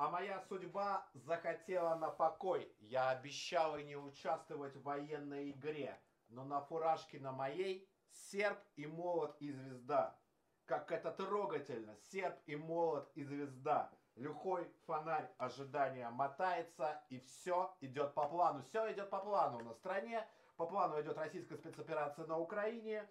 А моя судьба захотела на покой. Я обещал и не участвовать в военной игре. Но на фуражке на моей серп и молот и звезда. Как это трогательно, серп и молот и звезда. Люхой фонарь ожидания мотается, и все идет по плану. Все идет по плану на стране. По плану идет российская спецоперация на Украине.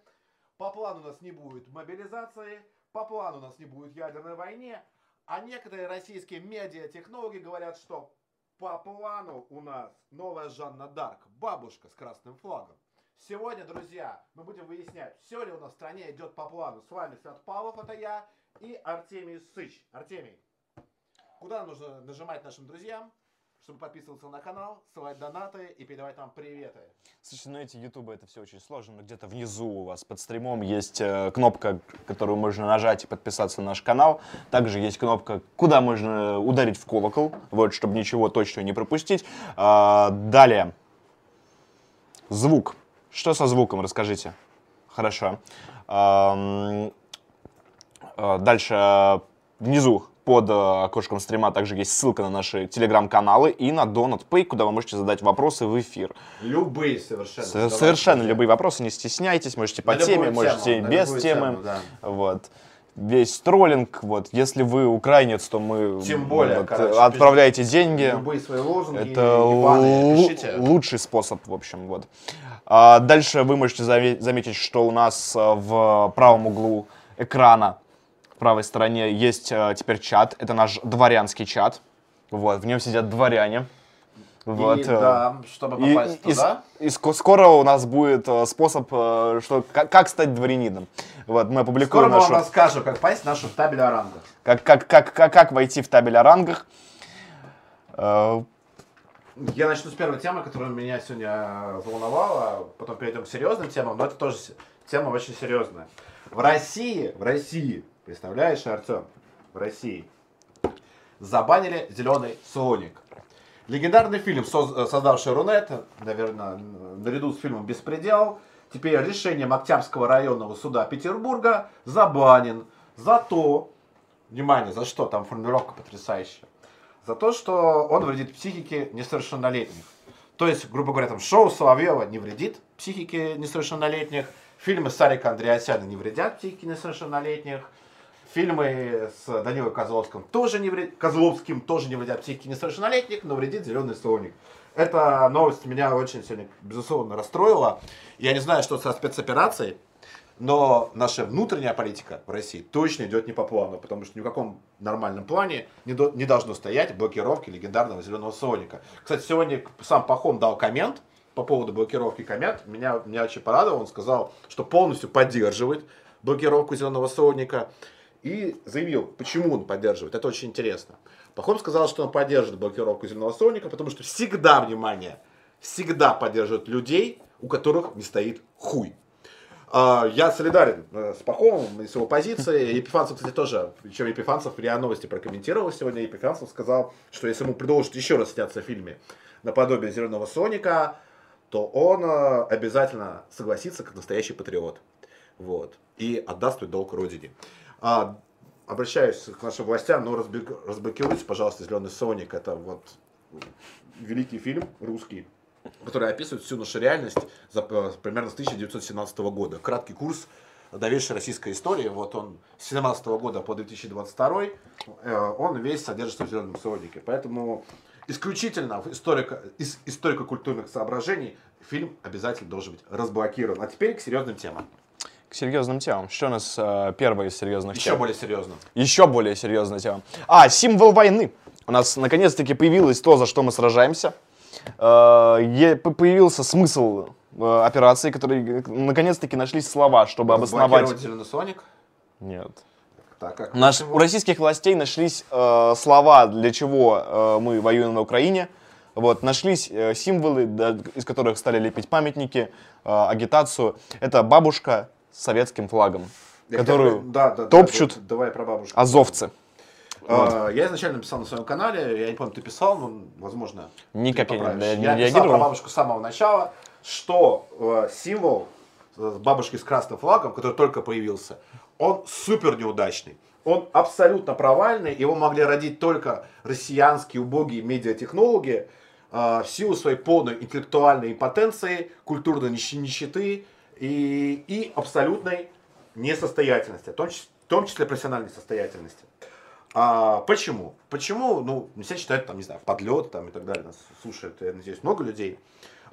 По плану у нас не будет мобилизации. По плану у нас не будет ядерной войне. А некоторые российские медиатехнологи говорят, что по плану у нас новая Жанна Дарк, бабушка с красным флагом. Сегодня, друзья, мы будем выяснять, все ли у нас в стране идет по плану. С вами Свят Павлов, это я, и Артемий Сыч. Артемий, куда нужно нажимать нашим друзьям, чтобы подписываться на канал, ссылать донаты и передавать нам приветы? Слушайте, ну эти ютубы это все очень сложно, но где-то внизу у вас под стримом есть э, кнопка, которую можно нажать и подписаться на наш канал. Также есть кнопка, куда можно ударить в колокол, вот, чтобы ничего точно не пропустить. А, далее. Звук. Что со звуком, расскажите. Хорошо. А, Дальше а, внизу под э, окошком стрима также есть ссылка на наши телеграм-каналы и на Donut Pay, куда вы можете задать вопросы в эфир. Любые совершенно. С- Задавайте, Совершенно любые вопросы, не стесняйтесь, можете по На теме, можете без темы. тему, да. Вот. Весь троллинг, вот. Если вы украинец, то мы Тем более, вот, короче, отправляйте деньги. Любые свои лозунги, Это пишите. лучший способ, в общем, вот. А дальше вы можете заме- заметить, что у нас а, в правом углу экрана, правой стороне, есть а, теперь чат. Это наш дворянский чат. Вот, в нем сидят дворяне. Вот, И, э, да, чтобы и, попасть и туда, и ско- скоро у нас будет э, способ, э, что, как, как стать дворянином. Вот, мы скоро опубликуем мы вам нашу, расскажем, как попасть в нашу табель о рангах. как, как, как, как, как войти в табель о рангах. Э, Я начну с первой темы, которая меня сегодня волновала, потом перейдем к серьезным темам, но это тоже тема очень серьезная. В России, в России, представляешь, Артем, в России забанили «Зеленый слоник». Легендарный фильм, э, создавший Рунет, наверное, наряду с фильмом «Беспредел», теперь решением Октябрьского районного суда Петербурга забанен за то, внимание, за что, там формулировка потрясающая, за то, что он вредит психике несовершеннолетних. То есть, грубо говоря, там шоу Соловьева не вредит психике несовершеннолетних, фильмы Сарика Андреасяна не вредят психике несовершеннолетних, фильмы с Данилой Козловским тоже не вредят, Козловским тоже не вредят психике несовершеннолетних, но вредит зеленый слоник. Эта новость меня очень сегодня, безусловно, расстроила. Я не знаю, что со спецоперацией, но наша внутренняя политика в России точно идет не по плану, потому что ни в каком нормальном плане не, до- не должно стоять блокировки легендарного зеленого слоника. Кстати, сегодня сам Пахом дал коммент по поводу блокировки коммент. Меня, меня очень порадовал. Он сказал, что полностью поддерживает блокировку зеленого слоника. И заявил, почему он поддерживает. Это очень интересно. Пахом сказал, что он поддерживает блокировку зеленого слоника, потому что всегда, внимание, всегда поддерживает людей, у которых не стоит хуй. А, Я солидарен э, с Пахомом и с его позицией. Епифанцев, кстати, тоже, причем Епифанцев в РИА Новости прокомментировал сегодня. Епифанцев сказал, что если ему предложат еще раз сняться в фильме наподобие «Зеленого Соника», то он э, обязательно согласится как настоящий патриот. Вот. И отдаст свой долг родине. А, обращаюсь к нашим властям, разбек- разблокируйте, пожалуйста, «Зеленый Соник». Это вот великий фильм русский, который описывает всю нашу реальность за, э, примерно с 1917 года. Краткий курс новейшей российской истории. Вот он с 17 года по 2022, э, он весь содержится в «Зеленом сонике». Поэтому исключительно в историко, из историко-культурных соображений фильм обязательно должен быть разблокирован. А теперь к серьезным темам. К серьезным темам. Что у нас э, первая из серьезных Еще тем? более серьезно. Еще более серьезная тема. А, символ войны. У нас наконец-таки появилось то, за что мы сражаемся. Э, е- появился смысл э, операции, который э, наконец-таки нашлись слова, чтобы обосновать. Разблокировать «Зеленый соник». Нет. Так как Наш- у российских властей нашлись э, слова, для чего э, мы воюем на Украине. Вот, нашлись э, символы, да, из которых стали лепить памятники, э, агитацию. Это бабушка с советским флагом, Я которую да, да, топчут да, давай про бабушку. азовцы. А, Я изначально писал на своем канале, я не помню, ты писал, но, возможно, Никак я не- не Я писал про бабушку с самого начала, что э, символ э, бабушки с красным флагом, который только появился, он супер неудачный. он абсолютно провальный, его могли родить только россиянские убогие медиатехнологи э, в силу своей полной интеллектуальной импотенции, культурной нищеты и, и абсолютной несостоятельности, в том числе, в том числе профессиональной состоятельности. А, почему? Почему? Ну, все считают, там, не знаю, подлет там, и так далее. Нас слушает, я надеюсь, много людей.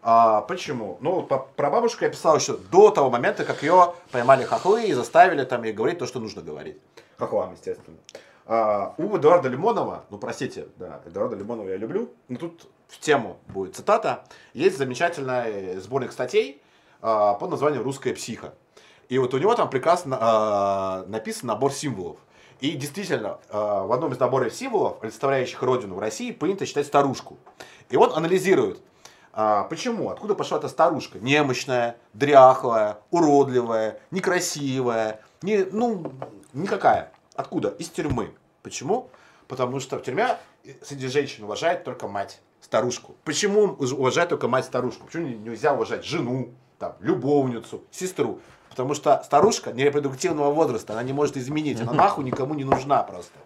А, почему? Ну, про бабушку я писал еще до того момента, как ее поймали хохлы и заставили там ей говорить то, что нужно говорить. Хохлам, естественно. А, у Эдуарда Лимонова, ну, простите, да, Эдуарда Лимонова я люблю, но тут в тему будет цитата. Есть замечательный сборник статей под названием «Русская психа». И вот у него там прекрасно а, написан набор символов. И действительно, а, в одном из наборов символов, олицетворяющих родину в России, принято считать старушку. И он анализирует, а, почему? Откуда пошла эта старушка? Немощная, дряхлая, уродливая, некрасивая, не, ну, никакая. Откуда? Из тюрьмы. Почему? Потому что в тюрьме среди женщин уважает только мать, старушку. Почему уважает только мать старушку? Почему нельзя уважать жену, там, любовницу, сестру? Потому что старушка нерепродуктивного возраста, она не может изменить, она нахуй никому не нужна просто.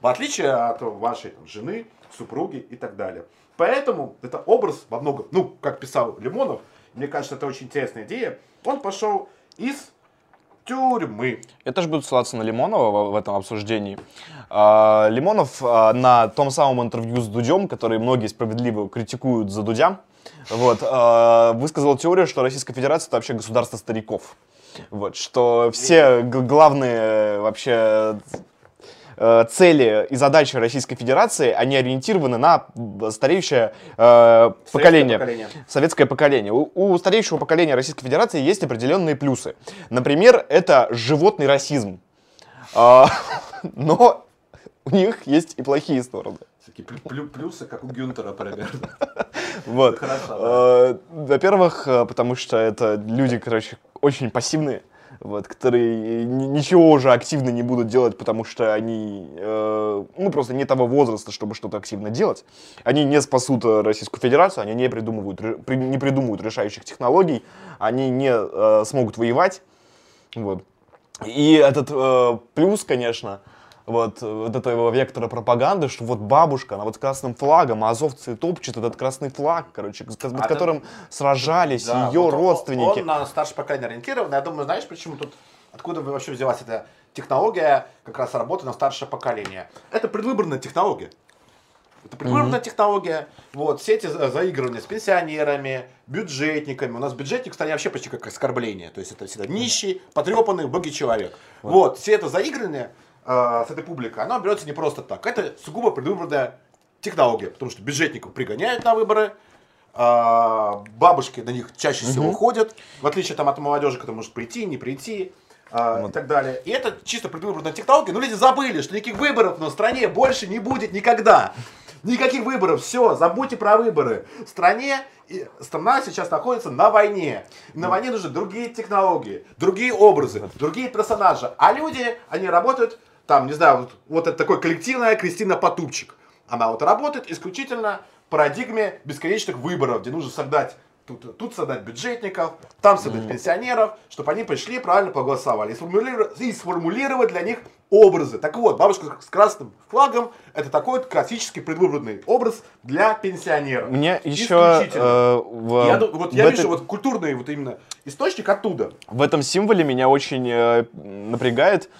В отличие от вашей там, жены, супруги и так далее. Поэтому это образ во многом, ну, как писал Лимонов, мне кажется, это очень интересная идея, он пошел из тюрьмы. Я тоже буду ссылаться на Лимонова в этом обсуждении. А, Лимонов а, на том самом интервью с Дудем, который многие справедливо критикуют за Дудя, вот, а, высказал теорию, что Российская Федерация это вообще государство стариков. Вот, что все главные вообще Э, цели и задачи Российской Федерации, они ориентированы на стареющее э, поколение, поколение, советское поколение. У, у стареющего поколения Российской Федерации есть определенные плюсы. Например, это животный расизм. Э, но у них есть и плохие стороны. Такие плюсы, как у Гюнтера примерно. Вот. Э, во-первых, э, потому что это люди, короче, очень пассивные вот, которые ничего уже активно не будут делать, потому что они, э, ну, просто не того возраста, чтобы что-то активно делать. Они не спасут э, Российскую Федерацию, они не придумывают, не придумывают решающих технологий, они не э, смогут воевать, вот. И этот э, плюс, конечно, вот, вот этого вектора пропаганды, что вот бабушка, она вот с красным флагом, а азовцы топчут этот красный флаг, короче, с, а которым ты... сражались да, ее вот родственники. Он, он на старшее поколение ориентирован. Я думаю, знаешь, почему тут, откуда вообще взялась эта технология как раз работы на старшее поколение? Это предвыборная технология. Это предвыборная mm-hmm. технология. Вот, все эти заигрывания с пенсионерами, бюджетниками. У нас бюджетник, кстати, вообще почти как оскорбление. То есть это всегда нищий, потрепанный, убогий человек. Вот, вот все это заигрывание э, с этой публикой, она берется не просто так. Это сугубо предвыборная технология, потому что бюджетников пригоняют на выборы, э, бабушки на них чаще всего угу. ходят, в отличие там, от молодежи, которая может прийти, не прийти. Вот. и так далее. И это чисто предвыборная технология. Но люди забыли, что никаких выборов на стране больше не будет никогда. Никаких выборов, все, забудьте про выборы. В стране, страна сейчас находится на войне. На войне нужны другие технологии, другие образы, другие персонажи. А люди, они работают там, не знаю, вот, вот это такой коллективная Кристина Потупчик. Она вот работает исключительно в парадигме бесконечных выборов, где нужно создать тут, тут создать бюджетников, там создать mm. пенсионеров, чтобы они пришли правильно проголосовали и сформулировать, и сформулировать для них образы. Так вот, бабушка с красным флагом это такой вот классический предвыборный образ для пенсионеров. Мне еще э, в, я, вот в я этой... вижу вот культурный вот именно источник оттуда. В этом символе меня очень э, напрягает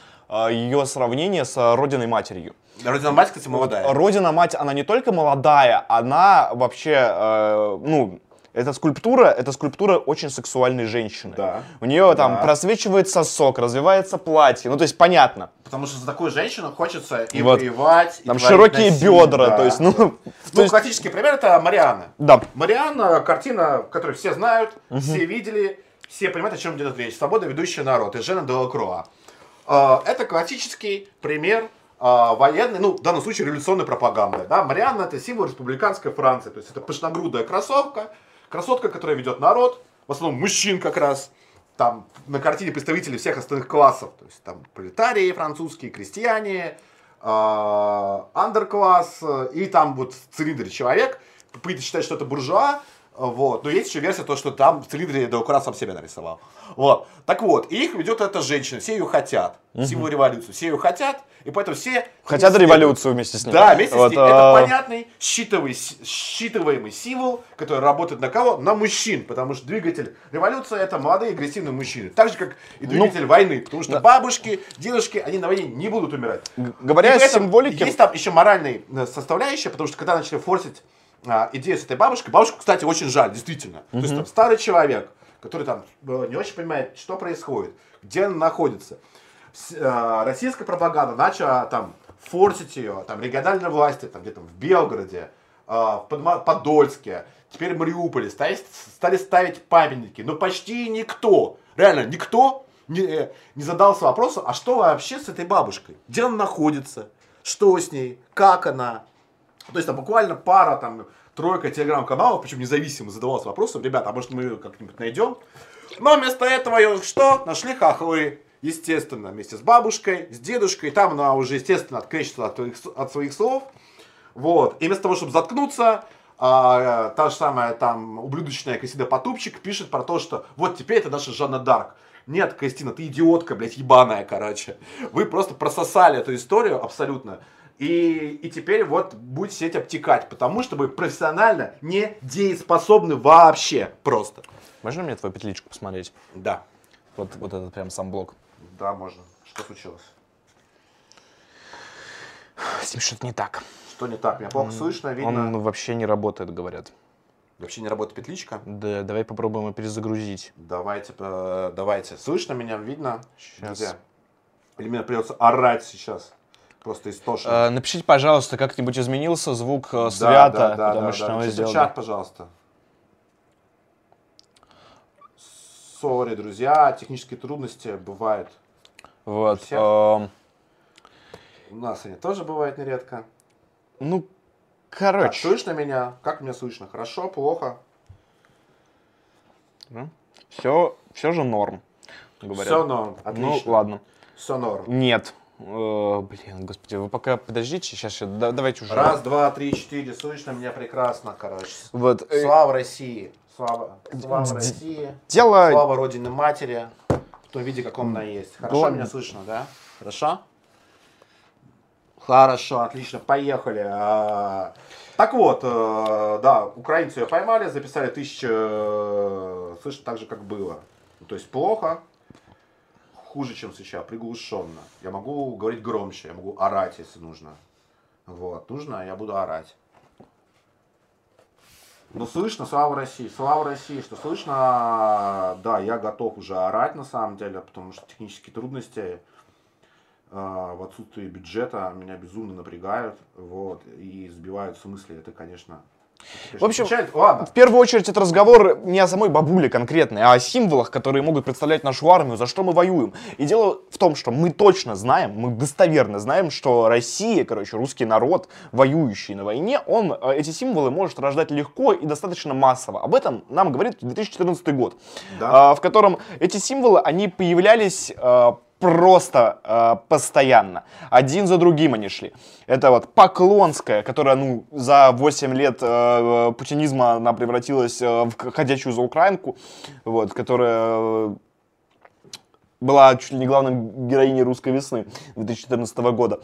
ее сравнение с родиной матерью. Родина мать, кстати, молодая. Родина мать, она не только молодая, она вообще, э, ну, эта скульптура, это скульптура очень сексуальной женщины. Да. У нее да. там просвечивает сосок, развивается платье. Ну, то есть понятно. Потому что за такую женщину хочется и вот. воевать, и Там широкие насилие, бедра, да. то есть, ну... Ну, есть... классический пример это Марианна. Да. Марианна, картина, которую все знают, угу. все видели, все понимают, о чем идет речь. Свобода, ведущая народ. И Жена Делакруа. А, это классический пример а, военной, ну, в данном случае революционной пропаганды. Да? Марианна это символ республиканской Франции. То есть это пышногрудая кроссовка, красотка, которая ведет народ, в основном мужчин как раз. Там на картине представители всех остальных классов. То есть там пролетарии французские, крестьяне, андеркласс и там вот цилиндр человек. Принято считать, что это буржуа, Вот. Но есть еще версия, то, что там в цилиндре Деукра сам себя нарисовал. Вот. Так вот, и их ведет эта женщина, все ее хотят. Символ революции. Все ее хотят, и поэтому все... Хотят следуют. революцию вместе с ним. Да, вместе Вот, с ним. Это а, понятный, считывый, считываемый символ, который работает на кого? На мужчин. Потому что двигатель революции это молодые агрессивные мужчины. Так же, как и двигатель войны. Потому что Ну, да. бабушки, дедушки, они на войне не будут умирать. Говоря о символике, Есть там еще моральная э, составляющая, потому что когда начали форсить а, идею с этой бабушкой, бабушку, кстати, очень жаль, действительно. То есть там старый человек, который там э, не очень понимает, что происходит, где она находится. С- э, российская пропаганда начала там форсить ее, там региональные власти, там где-то в Белгороде, э, в Подма- Подольске, теперь в Мариуполе стали, стали ставить памятники, но почти никто, реально никто не, не задался вопросом, а что вообще с этой бабушкой? Где она находится? Что с ней? Как она? То есть там буквально пара, там, тройка телеграм-каналов, причем независимо задавался вопросом, ребята, а может мы ее как-нибудь найдем? Но вместо этого что? Нашли хохлы. Естественно, вместе с бабушкой, с дедушкой. Там она уже, естественно, открещивается от, от своих слов. Вот. И вместо того, чтобы заткнуться, а, та же самая там ублюдочная Кристина Потупчик пишет про то, что вот теперь это наша Жанна Дарк. Нет, Кристина, ты идиотка, блядь, ебаная, короче. Вы просто прососали эту историю абсолютно. И, и теперь вот будете сеть обтекать, потому что вы профессионально не дееспособны вообще просто. можно мне твою петличку посмотреть? Да. Вот, вот этот прям сам блок. Да, можно. Что случилось? С ним что-то не так. Что не так? Меня плохо слышно, видно. Он вообще не работает, говорят. Вообще не работает петличка. Да, давай попробуем его перезагрузить. Давайте, э, давайте. Слышно меня, видно? Щас. Где? Или мне придется орать сейчас? Просто истошно. Э, напишите, пожалуйста, как-нибудь изменился звук э, Да, свято, да, да, потому да, что да. мы сделали. чат, пожалуйста. Сори, друзья, технические трудности бывают. Вот. эм, У нас они тоже бывают нередко. ну, короче. слышно меня? Как меня слышно? Хорошо, плохо? Все, все же норм. Говорят. Все норм, Ну, отлично. ладно. Все норм. Нет. Э, блин, господи, вы пока подождите, сейчас, давайте уже. Раз, два, три, четыре. Слышно меня прекрасно, короче. Вот. э, Слава России. Слава, слава Д- России. дело Слава Родине Матери. В том виде, каком она есть. Хорошо Да. меня слышно, да? Хорошо? Хорошо, отлично, поехали. А, Так вот, э, да, украинцы ее поймали, записали тысячу, слышно так же, как было. То есть плохо, хуже, чем сейчас, приглушенно. Я могу говорить громче, я могу орать, если нужно. Вот, нужно, я буду орать. Ну, слышно, слава России, слава России, что слышно, да, я готов уже орать на самом деле, потому что технические трудности э, в отсутствии бюджета меня безумно напрягают, вот, и сбивают с мысли, это, конечно, В общем, ладно, В первую очередь, это разговор не о самой бабуле конкретной, а о символах, которые могут представлять нашу армию, за что мы воюем. И дело в том, что мы точно знаем, мы достоверно знаем, что Россия, короче, русский народ, воюющий на войне, он э, эти символы может рождать легко и достаточно массово. Об этом нам говорит 2014 год, Да. э, в котором эти символы, они появлялись э, просто э, постоянно. Один за другим они шли. Это вот Поклонская, которая, ну, за 8 лет э, путинизма она превратилась э, в ходячую заукраинку, вот, которая э, была чуть ли не главной героиней русской весны 2014 года.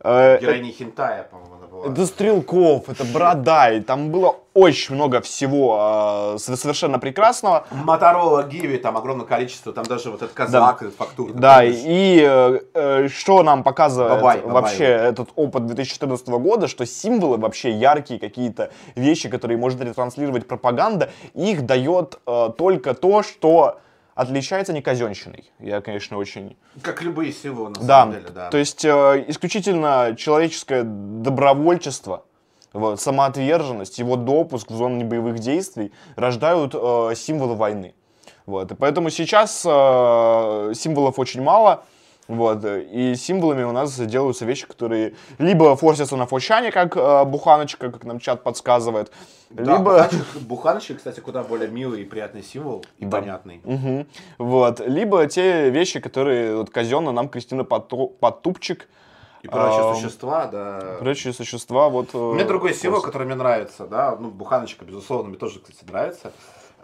Э, героиня Хентая, по-моему, это Стрелков, это Бородай, там было очень много всего э, совершенно прекрасного. Моторола, Гиви, там огромное количество, там даже вот этот казак, этот фактур. Да, и э, э, что нам показывает Бабай, Бабай. вообще этот опыт 2014 года, что символы вообще яркие какие-то вещи, которые может ретранслировать пропаганда, их дает э, только то, что отличается не казенщиной. Я, конечно, очень... Как любые символы, на Да, самом деле, да. то есть э, исключительно человеческое добровольчество, вот, самоотверженность, его допуск в зону боевых действий рождают э, символы войны. Вот, и поэтому сейчас э, символов очень мало, вот, и символами у нас делаются вещи, которые либо форсятся на форчане, как э, буханочка, как нам чат подсказывает, Да, либо... буханочек- буханочек, кстати, куда более милый и приятный символ и Да. понятный. Мгм. Вот. Либо те вещи, которые вот казенно нам Кристина Поту- Потупчик И прочие Ам, существа, да. Прочие существа, вот... У э, меня другой символ, который мне нравится, да, ну, буханочка, безусловно, мне тоже, кстати, нравится.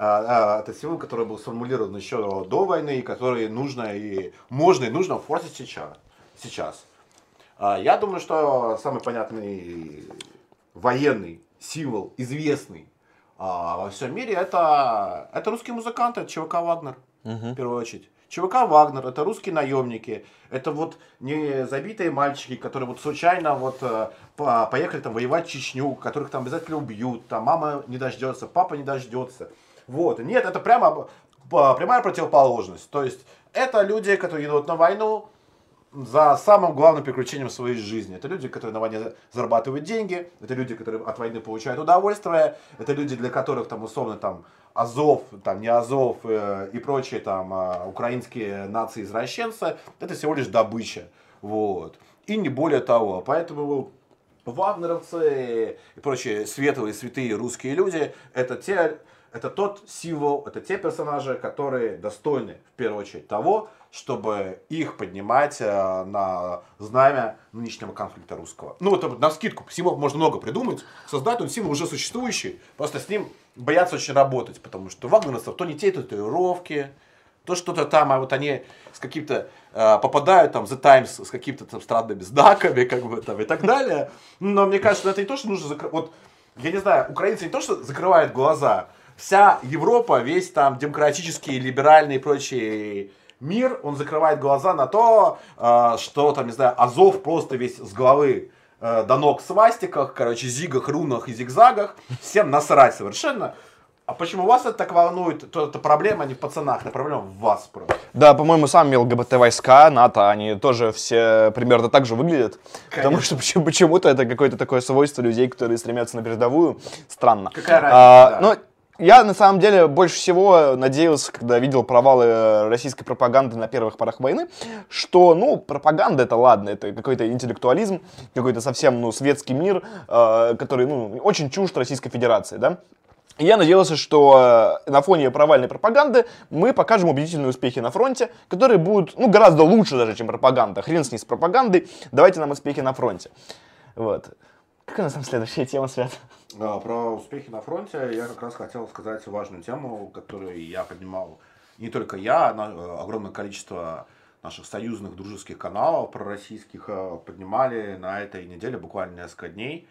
А, а, это символ, который был сформулирован еще до войны, и который нужно и можно и нужно форсить сейчас. сейчас. А, я думаю, что самый понятный военный символ, известный во всем мире, это, это русские музыканты, это ЧВК «Вагнер» в первую очередь. ЧВК «Вагнер» — это русские наемники, это вот не забитые мальчики, которые вот случайно вот э, по- поехали там воевать в Чечню, которых там обязательно убьют, там мама не дождется, папа не дождется. Вот. Нет, это прямо прямая противоположность. То есть это люди, которые идут на войну, за самым главным приключением своей жизни. Это люди, которые на войне зарабатывают деньги, это люди, которые от войны получают удовольствие, это люди, для которых там условно там Азов, там не Азов э, и прочие там а, украинские нации-извращенцы, это всего лишь добыча. Вот. И не более того. Поэтому вагнеровцы и прочие светлые, святые русские люди, это те, это тот символ, это те персонажи, которые достойны в первую очередь того, чтобы их поднимать э, на знамя нынешнего конфликта русского. Ну, это на скидку, символ можно много придумать, создать он символ уже существующий, просто с ним боятся очень работать, потому что вагнеровцев то не те татуировки, то что-то там, а вот они с каким-то э, попадают там The Times с какими-то там странными знаками, как бы там и так далее. Но мне кажется, это не то, что нужно закрыть. Вот, я не знаю, украинцы не то, что закрывают глаза. Вся Европа, весь там демократический, либеральный и прочий мир, он закрывает глаза на то, э, что там, не знаю, Азов просто весь с головы э, до ног в свастиках, короче, зигах, рунах и зигзагах. Всем насрать совершенно. А почему вас это так волнует? То это проблема не в пацанах, это проблема в вас просто. Да, по-моему, сами ЛГБТ-войска НАТО, они тоже все примерно так же выглядят. Потому что почему- почему-то это какое-то такое свойство людей, которые стремятся на передовую. Странно. Какая А, разница, да. ну, я на самом деле больше всего надеялся, когда видел провалы э, российской пропаганды на первых порах войны, что, ну, пропаганда это ладно, это какой-то интеллектуализм, какой-то совсем, ну, светский мир, э, который, ну, очень чужд Российской Федерации, да. И Я надеялся, что э, на фоне провальной пропаганды мы покажем убедительные успехи на фронте, которые будут, ну, гораздо лучше даже, чем пропаганда. Хрен с ней с пропагандой, давайте нам успехи на фронте. Вот. Какая у нас там следующая тема, Свят? А, Про успехи на фронте я как раз хотел сказать важную тему, которую я поднимал не только я, но э, огромное количество наших союзных дружеских каналов пророссийских э, поднимали на этой неделе буквально несколько дней.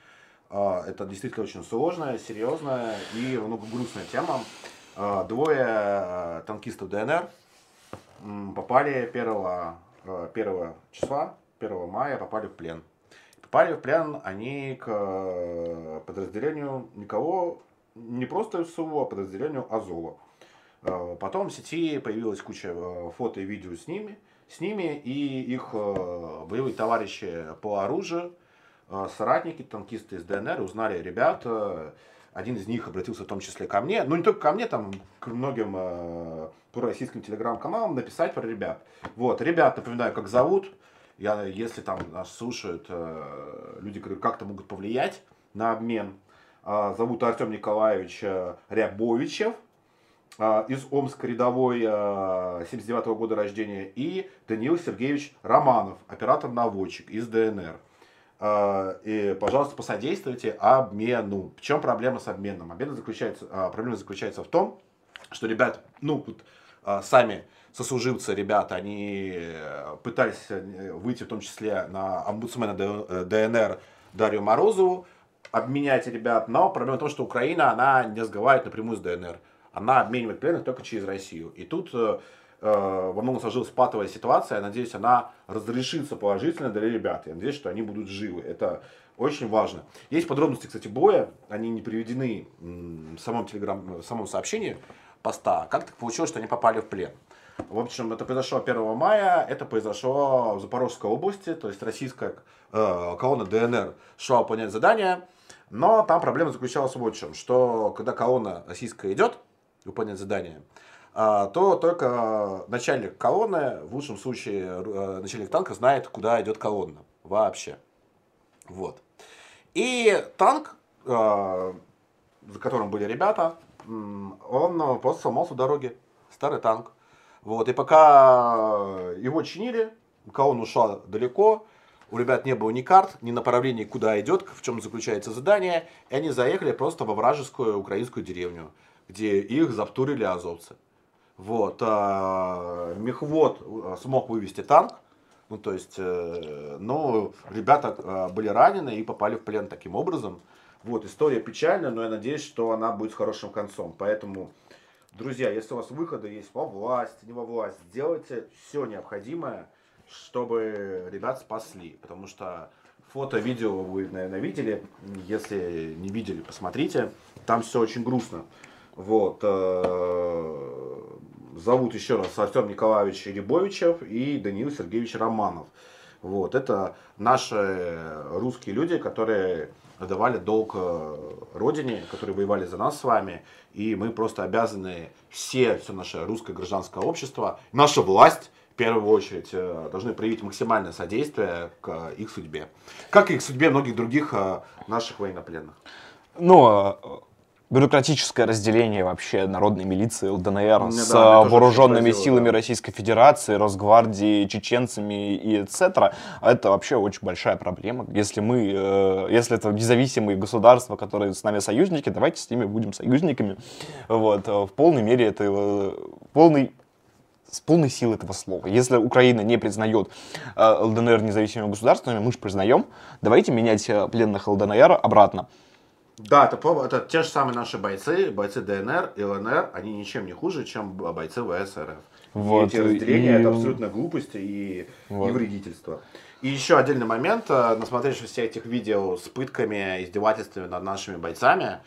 А, Это действительно очень сложная, серьезная и много грустная тема. А, Двое э, танкистов ДНР попали 1, э, 1 числа, 1 мая попали в плен. Попали в плен они к э, подразделению никого, не просто СУ, а подразделению Азова. Э, Потом в сети появилась куча э, фото и видео с ними, с ними и их боевые товарищи по оружию, соратники, танкисты из ДНР узнали ребят. Один из них обратился в том числе ко мне, ну не только ко мне, там к многим э, пророссийским телеграм-каналам написать про ребят. Вот, ребят, напоминаю, как зовут. Я, если там нас слушают э, люди, которые как-то могут повлиять на обмен, э, зовут Артем Николаевич э, Рябовичев, из Омска рядовой, э, 79 года рождения, и Даниил Сергеевич Романов, оператор-наводчик из ДНР. И, пожалуйста, посодействуйте обмену. В чем проблема с обменом? Обмен заключается, проблема заключается в том, что ребят, ну, сами сослуживцы, ребята, они э, пытались э, выйти в том числе на омбудсмена э, ДНР Дарью Морозову, обменять ребят, но проблема в том, что Украина, она не разговаривает напрямую с ДНР. Она обменивает пленных только через Россию. И тут э, во многом сложилась патовая ситуация. Я надеюсь, она разрешится положительно для ребят. Я надеюсь, что они будут живы. Это очень важно. Есть подробности, кстати, боя. Они не приведены в самом телеграм, в самом сообщении поста. Как так получилось, что они попали в плен? В общем, это произошло 1 мая, это произошло в Запорожской области, то есть российская э, колонна ДНР шла выполнять задание, но там проблема заключалась в чем, что когда колонна российская идет выполнять задание, а, то только начальник колонны, в лучшем случае э, начальник танка знает, куда идет колонна вообще. Вот. И танк, э, за которым были ребята, он э, просто сломался в дороге. Старый танк. Вот. И пока его чинили, колонна ушла далеко, у ребят не было ни карт, ни направлений, куда идет, в чем заключается задание, и они заехали просто во вражескую украинскую деревню, где их заптурили азовцы. Вот, а, мехвод э, смог вывести танк, ну, то есть, э, но ребята э, были ранены и попали в плен таким образом. Вот, история печальная, но я надеюсь, что она будет с хорошим концом. Поэтому, друзья, если у вас выходы есть во власть, не во власть, сделайте все необходимое, чтобы ребят спасли. Потому что фото, видео вы, наверное, видели. Если не видели, посмотрите. Там все очень грустно. Вот. Э, зовут еще раз Артем Николаевич Рябовичев и Даниил Сергеевич Романов. Вот. Это наши русские люди, которые отдавали долг э, Родине, которые воевали за нас с вами. И мы просто обязаны все, все наше русское гражданское общество, наша власть, в первую очередь, э, должны проявить максимальное содействие к их судьбе. Как и к судьбе многих других э, наших военнопленных. Ну, бюрократическое разделение вообще народной милиции ЛДНР Ну с да, вооруженными силами да. Российской Федерации, Росгвардией, чеченцами и etc. Это вообще очень большая проблема. Если мы, э, если это независимые государства, которые с нами союзники, давайте с ними будем союзниками. Вот, э, в полной мере это э, полный с полной силой этого слова. Если Украина не признает э, ЛДНР независимыми государствами, мы же признаем, давайте менять пленных ЛДНР обратно. Да, это, это те же самые наши бойцы, бойцы ДНР и ЛНР, они ничем не хуже, чем бойцы ВС РФ. Вот, и эти разделения и- это абсолютно глупость и, Вот. и вредительство. И еще отдельный момент, э, насмотревшись всех этих видео с пытками, издевательствами над нашими бойцами,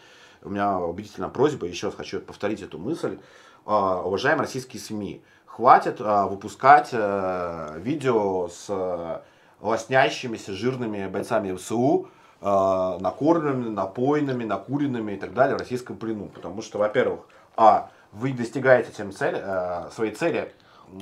у меня убедительная просьба, еще раз хочу повторить эту мысль. А, Уважаемые российские СМИ, хватит а, выпускать э, видео с э, лоснящимися жирными бойцами ВСУ, э, накормленными, напоенными, накуренными и так далее в российском плену. Потому что, во-первых, а, вы достигаете тем цель, э, своей цели,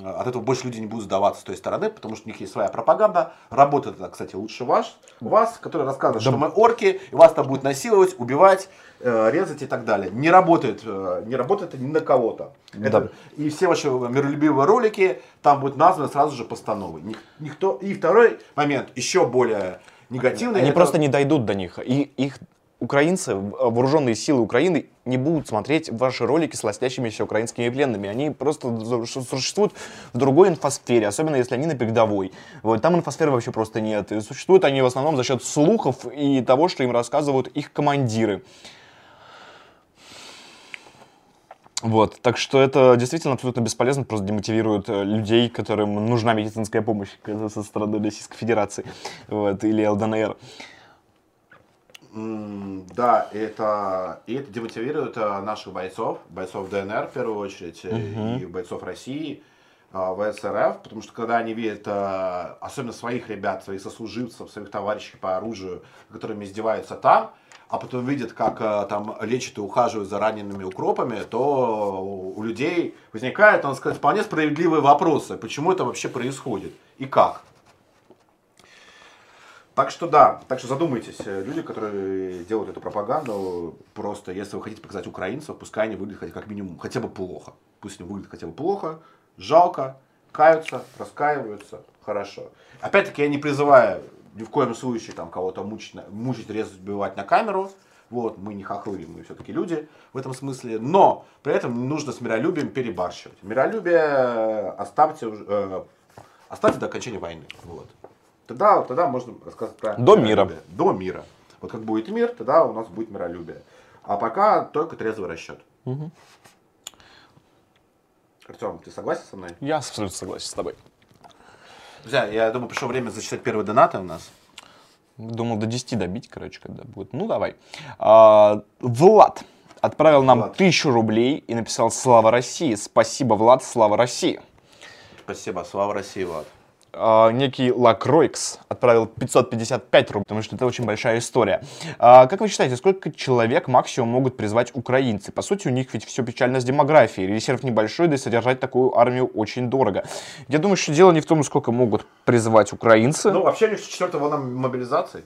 от этого больше люди не будут сдаваться с той стороны, потому что у них есть своя пропаганда. Работает это, кстати, лучше ваш, вас, который рассказывает, что мы орки, и вас там будут насиловать, убивать, э, резать и так далее. Не работает, э, не работает ни на кого-то. Это- Да. И все ваши миролюбивые ролики там будут названы сразу же постановой. Ник- Никто... И второй момент, еще более негативный. Они это- просто не дойдут до них. И их украинцы, в- вооруженные силы Украины, не будут смотреть ваши ролики с лоснящимися украинскими пленными. Они просто существуют в другой инфосфере, особенно если они на передовой. Вот, там инфосферы вообще просто нет. И существуют они в основном за счет слухов и того, что им рассказывают их командиры. Вот, так что это действительно абсолютно бесполезно, просто демотивирует э, людей, которым нужна медицинская помощь со стороны Российской Федерации вот, или ЛДНР. Да, это, и это демотивирует э, наших бойцов, бойцов ДНР в первую очередь, э, и бойцов России, э, ВСРФ, потому что когда они видят, особенно своих ребят, своих сослуживцев, своих товарищей по оружию, которыми издеваются там, а потом видят, как э, там лечат и ухаживают за ранеными укропами, то у людей возникают, надо сказать, вполне справедливые вопросы, почему это вообще происходит и как. Так что да, так что задумайтесь, э, люди, которые делают эту пропаганду, просто если вы хотите показать украинцев, пускай они выглядят как минимум хотя бы плохо. Пусть они выглядят хотя бы плохо, жалко, каются, раскаиваются, хорошо. Опять-таки я не призываю ни в коем случае там кого-то мучить, мучить, резать, убивать на камеру. Вот, мы не хохлы, мы все-таки люди в этом смысле. Но при этом нужно с миролюбием перебарщивать. Миролюбие э, оставьте, э, оставьте до окончания войны. Вот. Тогда, тогда можно рассказать про До миролюбие. До мира. Вот как будет мир, тогда у нас будет миролюбие. А пока только трезвый расчет. Артем, ты согласен со мной? Я абсолютно согласен с тобой. Друзья, я думаю, пришло время зачитать первые донаты у нас. Думал до 10 добить, короче, когда будет. Ну, давай. А, Влад отправил нам Влад. тысячу рублей и написал «Слава России». Спасибо, Влад, слава России. Спасибо, слава России, Влад. А, некий Лакройкс отправил 555 рублей, потому что это очень большая история. А, как вы считаете, сколько человек максимум могут призвать украинцы? По сути, у них ведь все печально с демографией. Резерв небольшой, да и содержать такую армию очень дорого. Я думаю, что дело не в том, сколько могут призвать украинцы. Ну, вообще у них четвертая волна мобилизации.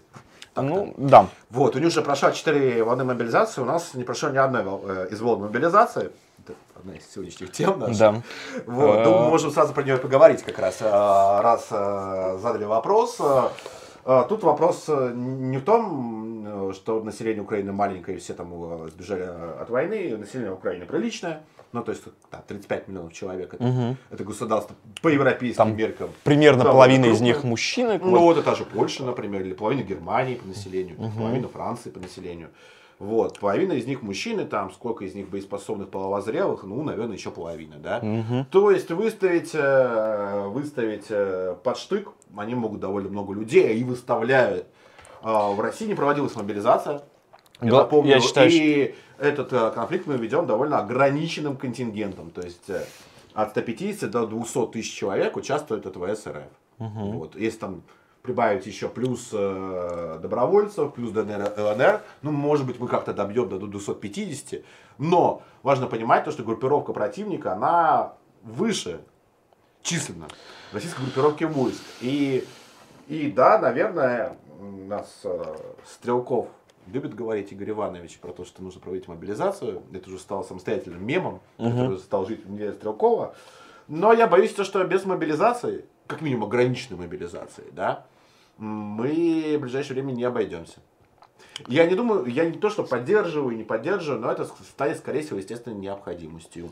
ну да. Вот, у них уже прошла 4 волны мобилизации, у нас не прошло ни одной э, из волн мобилизации. Это одна из сегодняшних тем наших. Да. Вот, думаю, можем сразу про нее поговорить как раз, э, раз э, задали вопрос. А, Тут вопрос не в том, что население Украины маленькое, и все там сбежали от войны. Население Украины приличное. Ну, то есть, да, 35 миллионов человек. Это, это государство по европейским Там меркам. Примерно Да, половина из них мужчины. Ну, вот. вот это же Польша, например, или половина Германии по населению, половина Франции по населению. Вот, половина из них мужчины, там, сколько из них боеспособных половозрелых, ну, наверное, еще половина, да. Мгм. То есть выставить, э, выставить э, под штык, они могут довольно много людей и выставляют. А, В России не проводилась мобилизация. Я Да, напомню, я считаю, и этот э, конфликт мы ведем довольно ограниченным контингентом. То есть от 150 до 200 тысяч человек участвует от ВС РФ. Вот. Если там прибавить еще плюс э, добровольцев, плюс ДНР, ЛНР, ну, может быть, мы как-то добьем до 250. Но важно понимать то, что группировка противника, она выше численно российской группировки войск. И, и да, наверное, нас э, Стрелков любит говорить Игорь Иванович про то, что нужно проводить мобилизацию. Это уже стало самостоятельным мемом, который стал жить в мире Стрелкова. Но я боюсь, то, что без мобилизации, как минимум ограниченной мобилизации, да, мы в ближайшее время не обойдемся. Я не думаю, я не то, что поддерживаю, не поддерживаю, но это станет, скорее всего, естественной необходимостью.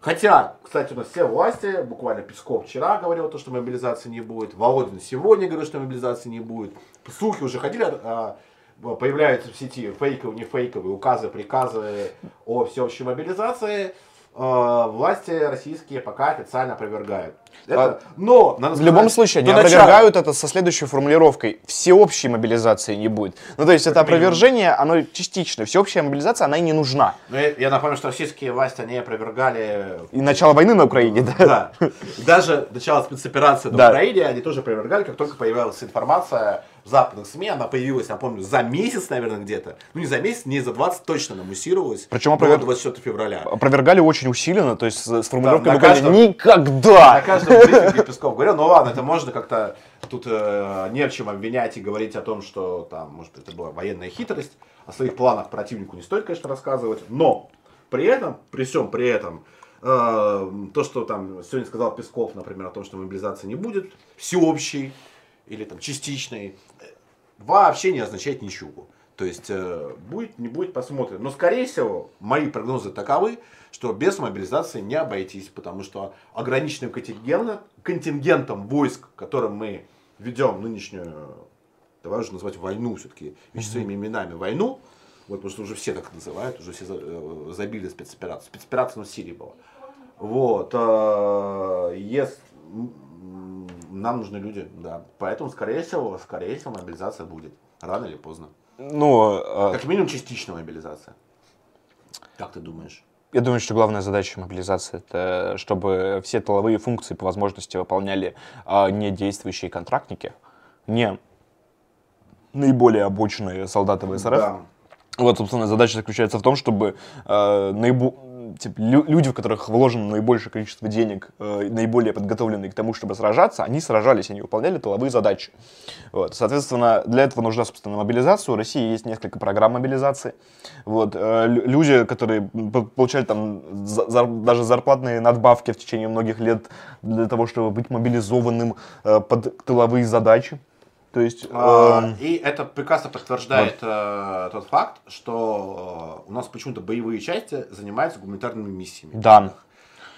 Хотя, кстати, у нас все власти, буквально Песков вчера говорил, то, что мобилизации не будет, Володин сегодня говорил, что мобилизации не будет. Слухи уже ходили, а, появляются в сети фейковые, не фейковые, указы, приказы о всеобщей мобилизации. А, Власти российские пока официально опровергают. Это, но, надо А В любом сказать, случае, они начала- опровергают это со следующей формулировкой. Всеобщей мобилизации не будет. Ну, то есть, это опровержение, оно частично. Всеобщая мобилизация, она и не нужна. Ну, я, я напомню, что российские власти, они опровергали... И начало войны на Украине, да? Да. Даже начало спецоперации на Да. Украине, они тоже опровергали, как только появилась информация в западных СМИ, она появилась, я помню, за месяц, наверное, где-то. Ну, не за месяц, не за 20 точно она муссировалась. Причем до опровер- 24 февраля. Опровергали очень усиленно, то есть с формулировкой буквально каждом- «никогда». На каждом брифинге Песков говорил, ну ладно, это можно как-то тут э, не в чем обвинять и говорить о том, что там, может это была военная хитрость. О своих планах противнику не стоит, конечно, рассказывать. Но при этом, при всем при этом, э, то, что там сегодня сказал Песков, например, о том, что мобилизации не будет, всеобщей или там частичной, вообще не означает ничего. То есть э, будет, не будет, посмотрим. Но, скорее всего, мои прогнозы таковы, что без мобилизации не обойтись, потому что ограниченным контингентом, контингентом войск, которым мы ведем нынешнюю, давай уже назвать войну все-таки, вещи своими именами, войну, вот потому что уже все так называют, уже все э, забили спецоперацию. Спецоперация на Сирии была. Вот. э, ес- м, нам нужны люди, да. Поэтому, скорее всего, скорее всего, мобилизация будет. Рано или поздно. Ну, э, Как минимум, частичная мобилизация. Как ты думаешь? Я думаю, что главная задача мобилизации это чтобы все тыловые функции по возможности выполняли а, не действующие контрактники, не наиболее обученные солдаты ВСРФ. Да. Вот, собственно, задача заключается в том, чтобы э, наибо- типа, лю- люди, в которых вложено наибольшее количество денег, э, наиболее подготовленные к тому, чтобы сражаться, они сражались, они выполняли тыловые задачи. Вот, соответственно, для этого нужна, собственно, мобилизация. У России есть несколько программ мобилизации. Вот, э, лю- люди, которые получали там за- зар- даже зарплатные надбавки в течение многих лет для того, чтобы быть мобилизованным э, под тыловые задачи. То есть... Эм, И это прекрасно подтверждает э, тот факт, что э, у нас почему-то боевые части занимаются гуманитарными миссиями. Да.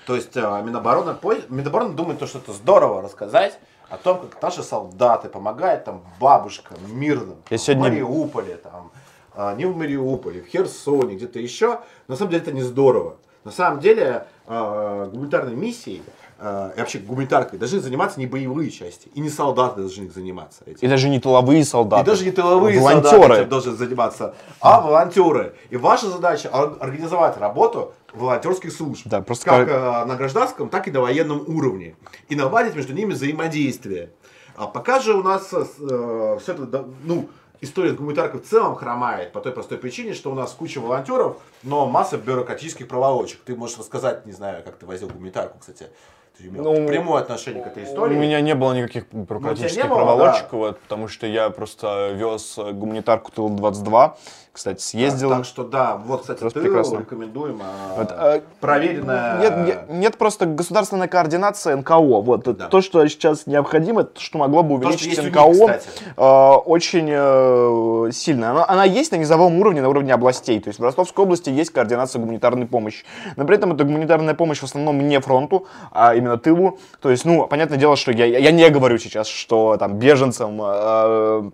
То есть э, Минобороны, Минобороны думает, то, что это здорово рассказать о том, как наши солдаты помогают там бабушкам мирным Я сегодня- в Мариуполе, там, а, не в Мариуполе, в Херсоне, где-то еще. На самом деле это не здорово. На самом деле э, гуманитарной миссией э, и вообще гуманитаркой должны заниматься не боевые части, и не солдаты должны заниматься этим. И даже не тыловые солдаты. И даже не тыловые волонтеры. солдаты этим должны заниматься, а волонтеры. И ваша задача ор- организовать работу волонтерских служб. Да, просто как э, на гражданском, так и на военном уровне. И наладить между ними взаимодействие. А пока же у нас все это, ну, история с гуманитаркой в целом хромает по той простой причине, что у нас куча волонтеров, но масса бюрократических проволочек. Ты можешь рассказать, не знаю, как ты возил гуманитарку, кстати, Ты имел Ну, прямое отношение к этой У истории. меня не было никаких бюрократических было, проволочек, да. потому что я просто вез гуманитарку Тыл-22, кстати, съездил. Так, так что да, вот, кстати, Просто ты прекрасно. рекомендуем. а, Вот, а, проверенная... Нет, нет, нет просто государственная координация НКО. Вот Да. то, что сейчас необходимо, то, что могло бы То, увеличить у них, НКО, кстати. э, очень э, сильно. Она, она есть на низовом уровне, на уровне областей. То есть в Ростовской области есть координация гуманитарной помощи. Но при этом это гуманитарная помощь в основном не фронту, а именно тылу. То есть, ну, понятное дело, что я, я не говорю сейчас, что там беженцам э,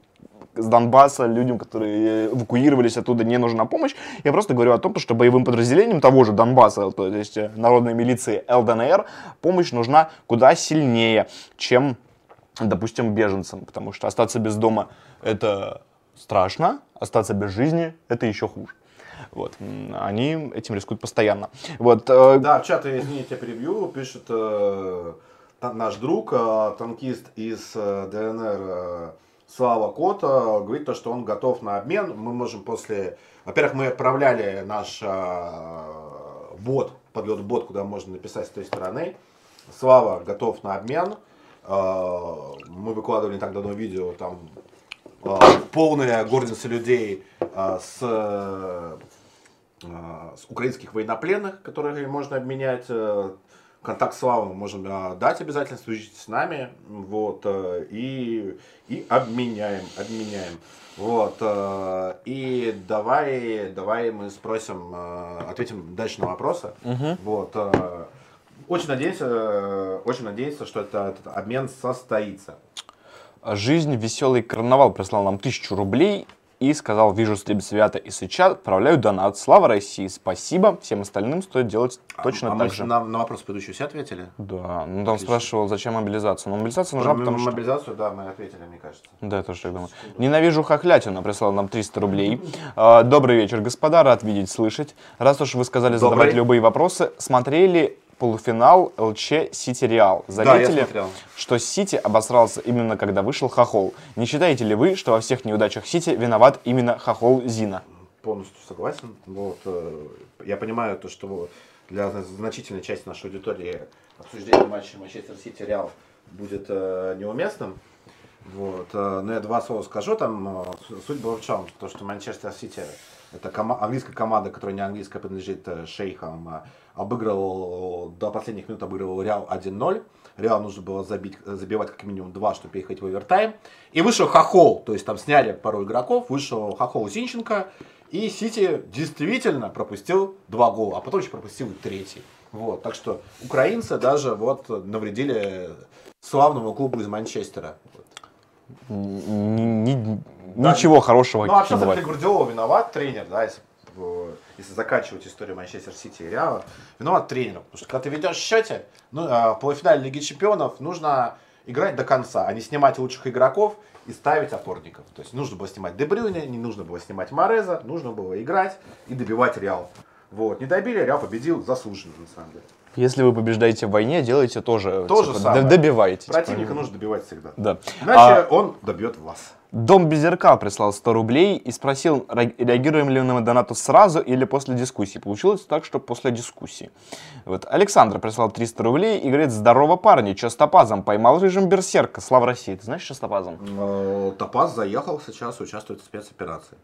с Донбасса, людям, которые эвакуировались оттуда, не нужна помощь. Я просто говорю о том, что боевым подразделениям того же Донбасса, то есть э, народной милиции ЛДНР, помощь нужна куда сильнее, чем, допустим, беженцам. Потому что остаться без дома — это страшно, остаться без жизни — это еще хуже. Вот. Они этим рискуют постоянно. Вот. э, Да, в чате, извините, перебью, пишет э, наш друг, э, танкист из э, ДНР э, Слава Кота, говорит то, что он готов на обмен. Мы можем после... Во-первых, мы отправляли наш э, бот, подлет бот, куда можно написать с той стороны. Слава готов на обмен. Мы выкладывали не так давно видео, там полная гордица людей с с украинских военнопленных, которые можно обменять. э, Контакт Славы мы можем э, дать обязательно, свяжитесь с нами, вот, э, и, и обменяем, обменяем. Вот, э, и давай, давай мы спросим, ответим дальше на вопросы. Вот, э, очень надеемся, очень надеемся, что это, этот обмен состоится. Жизнь веселый карнавал прислал нам тысячу рублей и сказал, вижу стрим свято и сыча, отправляю донат. Слава России, спасибо. Всем остальным стоит делать точно а так мы же. На, на вопрос предыдущий все ответили? Да, ну там Отлично. спрашивал, зачем мобилизация. Ну, мобилизация нужна, Про потому что... мобилизацию, да, мы ответили, мне кажется. Да, я тоже так думаю. Ненавижу хохлятину, прислал нам 300 рублей. А, Добрый вечер, господа, рад видеть, слышать. Раз уж вы сказали задавать Добрый. любые вопросы, смотрели полуфинал ЛЧ Сити Реал. Да, Заметили, смотрел. что Сити обосрался именно когда вышел Хохол. Не считаете ли вы, что во всех неудачах Сити виноват именно Хохол Зина? полностью согласен. Вот, э, я понимаю то, что для зна- значительной части нашей аудитории обсуждение матча Манчестер Сити Реал будет э, неуместным. Вот, э, но я два слова скажу. Там суть была в чем? То, что Манчестер Сити это английская команда, которая не английская, принадлежит шейхам, э, обыгрывал до последних минут обыгрывал Реал 1-0. Реал нужно было забить, забивать как минимум два, чтобы переходить в овертайм. И вышел Хохол, то есть там сняли пару игроков, вышел Хохол Зинченко, и Сити действительно пропустил два гола, а потом еще пропустил и третий. Вот, так что украинцы даже вот навредили славному клубу из Манчестера. Вот. Н- ни- Да. Ничего хорошего Ну, а бывает. все-таки Гвардиола виноват, тренер, да, если, э, если заканчивать историю Манчестер Сити и Реала, виноват тренер. Потому что когда ты ведешь счете, ну, а, полуфинале Лиги Чемпионов нужно играть до конца, а не снимать лучших игроков и ставить опорников. То есть нужно было снимать Дебрюйне, не нужно было снимать Мореза, нужно было играть и добивать Реал. Вот, не добили, Реал победил заслуженно, на самом деле. Если вы побеждаете в войне, делайте тоже. То же типа, самое. д- Добивайте. типа, Противника не- нужно добивать всегда. Да. Иначе А- он добьет вас. Дом Безеркал прислал 100 рублей и спросил, ре- реагируем ли мы на донату сразу или после дискуссии. Получилось так, что после дискуссии. Вот. Александр прислал 300 рублей и говорит, здорово, парни, чё с топазом? Поймал режим берсерка. Слава России. Ты знаешь, что с топазом? Э, Топаз заехал сейчас, участвует в спецоперации.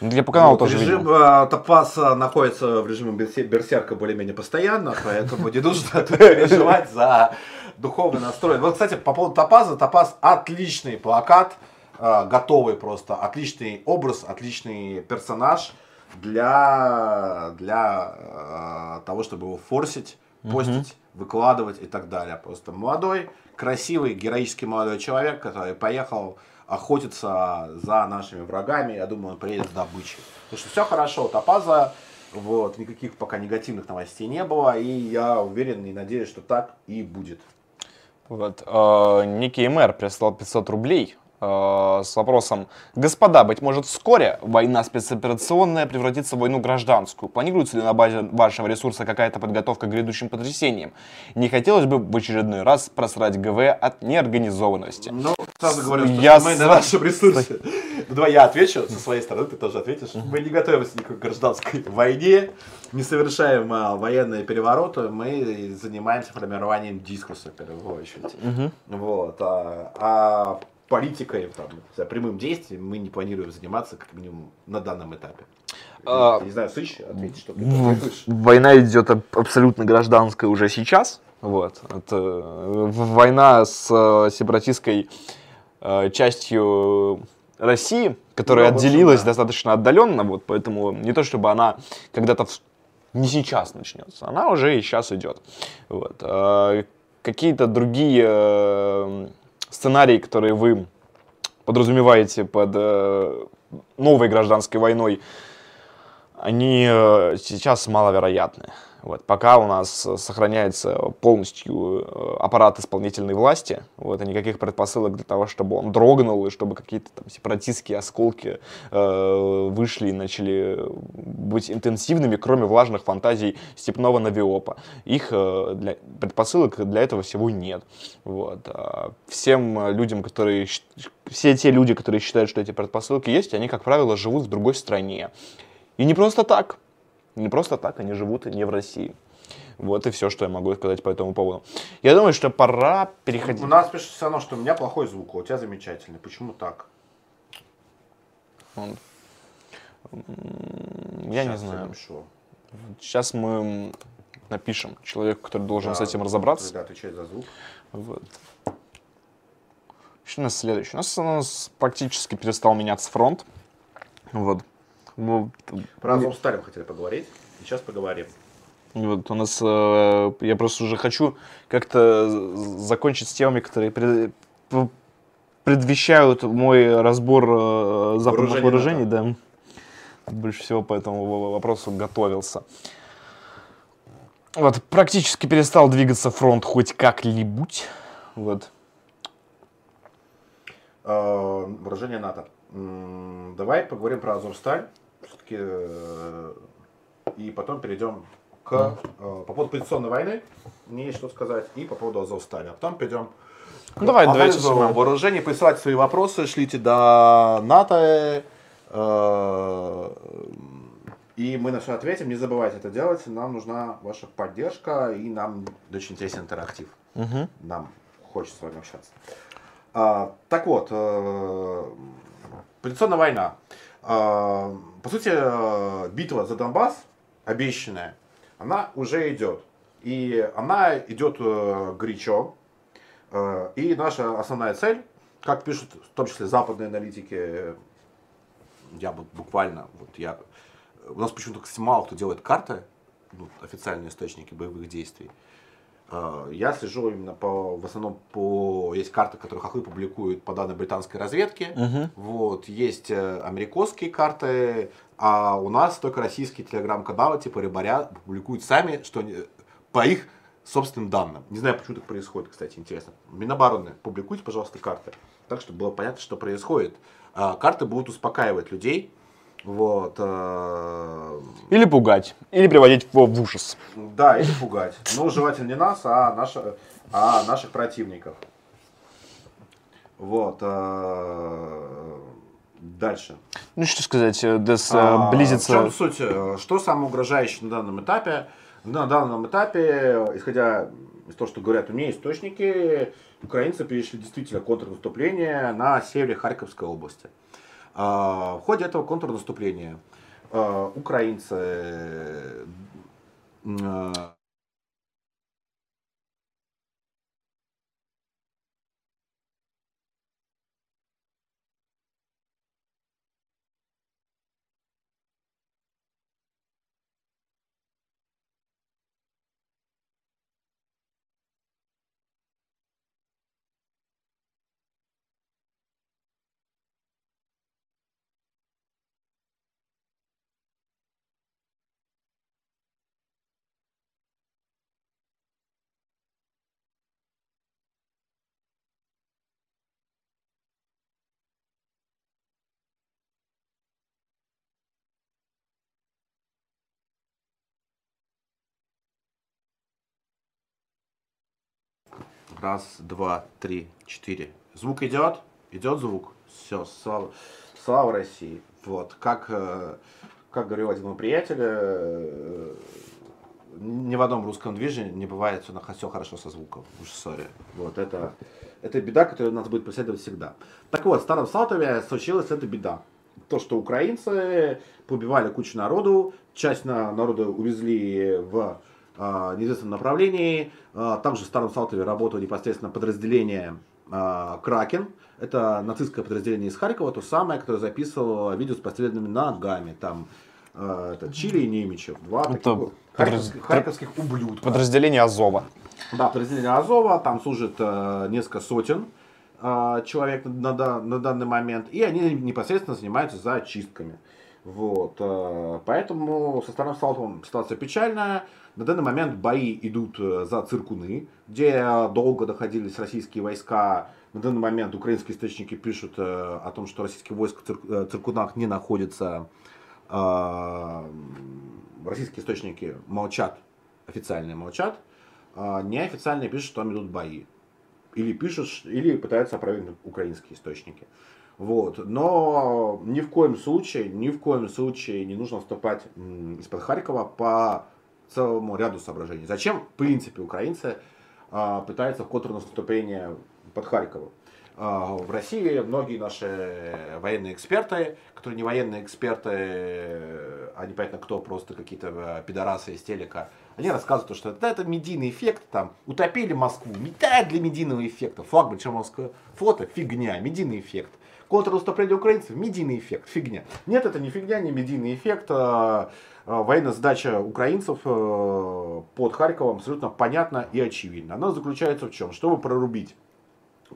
Я по каналу Вот, тоже режим видел. э, Топаз э, находится в режиме берсе- берсерка более-менее постоянно, поэтому не нужно переживать за духовный настрой. Вот, кстати, по поводу Топаза, Топаз отличный плакат, э, готовый просто, отличный образ, отличный персонаж для, для э, того, чтобы его форсить, постить, выкладывать и так далее. Просто молодой, красивый, героический молодой человек, который поехал охотиться за нашими врагами. Я думаю, он приедет с добычей. Потому что все хорошо, Топаза, вот, никаких пока негативных новостей не было, и я уверен и надеюсь, что так и будет. Вот. э, Некий мэр прислал 500 рублей. Э, с вопросом «Господа, быть может, вскоре война спецоперационная превратится в войну гражданскую? Планируется ли на базе вашего ресурса какая-то подготовка к грядущим потрясениям? Не хотелось бы в очередной раз просрать ГВ от неорганизованности?» Ну, сразу говорю, что Я мы с- на нашем ресурсе. Давай я отвечу со своей стороны, ты тоже ответишь. Мы не готовимся никакой гражданской войне, не совершаем а, военные перевороты, мы занимаемся формированием дискурса в первую очередь. Вот. А, а политикой, там, за прямым действием мы не планируем заниматься, как минимум, на данном этапе. А, не знаю, Сыч, ответить, что? Война идет аб- абсолютно гражданская уже сейчас. Вот. Это э, война с э, сепаратистской э, частью России, которая Ну, отделилась да. достаточно отдаленно, вот, поэтому не то чтобы она когда-то в- не сейчас начнется, она уже и сейчас идет. Вот. А Какие-то другие сценарии, которые вы подразумеваете под э, новой гражданской войной, они э, сейчас маловероятны. Вот, пока у нас э, сохраняется полностью э, аппарат исполнительной власти, вот, и никаких предпосылок для того, чтобы он дрогнул, и чтобы какие-то там сепаратистские осколки э, вышли и начали быть интенсивными, кроме влажных фантазий степного навиопа. Их э, для, предпосылок для этого всего нет. Вот. А всем людям, которые... Все те люди, которые считают, что эти предпосылки есть, они, как правило, живут в другой стране. И не просто так. Не просто так, они живут не в России. Вот и все, что я могу сказать по этому поводу. Я думаю, что пора переходить. У нас пишет все равно, что у меня плохой звук, а у тебя замечательный. Почему так? Он- Я не Щас знаю. напишу. Сейчас мы напишем человеку, который должен с Да, этим разобраться. Когда отвечает за звук. Вот. Что у нас следующее? У нас, у нас практически перестал меняться фронт. Вот. Вот, Про Азов Сталин хотели поговорить. Сейчас поговорим. Вот у нас, э, я просто уже хочу как-то закончить с темами, которые пред- предвещают мой разбор э, западных Вооружений вооружений, да. Больше всего по этому во- вопросу готовился. Вот, практически перестал двигаться фронт хоть как-нибудь. Вот. Э, Вооружение НАТО. Давай поговорим про Азовсталь. Все-таки, э, и потом перейдем к, э, по поводу позиционной войны. Мне есть что сказать. И по поводу Азовстали. А потом перейдем к Ну, давай, давайте анализу суммируем. вооружений. Присылайте свои вопросы, шлите до НАТО. э, И мы на все ответим. Не забывайте это делать. Нам нужна ваша поддержка. И нам очень интересен интерактив. Мгм. Нам хочется с вами общаться. А, так вот, э, позиционная война. А, по сути, э, битва за Донбасс, обещанная, она уже идет. И она идет э, горячо. Э, и наша основная цель, как пишут в том числе западные аналитики, я бы буквально, вот я, у нас почему-то мало кто делает карты, ну, официальные источники боевых действий. Э, Я слежу именно по, в основном по, есть карты, которые хохлы публикуют по данным британской разведки. Мгм. Вот, есть э, американские карты, а у нас только российские телеграм-каналы типа Рыбаря публикуют сами, что они- по их собственным данным. Не знаю, почему так происходит, кстати, интересно. Минобороны, публикуйте, пожалуйста, карты. Так, чтобы было понятно, что происходит. А, Карты будут успокаивать людей. Вот. э, Или пугать, или приводить в, в ужас. Да, или пугать. Ну, желательно не нас, а, наша, а наших противников. Вот. э, Дальше. Ну что сказать, э, Дес э, А, В близится... чем суть? Э, Что самое угрожающее на данном этапе? На данном этапе, исходя из того, что говорят у меня источники, украинцы перешли действительно контрнаступление на севере Харьковской области. А, В ходе этого контрнаступления э, украинцы Раз, два, три, четыре. Звук идет? Идет звук? Все, слава, слава России. Вот, как, э, как говорил один мой приятель, э, ни в одном русском движении не бывает все, все хорошо со звуком. Уж сори. Вот это, это беда, которая нас будет преследовать всегда. Так вот, в Старом Салтове случилась эта беда. То, что украинцы побивали кучу народу, часть на, народа увезли в неизвестном направлении. Э, также в Старом Салтове работало непосредственно подразделение э, Кракен. Это нацистское подразделение из Харькова, то самое, которое записывало видео с подстрелянными ногами. Там это Чили и Немичев. Два Это таких харьковских, харьковских ублюдка. Подразделение Азова. Да, подразделение Азова, там служит э, несколько сотен э, человек на, на данный момент, и они непосредственно занимаются зачистками. Вот, э, поэтому со стороны Салтова ситуация печальная. На данный момент бои идут э, за Циркуны, где долго находились российские войска. На данный момент украинские источники пишут э, о том, что российские войска в Цир- Циркунах не находятся. Российские источники молчат, официальные молчат. Неофициальные пишут, что там идут бои. Или пишут, или пытаются опровергнуть украинские источники. Вот. Но ни в коем случае, ни в коем случае не нужно вступать из-под Харькова по целому ряду соображений. Зачем, в принципе, украинцы а, пытаются в контрнаступление под Харьковом? А, В России многие наши военные эксперты, которые не военные эксперты, а непонятно кто, просто какие-то э, пидорасы из телека, они рассказывают, что это, это медийный эффект, там, утопили Москву, метают для медийного эффекта, флагман Черноморского флота, фигня, медийный эффект. Контрнаступление украинцев, медийный эффект, фигня. Нет, это не фигня, не медийный эффект. а, а, Военная задача украинцев э, под Харьковом абсолютно понятна и очевидна. Она заключается в чем? Чтобы прорубить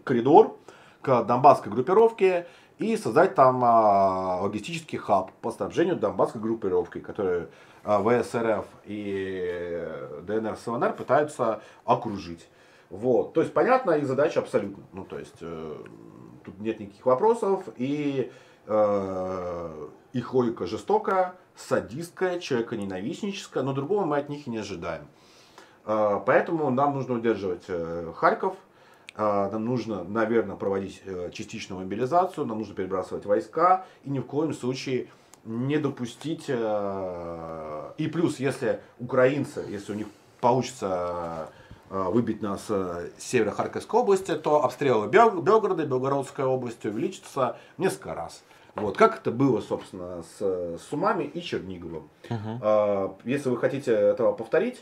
коридор к донбасской группировке и создать там а, логистический хаб по снабжению донбасской группировки, которую а, ВС РФ и э, ДНР с ЛНР пытаются окружить. Вот. То есть, понятна их задача абсолютно. Ну, то есть, э, тут нет никаких вопросов. И э, их жестокая, садистская, человеконенавистническая, но другого мы от них и не ожидаем. Э, Поэтому нам нужно удерживать э, Харьков, э, нам нужно, наверное, проводить э, частичную мобилизацию, нам нужно перебрасывать войска и ни в коем случае не допустить. э, И плюс, если украинцы, если у них получится выбить нас э, с севера Харьковской области, то обстрелы Бел- Белгорода и Белгородской области увеличатся в несколько раз. Вот, как это было, собственно, с э, Сумами и Черниговым. Э, Если вы хотите этого повторить,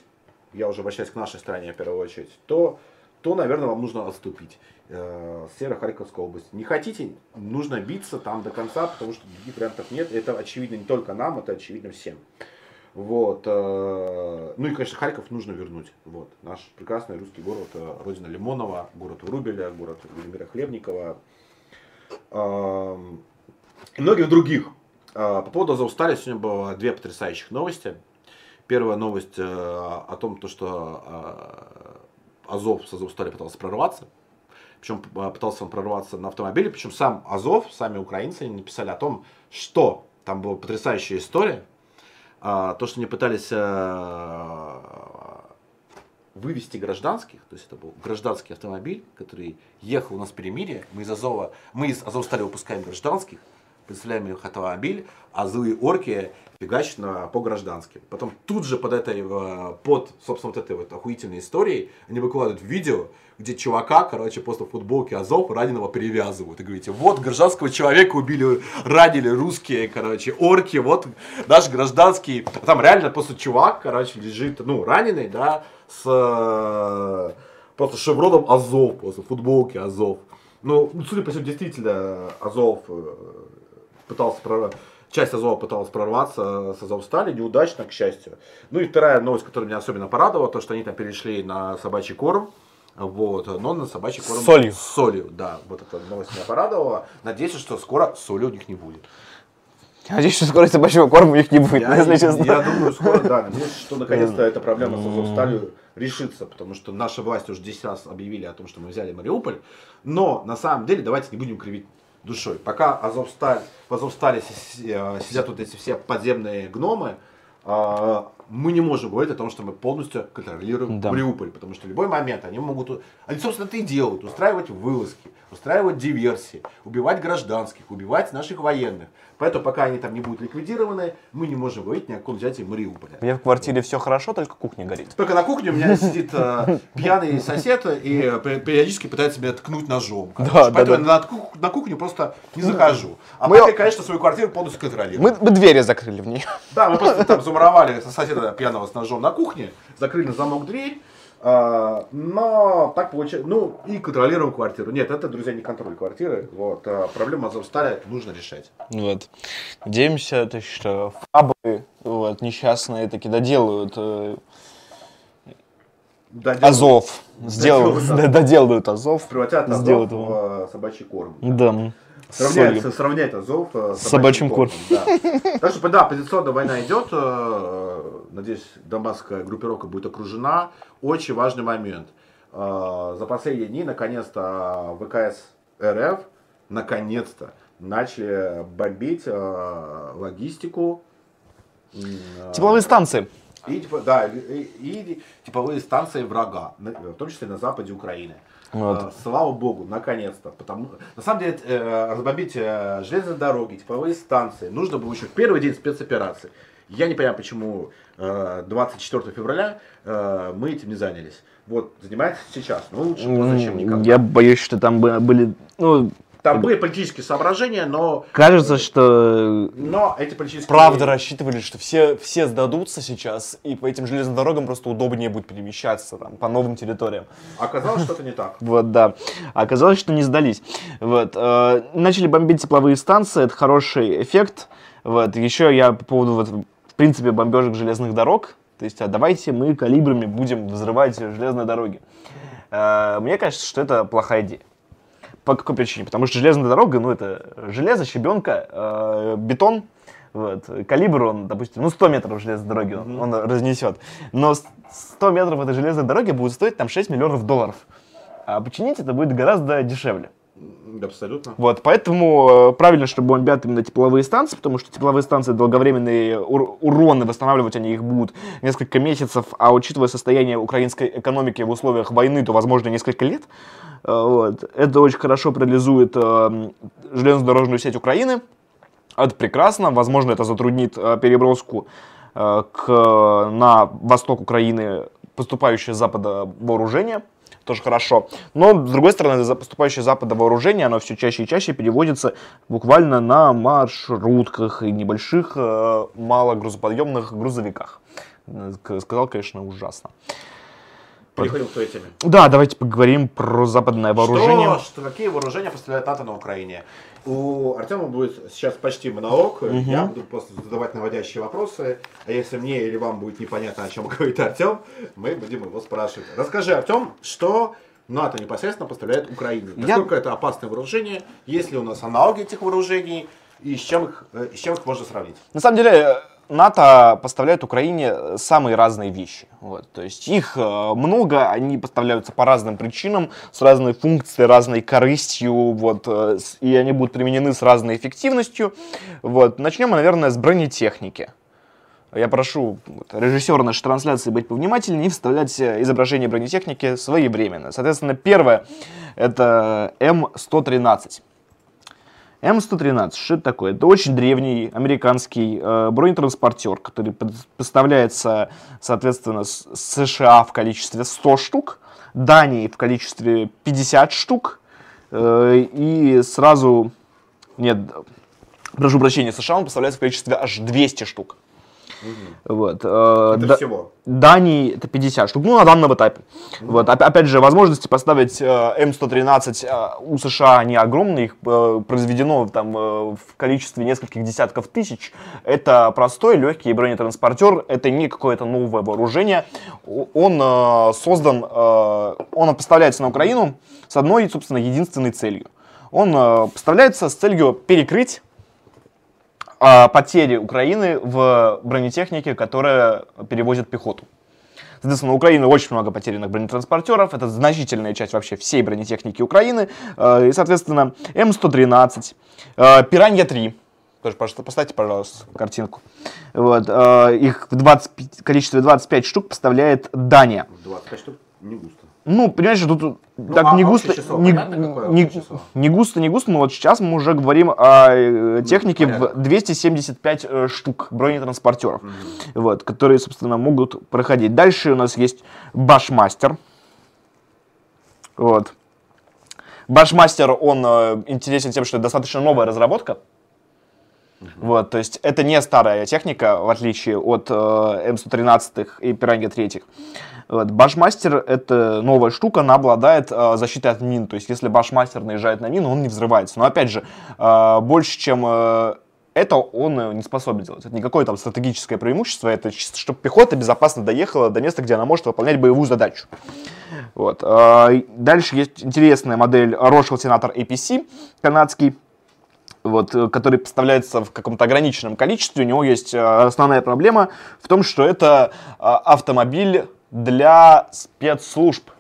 я уже обращаюсь к нашей стране в первую очередь, то, то наверное, вам нужно отступить э, с Северо-Харьковской области. Не хотите, нужно биться там до конца, потому что других вариантов нет. Это очевидно не только нам, это очевидно всем. Вот. э, Ну и, конечно, Харьков нужно вернуть. Вот. Наш прекрасный русский город, э, родина Лимонова, город Врубеля, город Владимира Хлебникова. И многих других. Э, По поводу Азовстали сегодня было две потрясающих новости. Первая новость э, о том, то, что Азов с Азовстали пытался прорваться. Причем э, пытался он прорваться на автомобиле. Причем сам Азов, сами украинцы написали о том, что там была потрясающая история. А, то, что они пытались э, вывести гражданских, то есть это был гражданский автомобиль, который ехал у нас в перемирие, мы из Азова, мы из Азовстали выпускаем гражданских, представляем их автомобиль, а злые орки фигачат по гражданским. Потом тут же под этой, э, под, собственно, вот этой вот охуительной историей, они выкладывают видео, где чувака, короче, после футболки Азов раненого перевязывают. И говорите, вот гражданского человека убили, ранили русские, короче, орки, вот наш гражданский. А там реально просто чувак, короче, лежит, ну, раненый, да, с просто шевроном Азов, после футболки Азов. Ну, ну, судя по всему, действительно, Азов э, пытался прорваться. Часть Азова пыталась прорваться с Азовстали, неудачно, к счастью. Ну и вторая новость, которая меня особенно порадовала, то, что они там перешли на собачий корм. Вот, но на собачий корм С солью. С солью, да. Вот эта новость меня порадовала. Надеюсь, что скоро соли у них не будет. Я надеюсь, что скоро собачьего корма у них не будет, Я, если честно. я думаю, скоро, да. Надеюсь, что наконец-то эта проблема с Азовсталью решится, потому что наши власти уже 10 раз объявили о том, что мы взяли Мариуполь. Но на самом деле давайте не будем кривить душой. Пока Азовсталь, в Азовстале э, сидят вот эти все подземные гномы, а, мы не можем говорить о том, что мы полностью контролируем Да. Мариуполь, потому что в любой момент они могут, они, собственно, это и делают, устраивать вылазки, устраивать диверсии, убивать гражданских, убивать наших военных. Поэтому пока они там не будут ликвидированы, мы не можем говорить ни о каком взятии Мариуполя. У меня в квартире все хорошо, только кухня горит. Только на кухне у меня сидит э, пьяный сосед и пе- периодически пытается меня ткнуть ножом. короче. Да, да, Поэтому да. на, ку- на кухню просто не захожу. А Мы- папе, конечно, свою квартиру полностью контролирует. Мы, мы двери закрыли в ней. Да, мы просто там замуровали соседа пьяного с ножом на кухне, закрыли на замок дверь, но так получается, ну и контролируем квартиру. Нет, это, друзья, не контроль квартиры. Вот, а, проблему Азовстали нужно решать. Вот. Надеемся, то, что фабы вот, несчастные таки доделают э, Доделают- Азов. Сделают, Доделают, да, доделают Азов. Превратят Азов Сделают в его. э, собачий корм. Да. с Сравняет, солью. сравняет Азов э, С собачьим кормом. Да. Так что, да, позиционная война идет. э, Надеюсь, Донбасская группировка будет окружена. Очень важный момент. Э, За последние дни, наконец-то, ВКС РФ, наконец-то, начали бомбить логистику. Тепловые станции. и, типа, да, и, и типовые станции врага, в том числе на западе Украины. Вот. Э, Слава богу, наконец-то. Потому на самом деле э, разбомбить э, железные дороги, типовые станции нужно было еще в первый день спецоперации. Я не понимаю, почему э, 24 февраля э, мы этим не занялись. Вот, занимаемся сейчас. Ну, лучше поздно, чем никогда. Я боюсь, что там бы- были... Ну, Там были политические соображения, но, кажется, что но эти политические... правда рассчитывали, что все, все сдадутся сейчас, и по этим железным дорогам просто удобнее будет перемещаться там, по новым территориям. Оказалось, что-то не так. Вот, да. Оказалось, что не сдались. Вот. э, Начали бомбить тепловые станции, это хороший эффект. Вот. Еще я по поводу, вот, в принципе, бомбежек железных дорог. То есть, а давайте мы калибрами будем взрывать железные дороги. Э, Мне кажется, что это плохая идея. По какой причине? Потому что железная дорога, ну, это железо, щебенка, э, бетон. Вот. Калибр он, допустим, ну 100 метров железной дороги он, он разнесет. Но с- 100 метров этой железной дороги будет стоить там 6 миллионов долларов. А починить это будет гораздо дешевле. Абсолютно. Вот, поэтому э, правильно, что бомбят именно тепловые станции, потому что тепловые станции долговременные ур- уроны, восстанавливать они их будут несколько месяцев, а учитывая состояние украинской экономики в условиях войны, то, возможно, несколько лет. Э, Вот. Это очень хорошо парализует э, железнодорожную сеть Украины. Это прекрасно. Возможно, это затруднит э, переброску э, к, на восток Украины поступающее с запада вооружение. Тоже хорошо. Но, с другой стороны, за- поступающее с запада вооружение, оно все чаще и чаще переводится буквально на маршрутках и небольших э, малогрузоподъемных грузовиках. Ск- Сказал, конечно, ужасно. Переходим к твоей теме. Да, давайте поговорим про западное вооружение. Что, что, какие вооружения поставляет НАТО на Украине? У Артема будет сейчас почти монолог. Я буду просто задавать наводящие вопросы. А если мне или вам будет непонятно, о чем говорит Артем, мы будем его спрашивать. Расскажи, Артем, что НАТО непосредственно поставляет Украине? Я- Насколько это опасное вооружение? Есть ли у нас аналоги этих вооружений? И с чем их, э, с чем их можно сравнить? На самом деле, э, НАТО поставляет Украине э, самые разные вещи. Вот. То есть их э, много, они поставляются по разным причинам, с разной функцией, разной корыстью, вот, э, и они будут применены с разной эффективностью. Вот. Начнем наверное, с бронетехники. Я прошу вот, режиссера нашей трансляции быть повнимательнее и вставлять изображение бронетехники своевременно. Соответственно, первое это М113. М113, что это такое? Это очень древний американский э, бронетранспортер, который поставляется, соответственно, с США в количестве 100 штук, Дании в количестве 50 штук, э, и сразу, нет, прошу прощения, США он поставляется в количестве аж 200 штук. Вот, э, Это да- всего. Дании это 50 штук, ну, на данном этапе. Вот, оп- опять же, возможности поставить э, М113 э, у США они огромные, их произведено там в количестве нескольких десятков тысяч. Это простой, легкий бронетранспортер, это не какое-то новое вооружение. Он создан, он поставляется на Украину с одной, собственно, единственной целью. Он поставляется с целью перекрыть а, потери Украины в бронетехнике, которая перевозит пехоту. Соответственно, у Украины очень много потерянных бронетранспортеров, это значительная часть вообще всей бронетехники Украины. Э, И, соответственно, М113, э, Пиранья-3, Тоже поставьте, пожалуйста, картинку. Вот, э, их в 20, количестве 25 штук поставляет Дания. 25 штук не густо. Ну, понимаешь, тут так а не густо, число не, не- не густо, не густо, но вот сейчас мы уже говорим о э, технике в порядок. 275 э, штук бронетранспортеров, вот, которые, собственно, могут проходить. Дальше у нас есть Башмастер. Вот. Башмастер, он э, интересен тем, что это достаточно новая разработка. Вот, то есть это не старая техника, в отличие от э, М113 и Пиранги 3. Вот, Башмастер это новая штука, она обладает э, защитой от мин. То есть если Башмастер наезжает на мину, он не взрывается. Но опять же, э, больше, чем э, это он э, не способен делать. Это не какое там стратегическое преимущество, это чисто, чтобы пехота безопасно доехала до места, где она может выполнять боевую задачу. Вот. и Дальше есть интересная модель Rochelle Senator APC канадский вот, э, который поставляется в каком-то ограниченном количестве, у него есть э, основная проблема в том, что это автомобиль для спецслужб.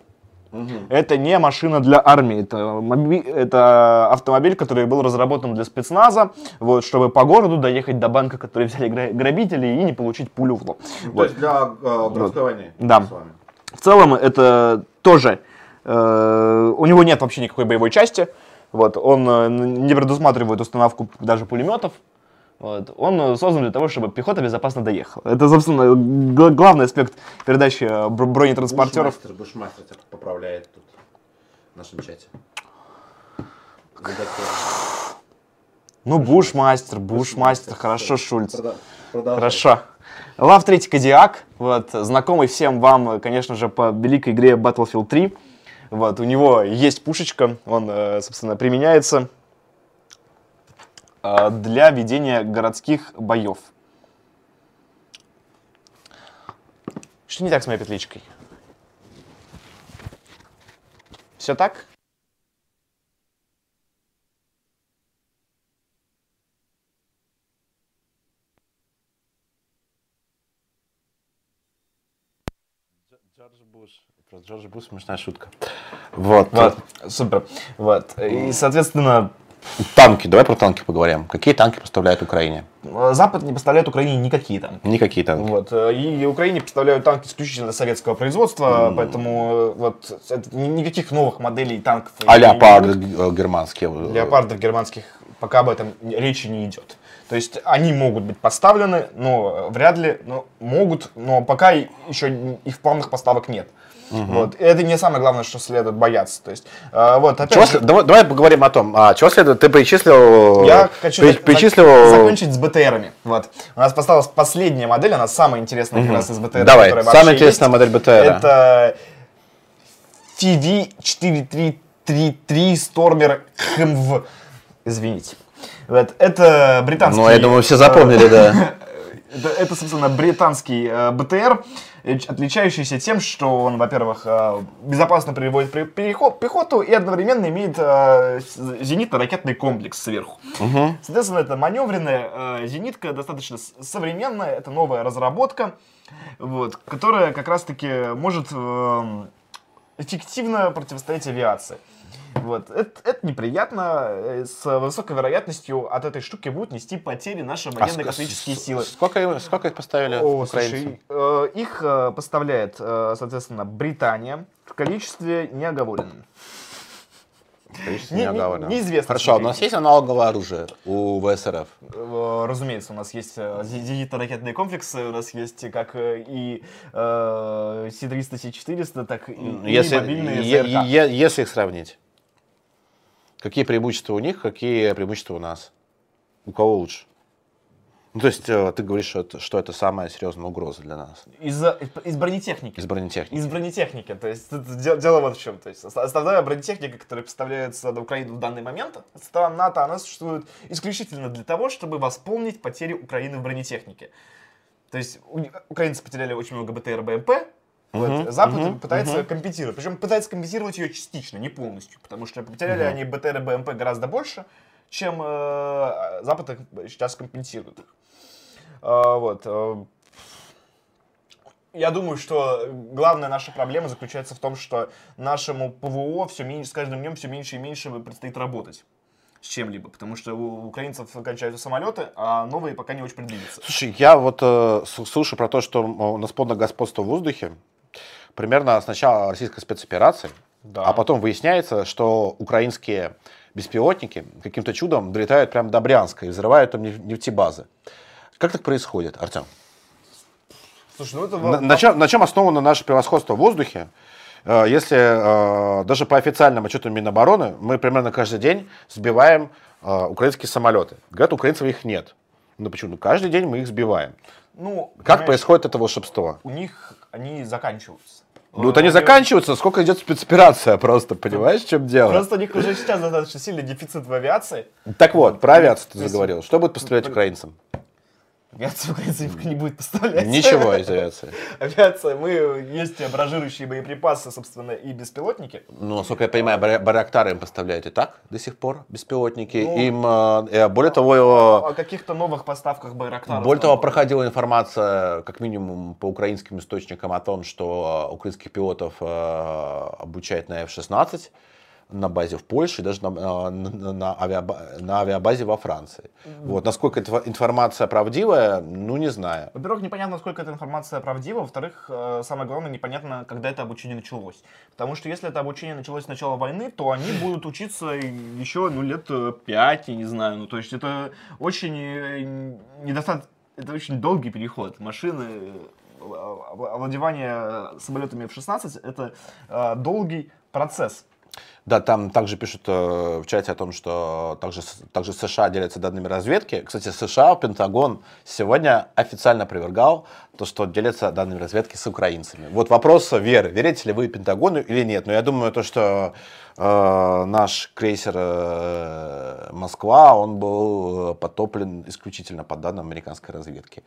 Это не машина для армии, это, моби- это автомобиль, который был разработан для спецназа, вот, чтобы по городу доехать до банка, который взяли гра- грабители, и не получить пулю в лоб. Ну, То Вот. есть для э, городской войны. Да. В целом это тоже, э, у него нет вообще никакой боевой части, вот, он э, не предусматривает установку даже пулеметов, вот, он э, создан для того, чтобы пехота безопасно доехала. Это, собственно, г- главный аспект передачи э, бр- бронетранспортеров. Бушмастер, Бушмастер тебя поправляет тут в нашем чате. Редактор. Ну, бушмастер, бушмастер, хорошо, Шульц. Продолжай. Хорошо. Лав 3 Кадиак, вот, знакомый всем вам, э, конечно же, по великой игре Battlefield 3. Вот, у него есть пушечка, он, собственно, применяется для ведения городских боев. Что не так с моей петличкой? Все так? Джордж Буш. Про Джордж Буш смешная шутка. Вот. Вот, супер. Вот, и, соответственно, Танки, давай про танки поговорим. Какие танки поставляют Украине? Запад не поставляет Украине никакие танки. Никакие танки. Вот. И Украине поставляют танки исключительно советского производства, поэтому э, вот это никаких новых моделей танков. А леопарды э, германские? э, Леопардов германских пока об этом речи не идет. То есть они могут быть поставлены, но э, вряд ли, но могут, но пока еще их плавных поставок нет. Вот. И это не самое главное, что следует бояться. То есть, э, вот, опять Чего же, давай, давай поговорим о том, а, чего следует, ты перечислил... Я хочу зак- перечислил... зак- закончить с БТРами. Вот. У нас осталась последняя модель, она самая интересная как раз из БТР. Давай, самая интересная есть. модель БТР. Это FV4333 Stormer HMV. Извините. Вот. Это британский... Ну, я думаю, все запомнили, да. Это, это, собственно, британский э, БТР, э, отличающийся тем, что он, во-первых, э, безопасно переводит при- переход- пехоту и одновременно имеет э, зенитно-ракетный комплекс сверху. Соответственно, это маневренная э, зенитка, достаточно современная, это новая разработка, вот, которая как раз-таки может э, эффективно противостоять авиации. Вот. Это, это неприятно. э, С высокой вероятностью от этой штуки будут нести потери наши А ск- военно-космические с- силы. Сколько, сколько их поставили О, украинцы? слушай, э, их э, поставляет, соответственно, Британия в количестве неоговоренном. Количество Не- не неизвестно, Хорошо, а у нас есть аналоговое оружие у ВСРФ? Разумеется, у нас есть зенитно-ракетные комплексы, у нас есть как и э, Си-300, Си-400, так и, и Если, мобильные е- ЗРК. если их сравнить, какие преимущества у них, какие преимущества у нас? У кого лучше? Ну, то есть э, ты говоришь, что это, что это самая серьезная угроза для нас Из, из бронетехники. из бронетехники. Из бронетехники. То есть тут де- дело вот в чем. То есть основная бронетехника, которая поставляется на Украину в данный момент, стран НАТО, она существует исключительно для того, чтобы восполнить потери Украины в бронетехнике. То есть украинцы потеряли очень много БТР, БМП, вот, Запад пытается компенсировать. Причем пытается компенсировать ее частично, не полностью. Потому что потеряли они БТР и БМП гораздо больше, чем э, Запад их сейчас компенсирует. А, вот. э, я думаю, что главная наша проблема заключается в том, что нашему ПВО все меньше, с каждым днем все меньше и меньше предстоит работать. с чем-либо, потому что у украинцев кончаются самолеты, а новые пока не очень придвинутся. Слушай, я вот э, с- слышу про то, что у нас полное господство в воздухе. Примерно с начала российской спецоперации, Да. а потом выясняется, что украинские беспилотники каким-то чудом долетают прямо до Брянска и взрывают там неф- нефтебазы. Как так происходит, Артем? Слушай, ну это... На, на чем, на чем основано наше превосходство в воздухе? Э, Если э, даже по официальным отчетам Минобороны мы примерно каждый день сбиваем э, украинские самолеты. Говорят, украинцев их нет. Ну почему? Ну, каждый день мы их сбиваем. Ну, Как происходит это волшебство? У них они заканчиваются. Ну, вот они заканчиваются, сколько идет спецоперация просто, понимаешь, в чем дело? Просто у них уже сейчас достаточно сильный дефицит в авиации. Так вот, про авиацию ты заговорил. Что будет поставлять украинцам? Авиация украинцев не будет поставлять. Ничего из авиации. Авиация, мы, есть баражирующие боеприпасы, собственно, и беспилотники. Ну, насколько я понимаю, Барактары им поставляют и так до сих пор, беспилотники. Ну, им, э, э, более того, э, О каких-то новых поставках Байрактаров. Более того, проходила информация, как минимум по украинским источникам, о том, что украинских пилотов обучают на F-16 на базе в Польше даже на, э, на, на авиаба- на авиабазе во Франции. Вот. Насколько эта информация правдивая, ну не знаю. Во-первых, непонятно, насколько эта информация правдива. Во-вторых, э, самое главное, непонятно, когда это обучение началось. Потому что если это обучение началось с начала войны, то они будут учиться еще ну, лет э, пять, я не знаю. Ну, то есть это очень э, недостаточно... Это очень долгий переход. Машины, э, ов- овладевание самолетами F-16 это э, долгий процесс. Да, там также пишут э, в чате о том, что также, также США делятся данными разведки. Кстати, США, Пентагон сегодня официально опровергал то, что делятся данными разведки с украинцами. Вот вопрос веры. Верите ли вы Пентагону или нет? Но я думаю, то, что э, наш крейсер э, Москва, он был потоплен исключительно по данным американской разведки.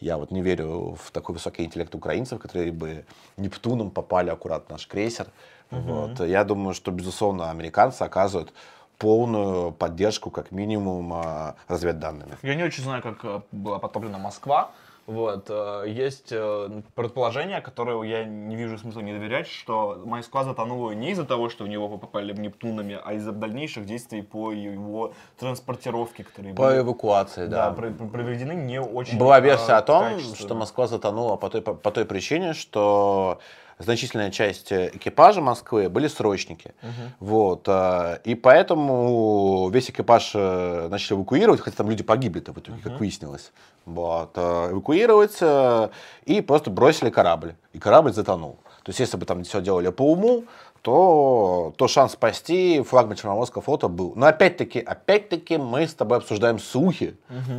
Я вот не верю в такой высокий интеллект украинцев, которые бы Нептуном попали аккурат в наш крейсер. Вот. Я думаю, что, безусловно, американцы оказывают полную поддержку, как минимум, э, разведданными. Я не очень знаю, как э, была потоплена Москва. Вот, э, есть э, предположение, которое я не вижу смысла не доверять, что Москва затонула не из-за того, что в него попали Нептунами, а из-за дальнейших действий по его транспортировке, которые По были эвакуации, да, да. про- про- проведены не очень Была э, версия о том, качественно. что Москва затонула по той, по той причине, что значительная часть э, экипажа Москвы были срочники. Вот, э, и поэтому весь экипаж э, начали эвакуировать, хотя там люди погибли-то в итоге, как выяснилось. Вот, эвакуировать и просто бросили корабль. И корабль затонул. То есть, если бы там все делали по уму, то, то шанс спасти флагман Черноморского флота был. Но опять-таки, опять-таки мы с тобой обсуждаем слухи.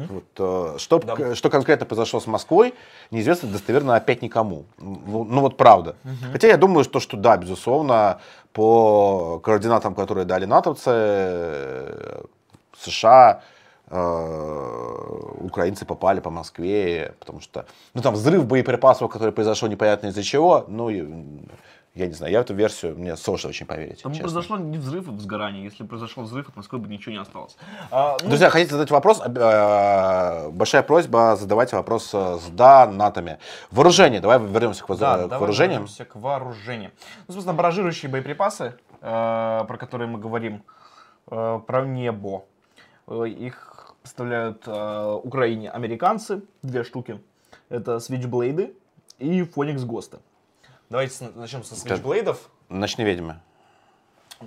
Вот, э, что, Да. что конкретно произошло с Москвой, неизвестно достоверно опять никому. Ну, ну вот правда. Хотя я думаю, что, что да, безусловно, по координатам, которые дали натовцы, э, США, э, украинцы попали по Москве, потому что, ну там взрыв боеприпасов, который произошел непонятно из-за чего, ну, и, я не знаю, я в эту версию, мне сложно очень поверить, Там честно. произошло не взрыв, а возгорание. Если бы произошел взрыв, от Москвы бы ничего не осталось. А, ну, Друзья, хотите задать вопрос? Э, Большая просьба задавайте вопрос э, с донатами. Вооружение. Давай вернемся к, воз- Да, к давай вооружениям. вернемся к вооружениям. Ну, собственно, баражирующие боеприпасы, э, про которые мы говорим, э, про небо. Э, их поставляют э, Украине американцы, две штуки. Это свитчблейды и Фоникс Госты. Давайте с- начнем со свитчблейдов. Ночные ведьмы.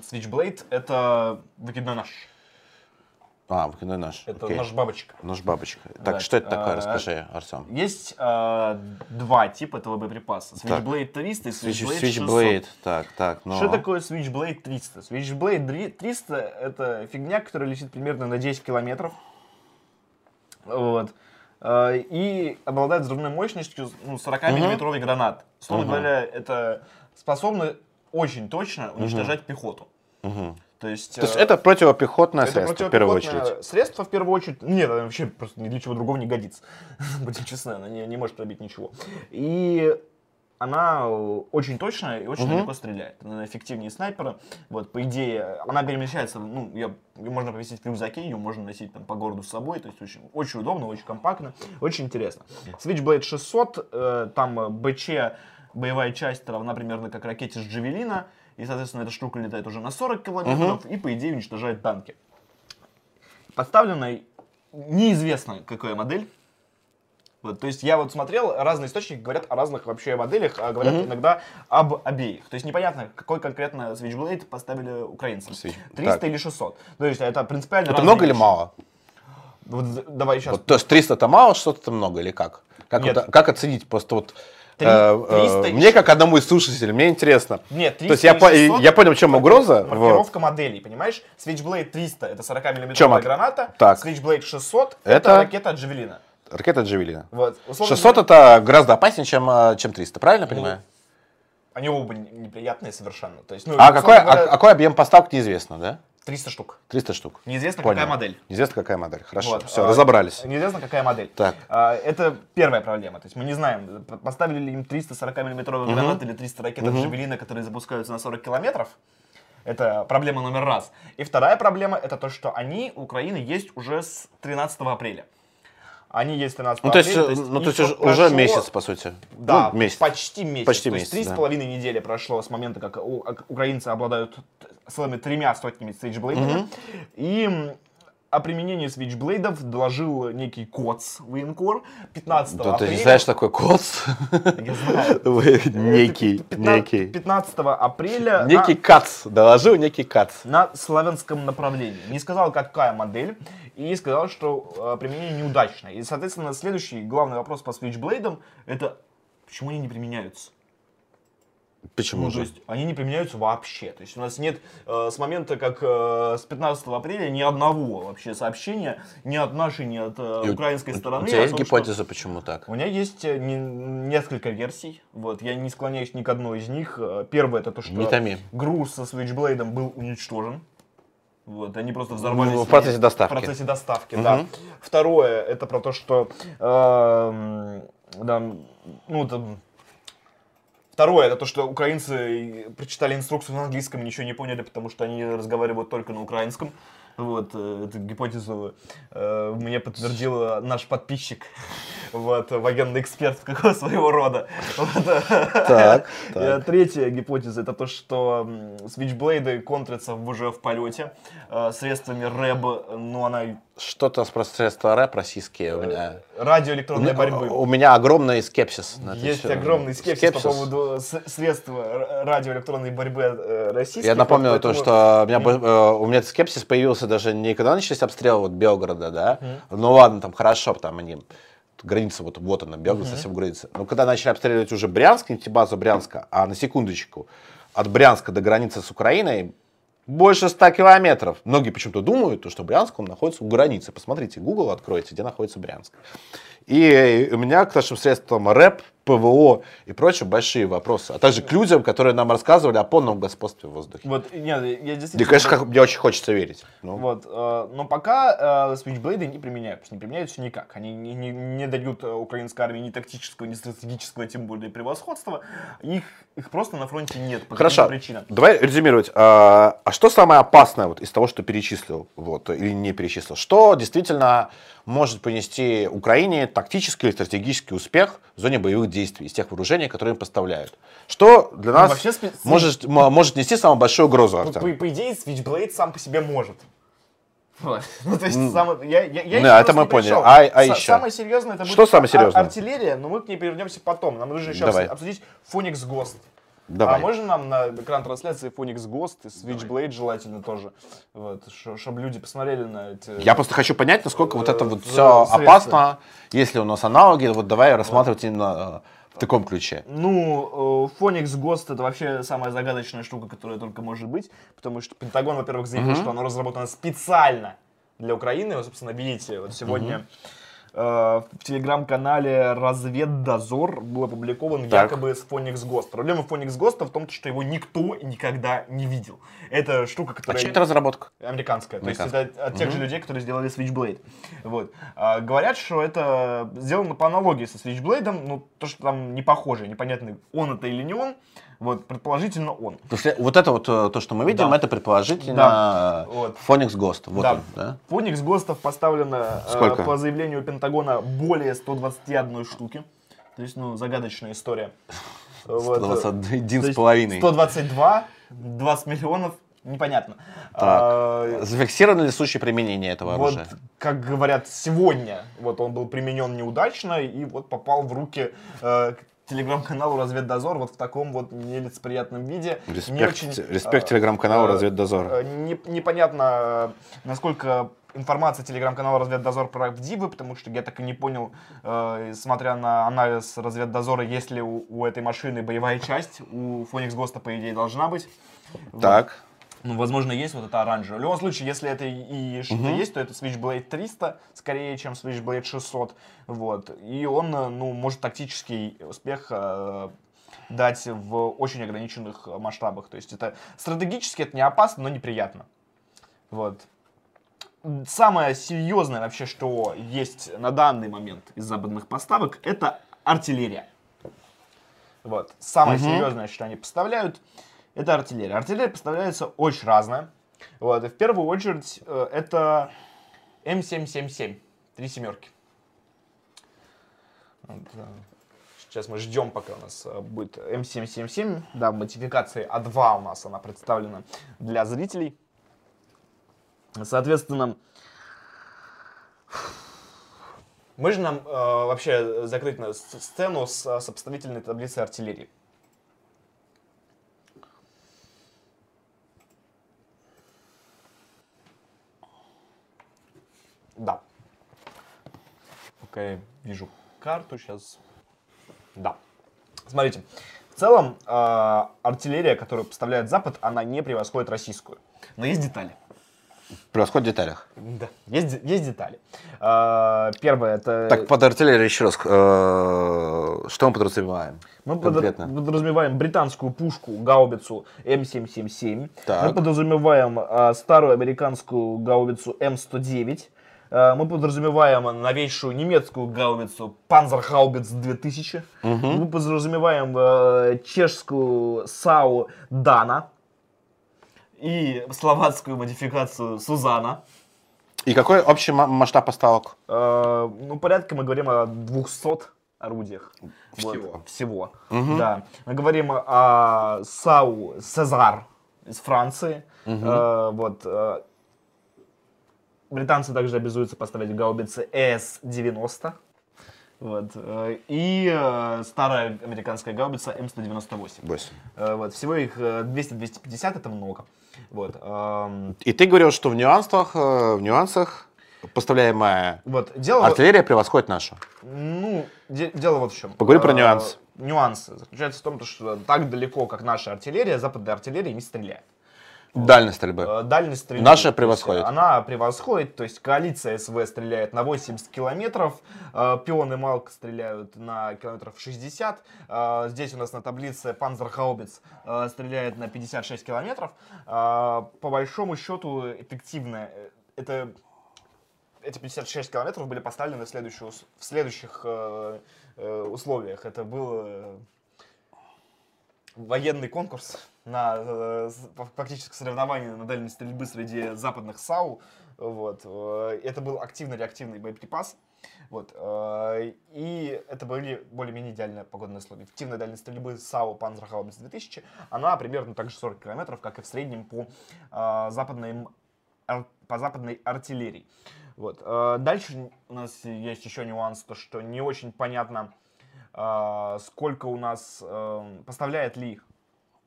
Свитчблейд — это выкидной нож. А, выкидной нож. Это Окей. нож-бабочка. Нож-бабочка. Так, Да, что это такое? а, Расскажи, Артем. Есть э, два типа этого боеприпаса. Switchblade 300 и Switchblade 600. Switchblade. Так, так, ну. Что такое Switchblade 300? Switchblade дри- 300 это фигня, которая летит примерно на 10 километров. Вот. Э, И обладает взрывной мощностью ну, 40-миллиметровый гранат. Словно Мгм. говоря, это способно очень точно уничтожать пехоту. Мгм. То есть, То есть э, это противопехотное это средство, в первую очередь. Средство в первую очередь. Нет, вообще просто ни для чего другого не годится. Будем честны, она не, не может пробить ничего. И она э, очень точная и очень Мгм. легко стреляет. Она эффективнее снайпера. Вот, по идее, она перемещается, ну, ее, ее можно повесить в рюкзаке, ее можно носить там, по городу с собой. То есть очень, очень удобно, очень компактно, очень интересно. Switchblade 600, э, там э, БЧ, боевая часть равна примерно как ракете с Джавелина. И, соответственно, эта штука летает уже на 40 километров и, по идее, уничтожает танки. Поставлена неизвестно какая модель. Вот, то есть я вот смотрел, разные источники говорят о разных вообще моделях, а говорят иногда об обеих. То есть непонятно, какой конкретно Switchblade поставили украинцам. Switch. 300 Так. или 600. То есть это принципиально Это много или вещи. мало? Вот давай сейчас. Вот, то есть 300 это мало, что-то это много или как? Как, Нет. вот, как оценить просто вот... Три- э, э, 300 мне, как одному из слушателей, мне интересно. Нет, 300 То есть я, по- 600 я понял, в чем угроза. вот. Маркировка моделей, понимаешь? Switchblade 300 это 40 Чё, миллиметровая граната, Так. Switchblade 600 Это? это ракета от Джавелина. Ракета Джавелина. Вот. Условно 600 говоря, это гораздо опаснее, чем, э, чем 300, правильно Ну, понимаю? Они оба не- неприятные совершенно. То есть, ну, А какой, а- говоря, какой объем поставок неизвестно, да? 300 штук. 300 штук. Неизвестно, Понял. какая модель. Неизвестно, какая модель. Хорошо, Вот, все, а, разобрались. Неизвестно, какая модель. Так. А, Это первая проблема. То есть мы не знаем, поставили ли им 340 миллиметровый гранат или 300 ракет от Джавелина, которые запускаются на 40 километров. Это проблема номер раз. И вторая проблема это то, что они, у Украины, есть уже с 13 апреля. Они есть 13 Ну, то есть, апреля. э, ну, то есть уже, прошло- месяц, по сути. Да, Ну, месяц. почти месяц. Почти То месяц, есть три с половиной недели прошло с момента, как у- украинцы обладают целыми тремя сотнями свитчблейдами. И м, о применении свитчблейдов доложил некий КОЦ военкор 15 Да, ты апреля. не знаешь такой код? Я знаю. Некий, 15 некий. 15 апреля Некий кац, доложил некий кац. на, на славянском направлении. Не сказал, какая модель, и сказал, что э, применение неудачное. И, соответственно, следующий главный вопрос по свитчблейдам это почему они не применяются? Почему Ну, то же? есть они не применяются вообще. То есть у нас нет э, с момента, как э, с 15 апреля ни одного вообще сообщения ни от нашей, ни от э, И украинской у- стороны. У тебя есть том, что- гипотеза, почему так? У меня есть э, не- несколько версий. Вот, я не склоняюсь ни к одной из них. Э, Первое это то, что Не томи. груз со Switchblade был уничтожен. Вот, они просто взорвались. Ну, в процессе доставки. В процессе доставки, да. Второе, это про то, что... эм, да, ну, там, Второе, это то, что украинцы прочитали инструкцию на английском и ничего не поняли, потому что они разговаривают только на украинском. Вот, э, эту гипотезу э, мне подтвердил наш подписчик, вот, военный эксперт какого своего рода. Вот, э, Так, так. Третья гипотеза это то, что свитчблейды контрятся уже в полете э, средствами РЭБ, ну она Что-то про средства рэп российские у меня. радиоэлектронной борьбы. У меня огромный скепсис. Есть всё. огромный скепсис, по поводу с- средств э, радиоэлектронной борьбы э, российских. Я напомню вот то, поэтому- что у меня, э, у меня этот скепсис появился даже не когда начались обстрелы вот Белгорода, да. Ну ладно, там хорошо, там они граница вот вот она, Белгород совсем граница. Но когда начали обстреливать уже Брянск, нефтебазу Брянска, а на секундочку от Брянска до границы с Украиной больше 100 километров. Многие почему-то думают, то, что Брянск он находится у границы. Посмотрите, Google откройте, где находится Брянск. И у меня к нашим средствам рэп, ПВО и прочее большие вопросы. А также к людям, которые нам рассказывали о полном господстве в воздухе. Вот, нет, я действительно... Мне, конечно, как- мне очень хочется верить. Ну, Вот, э, но пока э, свитчблейды не применяются, не применяются никак. Они не, не- не дают э, украинской армии ни тактического, ни стратегического, тем более превосходства. Их, их просто на фронте нет по Хорошо, причинам. давай резюмировать. А, а что самое опасное вот из того, что перечислил, вот, или не перечислил? Что действительно может принести Украине тактический или стратегический успех в зоне боевых действий из тех вооружений, которые им поставляют? Что для нас Ну, вообще спе- может, м- может нести самую большую угрозу, Артем? по- по идее, Switchblade сам по себе может. Вот. Ну, то есть, сам- я, я, я Да, еще это мы поняли. А- а еще? Самое серьезное это будет Что самое ар- серьезное? артиллерия, но мы к ней вернемся потом. Нам нужно еще Давай. обсудить Phoenix Ghost. Давай. А можно нам на экран трансляции Phoenix Ghost и Switchblade желательно тоже, вот, чтобы люди посмотрели на эти... Я просто хочу понять, насколько вот это вот Э, все средства. опасно, если у нас аналоги, вот давай рассматривать именно э, в таком ключе. Ну, э, Phoenix Ghost это вообще самая загадочная штука, которая только может быть, потому что Пентагон, во-первых, заявил, что оно разработано специально для Украины. Вы, собственно, видите, вот сегодня э, в телеграм-канале Разведдозор был опубликован Так. якобы с Phoenix Ghost. Проблема Phoenix Ghost в том, что его никто никогда не видел. Это штука, А которая... чья это разработка? Американская. То есть Американская. это от тех же людей, которые сделали Switchblade. Вот. А, говорят, что это сделано по аналогии со Switchblade, ну, то, что там не похоже, непонятно, он это или не он. Вот, предположительно он. Потому что вот это вот э, то, что мы видим, Да. это предположительно Да. э, Вот. Phoenix Ghost. Вот Да. он, да? Phoenix Гостов поставлено э, Сколько? по заявлению Пентагона более 121 штуки. То есть, ну, загадочная история. Вот, э, 21 то с есть половиной. 122, 20 миллионов Непонятно. Так. А, Зафиксированы ли случаи применения этого Вот, оружия? как говорят, сегодня вот он был применен неудачно и вот попал в руки э, телеграм-каналу Разведдозор вот в таком вот нелицеприятном виде. Не Респект, очень, респект э, телеграм-каналу э, Разведдозор. э, не- непонятно, насколько информация телеграм-канала Разведдозор правдивы, потому что я так и не понял, э, смотря на анализ Разведдозора, есть ли у, у этой машины боевая часть. У Фоникс Госта, по идее, должна быть. Вот. Ну, возможно, есть вот это оранжевое. В любом случае, если это и что-то Мгм. есть, то это Switchblade 300, скорее, чем Switchblade 600. Вот. И он, э, ну, может тактический успех э, дать в очень ограниченных масштабах. То есть это стратегически это не опасно, но неприятно. Вот. Самое серьезное вообще, что есть на данный момент из западных поставок, это артиллерия. Вот. Самое Мгм. серьезное, что они поставляют, это артиллерия. Артиллерия поставляется очень разная. Вот. И в первую очередь э, это М777. Три семерки. Э, Сейчас мы ждем, пока у нас э, будет М777. Да, в модификации А2 у нас она представлена для зрителей. Соответственно, можно нам э, вообще закрыть на сцену с сопоставительной таблицей артиллерии? Да. Пока я вижу карту сейчас. Да. Смотрите. В целом, э, артиллерия, которую поставляет Запад, она не превосходит российскую. Но есть детали. Превосход в деталях. Да. Есть, есть детали. Э, первое, это... Так, под артиллерией еще раз. э, Что мы подразумеваем? Мы конкретно. подразумеваем британскую пушку, гаубицу М777. Так. Мы подразумеваем а, старую американскую гаубицу М109. А, мы подразумеваем новейшую немецкую гаубицу Panzerhaubitz 2000. Мы подразумеваем э, чешскую САУ Дана. И словацкую модификацию Сузана. И какой общий ма- масштаб поставок? Э, ну, порядка мы говорим о 200 орудиях. Вот, Всего. всего. Да. Мы говорим о САУ Сезар из Франции. Э, вот. э, британцы также обязуются поставить гаубицы С-90. Вот. э, И э, старая американская гаубица М198. Восемь. Э, Вот. Всего их э, 200-250, это много. Вот. эм, И ты говорил, что в нюансах, в нюансах поставляемая Вот. Дело... артиллерия превосходит нашу. Ну, де- дело вот в чем. Поговори про Э, нюансы. Заключаются в том, то, что так далеко, как наша артиллерия, западная артиллерия не стреляет. Дальность стрельбы. Э, Дальность стрельбы. Наша превосходит. Она превосходит, то есть коалиция СВ стреляет на 80 километров, э, Пион и Малк стреляют на километров 60. э, Здесь у нас на таблице э, стреляет на 56 километров. По большому счету эффективно. э, Это эти 56 километров были поставлены в, следующую в следующих э, э, условиях. Это был э, военный конкурс на э, с- фак- фактически соревнование на дальней стрельбы среди западных САУ. Вот. э, Это был активно-реактивный боеприпас. Вот. э, И это были более-менее идеальные погодные условия. Эффективная дальность стрельбы САУ Panzerhaubitz 2000, она примерно так же 40 километров, как и в среднем по, западной, по западной артиллерии. Вот. Дальше у нас есть еще нюанс, то что не очень понятно, сколько у нас поставляет ли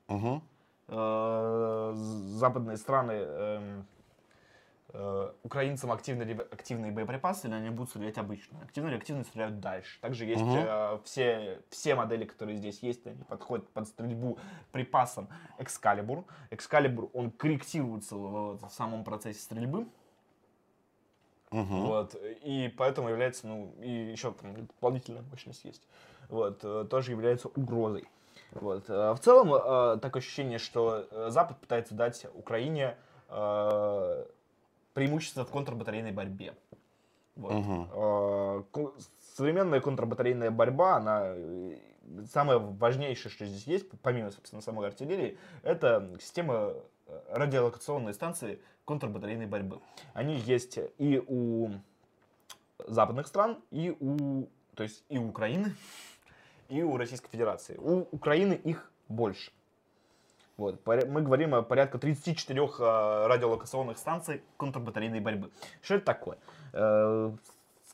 Мгм. Э, западные страны эм, э, украинцам активно, либо активные боеприпасы, или они будут стрелять обычно. Активно или активно стреляют дальше. Также есть Мгм. э, все, все модели, которые здесь есть, они подходят под стрельбу припасом Excalibur. Excalibur, он корректируется в, в самом процессе стрельбы. Мгм. Вот, и поэтому является, ну, и еще там дополнительная мощность есть. Вот, э, тоже является угрозой. Вот. э, В целом, э, такое ощущение, что э, Запад пытается дать Украине преимущество в контрбатарейной борьбе. Вот. Ко- Современная контрбатарейная борьба, она самое важнейшее, что здесь есть, помимо, собственно, самой артиллерии, это система радиолокационной станции контрбатарейной борьбы. Они есть и у западных стран, и у, то есть и у Украины, и у Российской Федерации. У Украины их больше. Вот, мы говорим о порядка 34 э, радиолокационных станций контрбатарейной борьбы. Что это такое? Э,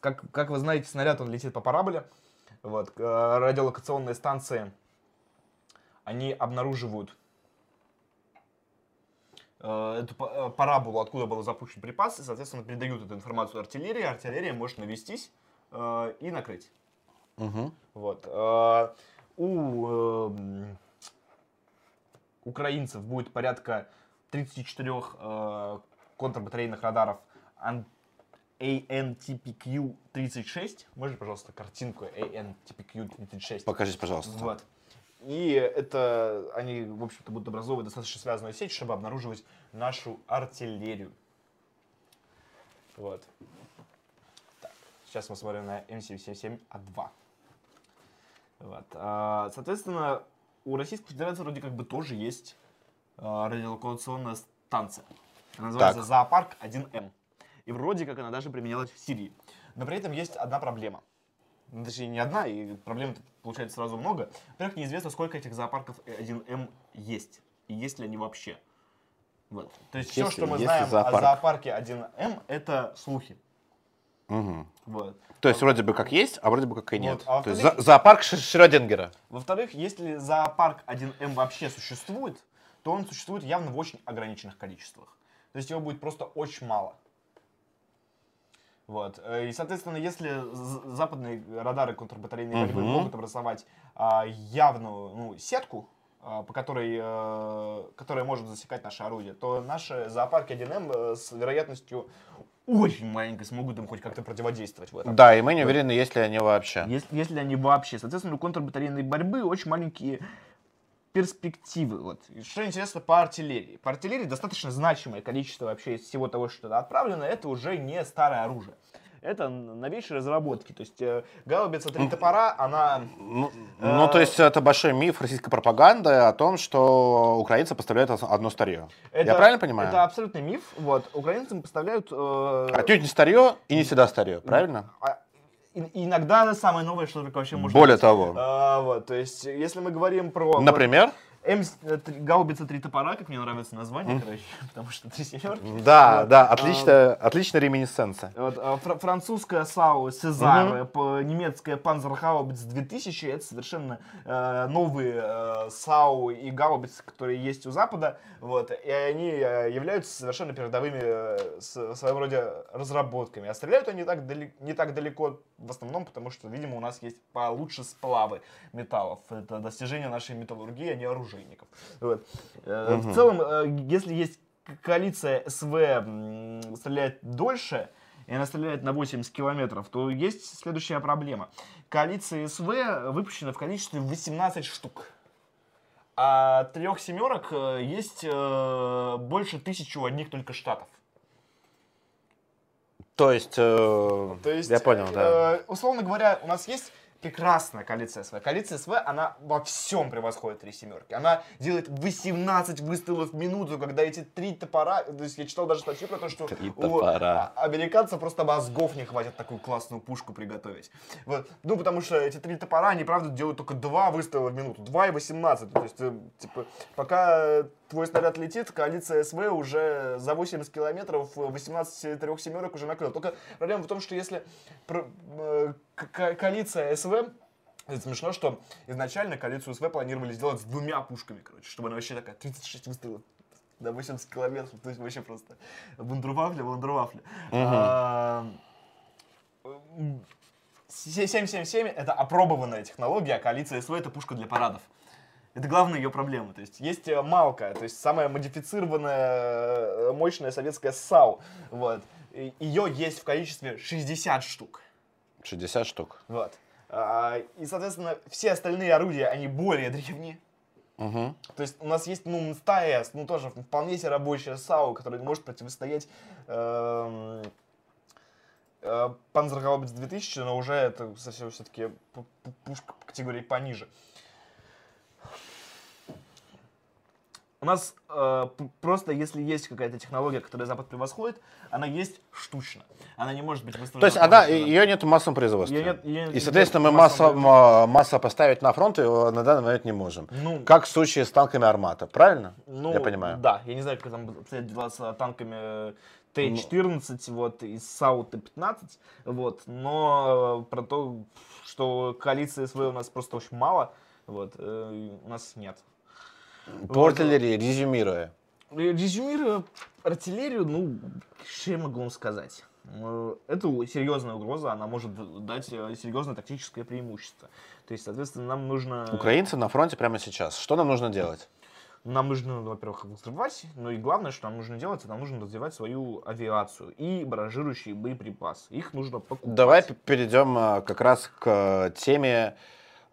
как, как вы знаете, снаряд он летит по параболе. Вот, э, радиолокационные станции, они обнаруживают э, эту э, параболу, откуда был запущен припас, и, соответственно, передают эту информацию артиллерии. Артиллерия может навестись и накрыть. Мгм. Вот. э, У эм, украинцев будет порядка 34 э, контрбатарейных радаров Ан- ANTPQ-36. Можно, пожалуйста, картинку ANTPQ-36? Покажите, пожалуйста. Вот. И это они, в общем-то, будут образовывать достаточно связанную сеть, чтобы обнаруживать нашу артиллерию. Вот. Так, сейчас мы смотрим на М777А2. Вот. а, Соответственно, у Российской Федерации вроде как бы тоже есть а, радиолокационная станция. Она называется Так. Зоопарк 1М. И вроде как она даже применялась в Сирии. Но при этом есть одна проблема. Ну, точнее, не одна, и проблем получается сразу много. Во-первых, неизвестно, сколько этих зоопарков 1М есть. И есть ли они вообще. Вот. То есть все, Есть ли- что мы знаем зоопарк? о зоопарке 1М, это слухи. Мгм. Вот. То есть вроде бы как есть, а вроде бы как и нет. Вот, а То есть во-вторых- зо- зоопарк Шрёдингера. Во-вторых, если зоопарк 1М вообще существует, то он существует явно в очень ограниченных количествах. То есть его будет просто очень мало. Вот. Э, И, соответственно, если западные радары контрбатарейной борьбы Мгм. могут образовать а, явную ну, сетку, а, по которой, э, которая может засекать наше орудие, то наши зоопарки 1М э, с вероятностью очень маленькой смогут им хоть как-то противодействовать в этом. Да, и мы не уверены, есть ли они вообще. Если, если они вообще. Соответственно, у контрбатарейной борьбы очень маленькие перспективы. Вот. И Что интересно по артиллерии. По артиллерии достаточно значимое количество вообще из всего того, что отправлено, это уже не старое оружие. Это новейшие разработки. То есть э, гаубица три топора, она... Ну, Э, ну, то есть это большой миф российской пропаганды о том, что украинцы поставляют ос- одно старье. Это, Я правильно понимаю? Это абсолютный миф. Вот. Украинцам поставляют... э, Отнюдь не старье и не всегда старье, правильно? а, и- иногда самое новое, что только вообще может Более быть. того. А, вот, то есть, если мы говорим про... вот, Например? М, э, три- гаубица три топора, как мне нравится название, короче, потому что три семерки. Да, Вот, да, а, отличная, отличная реминесценция. Вот, а, фра- французская САУ Сезар, по- немецкая Панзергаубиц 2000, это совершенно э, новые э, САУ и гаубицы, которые есть у Запада, вот, и они э, являются совершенно передовыми э, с, в своем роде разработками. А стреляют они так дали- не так далеко в основном, потому что, видимо, у нас есть получше сплавы металлов. Это достижение нашей металлургии, а не оружейников. Вот. Э, В целом, э, если есть коалиция СВ стреляет дольше, и она стреляет на 80 километров, то есть следующая проблема. Коалиция СВ выпущена в количестве 18 штук. А трех семерок э, есть э, больше тысячи у одних только штатов. То есть, э, То есть, я понял, да. э, условно говоря, у нас есть прекрасная коалиция СВ. Коалиция СВ, она во всем превосходит три семерки. Она делает 18 выстрелов в минуту, когда эти три топора... То есть я читал даже статью про то, что Три у топора. а- американцев просто мозгов не хватит такую классную пушку приготовить. Вот. Ну, потому что эти три топора, они, правда, делают только два выстрела в минуту. 2 и 18. То есть, э, типа, пока твой снаряд летит, коалиция СВ уже за 80 километров 18 трех семерок уже накрыла. Только проблема в том, что если э, коалиция СВ это смешно, что изначально коалицию СВ планировали сделать с двумя пушками, короче, чтобы она вообще такая 36 выстрелов до 80 километров, то есть вообще просто вундервафля, вундервафля. А, м, 777 это опробованная технология, а коалиция СВ это пушка для парадов. Это главная ее проблема. То есть есть э, Малка, то есть самая модифицированная, э, мощная советская САУ. Вот. Ее есть в количестве 60 штук. 60 штук. Вот. А, И, соответственно, все остальные орудия, они более древние. Мгм. То есть у нас есть, ну, МСТАЭС, ну, тоже вполне себе рабочая САУ, которая может противостоять эм, э, Панзергаубиц 2000, но уже это совсем все-таки пушка категории пониже. У нас э, просто, если есть какая-то технология, которая Запад превосходит, она есть штучно. Она не может быть выставлена. То есть она, ее нет в массовом производстве. Её нет- её и, нет соответственно, мы в массово, массовом м- массово поставить на фронт его на данный момент не можем. Ну, Как в случае с танками Армата, правильно? Ну, Я понимаю. Да, я не знаю, как там обстоят дела с танками Т-14 вот, и САУ Т-15, вот, но э, про то, что коалиции СВ у нас просто очень мало, вот, э, у нас нет. По артиллерии, резюмируя. Резюмируя артиллерию, ну, что я могу вам сказать? Э, Это серьезная угроза, она может дать э, серьезное тактическое преимущество. То есть, соответственно, нам нужно... Украинцы на фронте прямо сейчас. Что нам нужно делать? Нам нужно, во-первых, взрывать, но и главное, что нам нужно делать, это нам нужно развивать свою авиацию и баражирующие боеприпасы. Их нужно покупать. Давай перейдем как раз к теме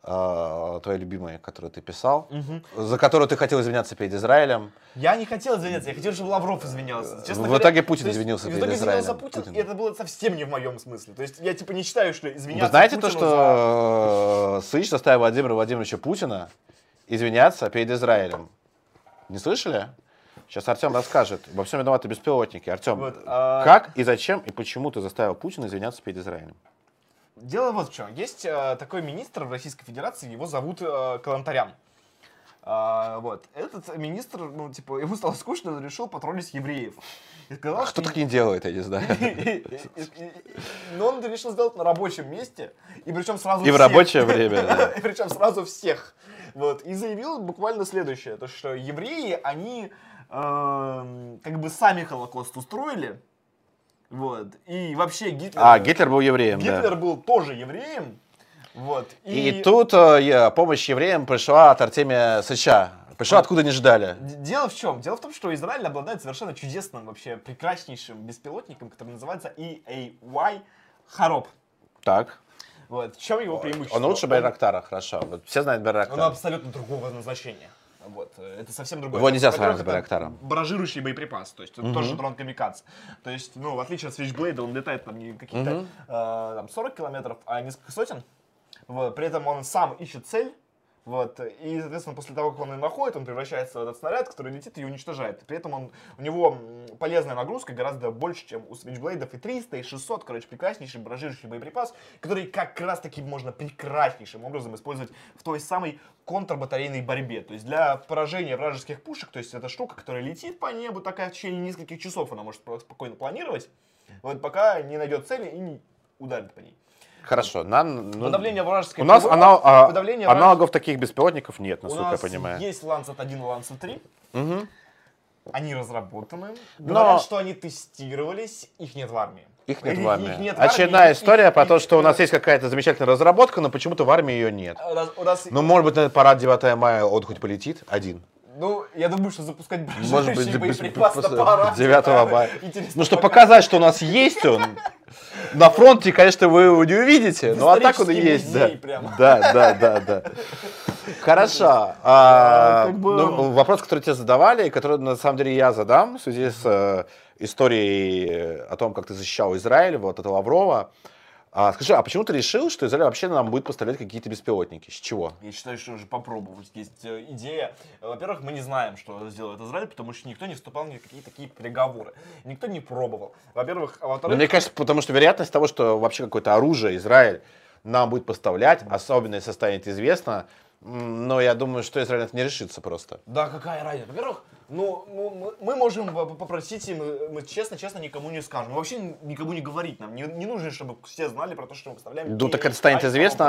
твоей любимой, которую ты писал, Мгм. за которую ты хотел извиняться перед Израилем. Я не хотел извиняться, я хотел, чтобы Лавров извинялся. Честно В говоря, итоге Путин то есть извинился В перед итоге извинялся Израилем. Путин, Путин. и это было совсем не в моем смысле. То есть я типа не считаю, что извиняться Вы знаете то, Путину за- что э, Сыч заставил Владимира Владимировича Путина извиняться перед Израилем? Не слышали? Сейчас Артем расскажет. Во всем виноваты беспилотники. Артем, Вот, а- как и зачем и почему ты заставил Путина извиняться перед Израилем? Дело вот в чем. Есть э, такой министр в Российской Федерации, его зовут э, Калантарян. А, вот. Этот министр, ну, типа, ему стало скучно, он решил потроллить евреев. И сказал, А кто что так не делает, я не знаю. Но он это решил сделать на рабочем месте, и причем сразу И в рабочее время. И причем сразу всех. Вот. И заявил буквально следующее, то что евреи, они эм, как бы сами Холокост устроили, вот, и вообще Гитлер... А, Гитлер был евреем, Гитлер да. был тоже евреем, вот, И тут э, помощь евреям пришла от Артемия Сыча. Пришла откуда не ждали. Дело в чем? Дело в том, что Израиль обладает совершенно чудесным, вообще прекраснейшим беспилотником, который называется EAY Хароп. Так. Вот. В чем его преимущество? Он лучше Байрактара, хорошо. Вот все знают Он Байрактар. абсолютно другого назначения. Вот. э, Это совсем другое. Его нельзя сравнивать с Байрактаром. Баражирующий боеприпас, то есть это тоже дрон камикадзе. То есть, ну, в отличие от Switchblade, он летает там не какие-то э, там 40 километров, а несколько сотен. Вот. При этом он сам ищет цель. Вот, и, соответственно, после того, как он ее находит, он превращается в этот снаряд, который летит и уничтожает. При этом он, у него полезная нагрузка гораздо больше, чем у Switchblade и 300, и 600, короче, прекраснейший баражирующий боеприпас, который как раз-таки можно прекраснейшим образом использовать в той самой контрбатарейной борьбе. То есть для поражения вражеских пушек, то есть это штука, которая летит по небу, такая в течение нескольких часов она может спокойно планировать, вот пока не найдет цели и не ударит по ней. Хорошо. Нам, ну, Подавление вражеской у нас ПВО, анал- а, подавление аналогов таких беспилотников нет, насколько я нас понимаю. есть Lancet 1 и Lancet 3. Мгм. Они разработаны. Но- Говорят, что они тестировались, их нет в армии. Их нет в армии. их нет в Очередная армии, история их- про их- то, что у нас есть какая-то замечательная разработка, но почему-то в армии ее нет. У нас- Ну, может быть, на парад 9 мая он хоть полетит один. Ну, я думаю, что запускать Может быть, боеприпас на параде, 9 да, мая. Ну, чтобы пока. показать, что у нас есть он. На фронте, конечно, вы его не увидите, но а так он и есть, да. Да, да, да, да. Хорошо. А, как бы- ну, вопрос, который тебе задавали, и который на самом деле я задам в связи с э, историей о том, как ты защищал Израиль, вот это Лаврова. А, скажи, а почему ты решил, что Израиль вообще нам будет поставлять какие-то беспилотники? С чего? Я считаю, что уже попробовать. Есть э, идея. Во-первых, мы не знаем, что сделает Израиль, потому что никто не вступал ни в какие такие переговоры. Никто не пробовал. Во-первых, а Ну, во-вторых... мне кажется, потому что вероятность того, что вообще какое-то оружие Израиль нам будет поставлять, особенно если станет известно, но я думаю, что Израиль это не решится просто. Да, какая разница? Во-первых, ну, ну, мы, мы можем попросить, и мы, мы честно-честно никому не скажем. вообще никому не говорить нам. Не, не нужно, чтобы все знали про то, что мы поставляем. Ну, так это станет а- известно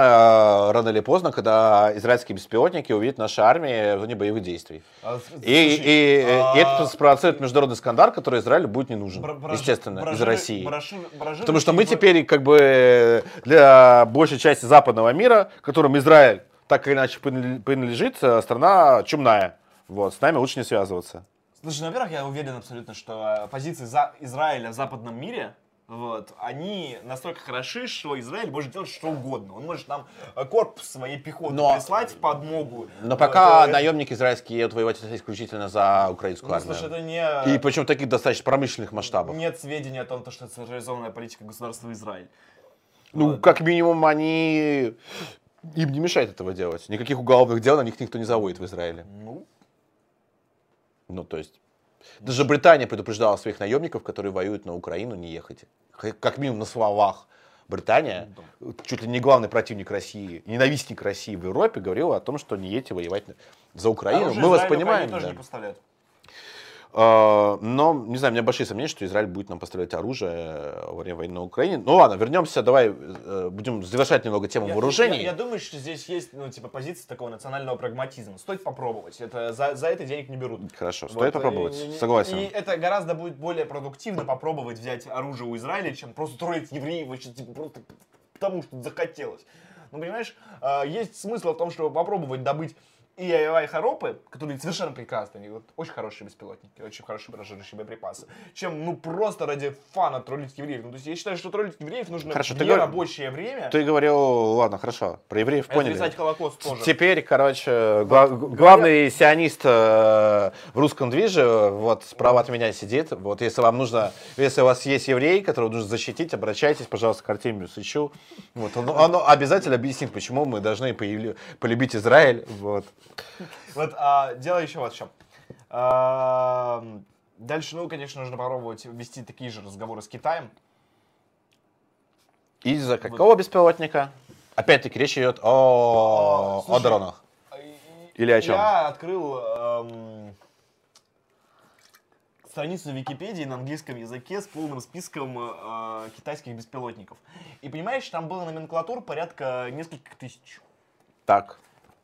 э, рано или поздно, когда израильские беспилотники увидят наши армии в зоне боевых действий. А, И, и, а, и это спровоцирует международный скандал, который Израилю будет не нужен, бра- бараж- естественно, из баражиры- России. бараши- баражирующие Потому что мы теперь как бы для большей части западного мира, которым Израиль так или иначе принадле- принадлежит, э, страна чумная. Вот, с нами лучше не связываться. Слушай, ну, во-первых, я уверен абсолютно, что э, позиции за Израиля в западном мире, вот, они настолько хороши, что Израиль может делать что угодно. Он может нам э, корпус своей пехоты Но- прислать в подмогу. Но пока Вот, э, наемники израильские едут воевать исключительно за украинскую ну, армию. слушай, это не... И причем таких достаточно промышленных масштабов. Нет сведений о том, то, что это централизованная политика государства Израиль. Ну, Вот. как минимум, они... Им не мешает этого делать. Никаких уголовных дел на них никто не заводит в Израиле. Ну, Ну, то есть, даже Британия предупреждала своих наемников, которые воюют на Украину, не ехать. Как минимум на словах. Британия, чуть ли не главный противник России, ненавистник России в Европе, говорила о том, что не едете воевать за Украину. Оружие Мы вас понимаем. Украине тоже да. не поставляют. А, Но, не знаю, у меня большие сомнения, что Израиль будет нам поставлять оружие э, во время войны на Украине. Ну ладно, вернемся, давай э, будем завершать немного тему Я- вооружений. Я, я думаю, что здесь есть, ну, типа, позиция такого национального прагматизма. Стоит попробовать. Это за, за это денег не берут. Хорошо, Вот, стоит попробовать, и- согласен. И это гораздо будет более продуктивно попробовать взять оружие у Израиля, чем просто троллить евреев, типа, просто потому что захотелось. Ну, понимаешь, есть смысл в том, чтобы попробовать добыть и AI хоропы, которые совершенно прекрасные, они вот очень хорошие беспилотники, очень хорошие прожирующие боеприпасы, чем, ну, просто ради фана троллить евреев. Ну, то есть я считаю, что троллить евреев нужно Хорошо, в ты говор- рабочее время. Ты говорил, ладно, хорошо, про евреев И поняли. отрезать Холокост тоже. Теперь, короче, гла- главный сионист э, в русском движе, вот справа от меня сидит. Вот если вам нужно, если у вас есть еврей, которого нужно защитить, обращайтесь, пожалуйста, к Артемию Сычу. Вот, он, он обязательно объяснит, почему мы должны полюбить Израиль. Вот. Вот а, дело еще вот в чем. А, дальше, ну, конечно, нужно попробовать вести такие же разговоры с Китаем. Из-за какого беспилотника? Опять-таки речь идет о, А, слушай, о дронах. И- Или о чем? Я открыл эм, страницу Википедии на английском языке с полным списком э, китайских беспилотников. И понимаешь, там было номенклатур порядка нескольких тысяч. Так.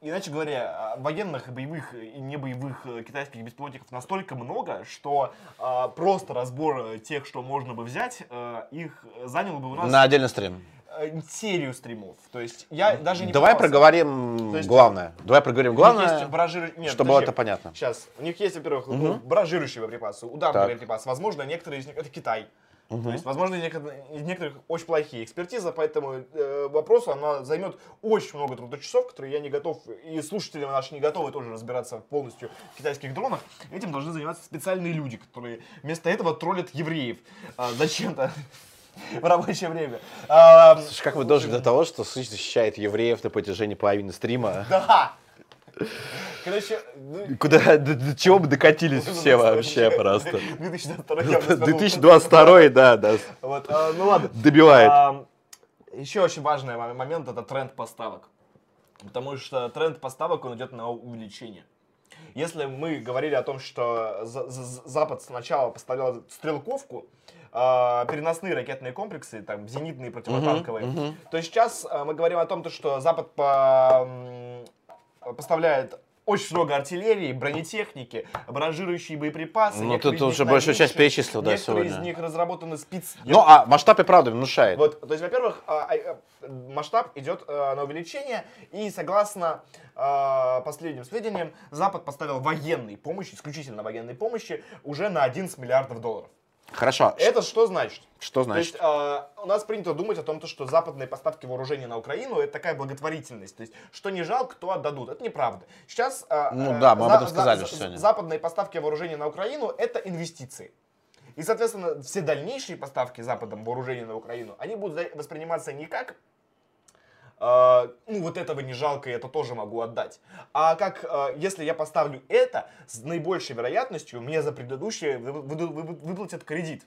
Иначе говоря, а, военных, боевых и небоевых э, китайских беспилотников настолько много, что а, просто разбор э, тех, что можно бы взять, э, их занял бы у нас На отдельный стрим. э, серию стримов. То есть я даже не Давай пытался. проговорим То есть- главное. Давай проговорим них есть главное, баражиры- нет, чтобы было это понятно. Сейчас. У них есть, во-первых, Мгм. ну, баражирующие боеприпасы, ударные Так. боеприпасы. Возможно, некоторые из них это Китай. То Мгм. есть, возможно, из некоторых очень плохие экспертиза, поэтому э, вопросу она займет очень много трудочасов, которые я не готов, и слушатели наши не готовы тоже разбираться полностью в китайских дронах. Этим должны заниматься специальные люди, которые вместо этого троллят евреев а, зачем-то в рабочее время. А, Слушай, как вы дошли до того, что Сыч защищает евреев на протяжении половины стрима? Да! Короче, ну, Куда, до, до чего мы докатились все вообще просто? 2022 я бы сказал. 2022, да, да, Вот, а, ну ладно. добивает. А, еще очень важный мо- момент это тренд поставок. Потому что тренд поставок, он идет на увеличение. Если мы говорили о том, что За- За- Запад сначала поставлял стрелковку, а, переносные ракетные комплексы, там, зенитные, противотанковые, то сейчас мы говорим о том, то, что Запад по- поставляет очень много артиллерии, бронетехники, баражирующие боеприпасы. Ну, ты уже большую часть перечислил, да, Некоторые из сегодня. них разработаны спец... Ну, а масштаб и правда внушает. Вот, то есть, во-первых, а, а, а, масштаб идет а, на увеличение, и согласно а, последним сведениям, Запад поставил военной помощи, исключительно военной помощи, уже на 11 миллиардов долларов. Хорошо. Это что значит? Что То есть значит? а, у нас принято думать о том, то, что западные поставки вооружения на Украину это такая благотворительность. То есть, что не жалко, то отдадут. Это неправда. Сейчас а, Ну э, да, мы об этом сказали за- сегодня. западные поставки вооружения на Украину это инвестиции. И, соответственно, все дальнейшие поставки Западом вооружения на Украину, они будут восприниматься не как э, ну вот этого не жалко, и это тоже могу отдать. А как, э, если я поставлю это, с наибольшей вероятностью мне за предыдущее вы- вы- вы- вы- выплатят кредит.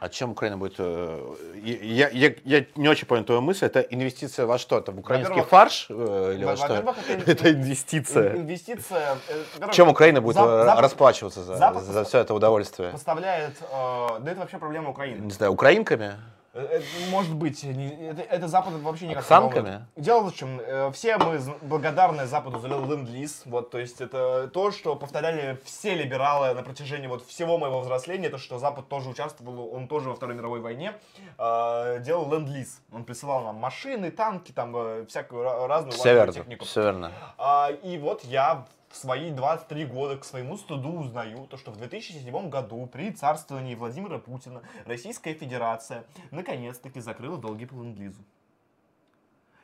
А чем Украина будет... э, Я, я, я не очень понял твою мысль. Это инвестиция во что? Это в украинский фарш? э, Или во что? во-первых, это- Это инвестиция. Инвестиция. э, Чем Украина будет Зап- Запад расплачиваться за, Запад за все это удовольствие? Поставляет. э, да это вообще проблема Украины. Не знаю, украинками? Э, может быть, не- это, это Запад вообще никак не Санками? волнует. Дело в чем, э, все мы благодарны Западу за ленд-лиз, вот, то есть это то, что повторяли все либералы на протяжении вот всего моего взросления, то, что Запад тоже участвовал, он тоже во Второй мировой войне э, делал ленд-лиз. Он присылал нам машины, танки, там э, всякую ра- разную Все верно. технику. Все верно. А, и вот я в свои 23 года к своему стыду узнаю, то, что в 2007 году при царствовании Владимира Путина Российская Федерация наконец-таки закрыла долги по ленд-лизу.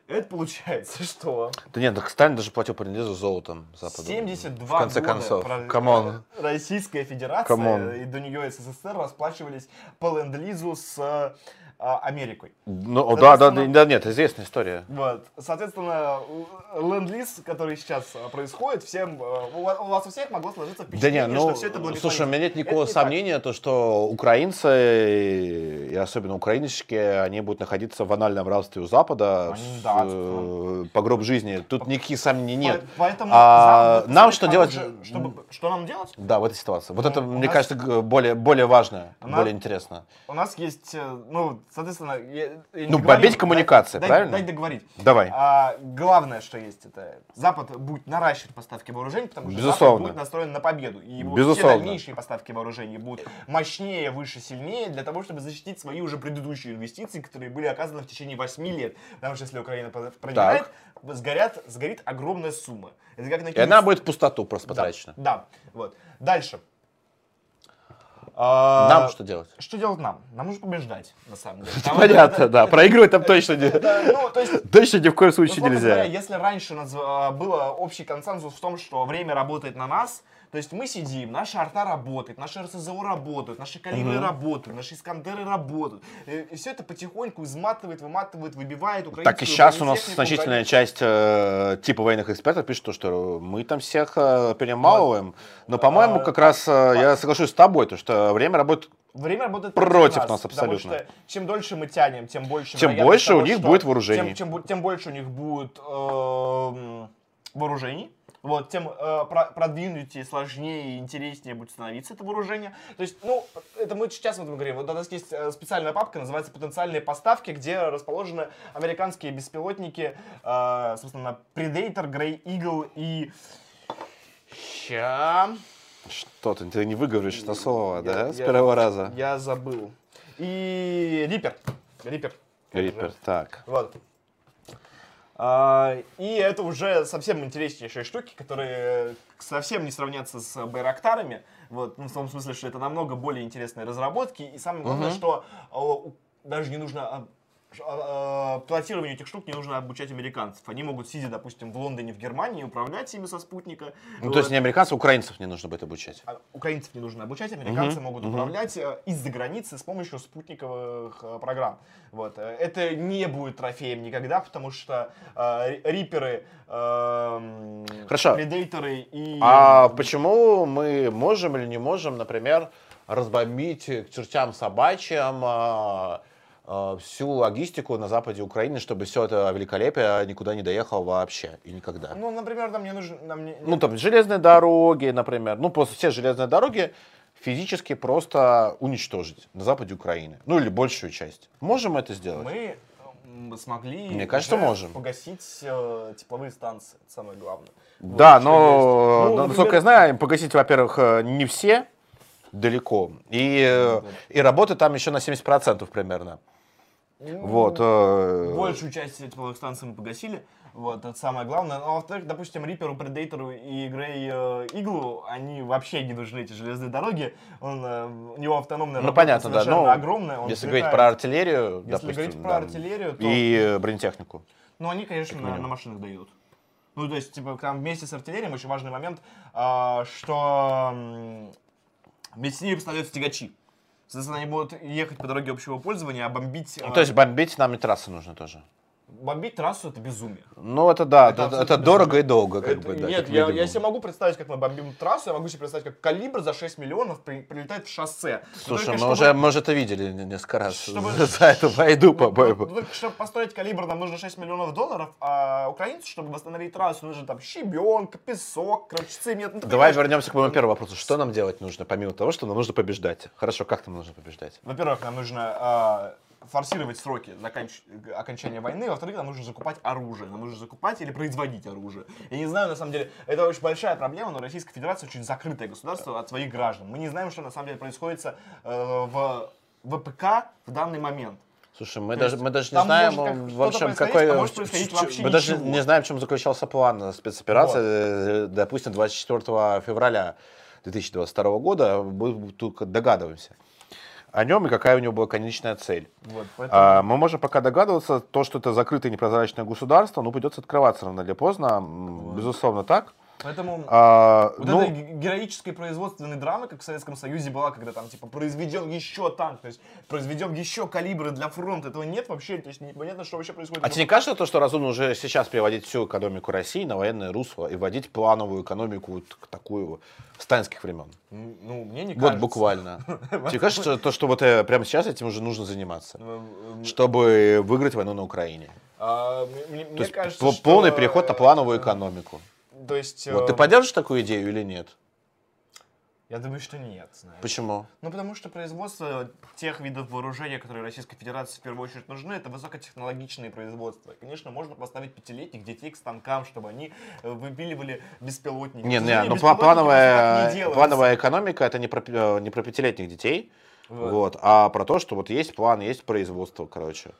Это получается, что Да нет, так Сталин даже платил по ленд-лизу золотом Западу. 72 В конце года концов. про- Come on. Российская Федерация Come on. и до нее СССР расплачивались по ленд-лизу с а, Америкой. Ну, да, да, да, да, нет, известная история. Вот. Соответственно, ленд-лиз, который сейчас а, происходит, всем, э, у вас, у всех могло сложиться Да впечатление, не, ну, что все это было слушай, у меня нет Это никакого так. сомнения, то, что украинцы, и особенно украиночки, они будут находиться в анальном рабстве у Запада Они, с, да, э, по гроб жизни. Тут никаких сомнений нет. По- Поэтому А, нам что делать? хорошее, Чтобы, что нам делать? Да, в этой ситуации. Вот Ну, это, мне нас- кажется, более, более важно, нас- более интересно. У нас есть, э, ну, соответственно... я- я Ну, бомбить коммуникации, Дай- правильно? Дай договорить. Давай. А, главное, что есть, это Запад будет наращивать поставки вооружений, потому что Безусловно. Запад будет настроен на победу. И его Безусловно. все дальнейшие поставки вооружений будут мощнее, выше, сильнее, для того, чтобы защитить свои уже предыдущие инвестиции, которые были оказаны в течение 8 лет. Потому что если Украина про- проиграет, сгорят, сгорит огромная сумма. Это как И накинуть она будет в пустоту просто да, потрачена. Да, вот. Дальше. А, Нам что делать? Что делать нам? Нам нужно побеждать, на самом деле. Там Понятно, это- да. Проигрывать там точно не, это, ну, то есть, точно ни в коем случае условно говоря, нельзя. если раньше нас, а, было общий консенсус в том, что время работает на нас, то есть мы сидим, наша арта работает, наши РСЗО работают, наши калибры работают, наши искандеры работают. И, все это потихоньку изматывает, выматывает, выбивает Так и сейчас у нас значительная часть э, типа военных экспертов пишет, то, что мы там всех э, перемалываем. Но, по-моему, А, как раз э, я соглашусь с тобой, то, что время работает Время работает Против нас потому абсолютно. что чем дольше мы тянем, тем больше вероятность больше у того, них что- будет вооружений. Тем, чем тем больше у них будет эм, вооружений. Вот, тем э, про- продвинутее, сложнее и интереснее будет становиться это вооружение. То есть, ну, это мы сейчас вот говорим. Вот у нас есть э, специальная папка, называется «Потенциальные поставки», где расположены американские беспилотники, э, собственно, Predator, Grey Eagle и... Ща... Что ты, ты не выговоришь это слово, Я- да, с я- первого раза? Я забыл. И Риппер. Риппер. Риппер, так. Вот. А, и это уже совсем интереснейшие штуки, которые совсем не сравнятся с Байрактарами. Вот, ну, в том смысле, что это намного более интересные разработки. И самое главное, Мгм. что а, у- даже не нужно а, а, а, пилотированию этих штук не нужно обучать американцев. Они могут, сидя, допустим, в Лондоне, в Германии, управлять ими со спутника. Ну, то есть Вот. не американцев, украинцев не нужно будет обучать. А Украинцев не нужно обучать, американцы Мгм, могут мгм. управлять э, из-за границы с помощью спутниковых э, программ. Вот. э, Это не будет трофеем никогда, потому что э, риперы, эм, Хорошо. предейторы и... А почему мы можем или не можем, например, разбомбить к чертям собачьим а, а, всю логистику на западе Украины, чтобы все это великолепие никуда не доехало вообще и никогда? Ну, например, нам не нужно... Нам не- Ну, там, железные дороги, например. Ну, просто все железные дороги физически просто уничтожить на западе Украины. Ну, или большую часть. Можем это сделать? мы смогли Мне кажется, можем. погасить э, тепловые станции, это самое главное. Да, Вот, но. Ну, но, например, насколько я знаю, погасить, во-первых, э, не все далеко. И, э, и работы там еще на 70% примерно. Ну, Вот. э, Большую часть тепловых станций мы погасили. Вот, это самое главное. Но, во-вторых, допустим, Риперу, Предейтору и Грей э, Иглу, они вообще не нужны, эти железные дороги. Он, э, у него автономная Ну, понятно, да. совершенно Ну, огромная. Он если взлетает. говорить про артиллерию, Если допустим, говорить про да, артиллерию, то... и э, бронетехнику. Ну, они, конечно, на, на машинах дают. Ну, то есть, типа, там вместе с артиллерией очень важный момент, а, что м, вместе с ними поставляют тягачи. Соответственно, они будут ехать по дороге общего пользования, а бомбить... Ну, а, то есть бомбить нам и трассы нужно тоже. Бомбить трассу это безумие. Ну, это да, Это это, это дорого и долго, как Это- бы, да, нет, как я, я себе могу представить, как мы бомбим трассу, я могу себе представить, как калибр за 6 миллионов при- прилетает в шоссе. Но Слушай, только мы чтобы- уже, мы уже это видели не- несколько раз Чтобы- за эту войну, Ну, по-моему. ну, чтобы построить калибр, нам нужно 6 миллионов долларов, а украинцу, чтобы восстановить трассу, нужно там щебенка, песок, короче, цемент. Ну, Давай понимаешь. вернемся к моему первому вопросу. Что нам делать нужно, помимо того, что нам нужно побеждать? Хорошо, как нам нужно побеждать? Во-первых, нам нужно а, форсировать сроки заканч- окончания войны. Во-вторых, нам нужно закупать оружие. Нам нужно закупать или производить оружие. Я не знаю, на самом деле, это очень большая проблема, но Российская Федерация очень закрытое государство от своих граждан. Мы не знаем, что на самом деле происходит э, в ВПК в данный момент. Слушай, мы То даже, мы даже не знаем, как общем, какой... а вообще мы даже ничего. не знаем, в чем заключался план спецоперации, э, допустим, 24 февраля 2022 года. Мы только догадываемся о нем и какая у него была конечная цель. Вот, поэтому... А, мы можем пока догадываться, то, что это закрытое непрозрачное государство, ну, придется открываться рано или поздно, м, безусловно так. Поэтому А, вот ну, этой ге- героической производственной драмы, как в Советском Союзе была, когда там типа произведем еще танк, то есть произведем еще калибры для фронта, этого нет вообще, то есть непонятно, что вообще происходит. а тебе не кажется, то, что разумно уже сейчас переводить всю экономику России на военное русло и вводить плановую экономику вот такую сталинских времен? Ну, мне не Вот кажется. буквально. Тебе кажется, то, что вот э, прямо сейчас этим уже нужно заниматься, Э, э, чтобы выиграть войну на Украине? а, мне- кажется, полный переход на плановую экономику. То есть, Вот ты э, поддержишь такую идею или нет? я думаю, что нет. знаешь. Почему? Ну, потому что производство тех видов вооружения, которые Российской Федерации в первую очередь нужны, это высокотехнологичные производства. Конечно, можно поставить пятилетних детей к станкам, чтобы они э, выпиливали беспилотники. Не, не, ну плановая, не плановая экономика это не про, э, не про пятилетних детей, Вот. вот. а про то, что вот есть план, есть производство, короче.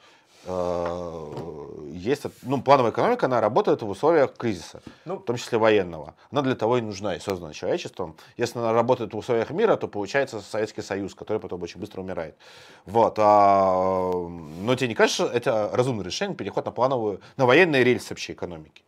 Э, Есть, ну, плановая экономика, она работает в условиях кризиса, Ну, в том числе военного. Она для того и нужна, и создана человечеством. Если она работает в условиях мира, то получается Советский Союз, который потом очень быстро умирает. Вот. а, но тебе не кажется, это разумное решение, переход на плановую, на военные рельсы общей экономики?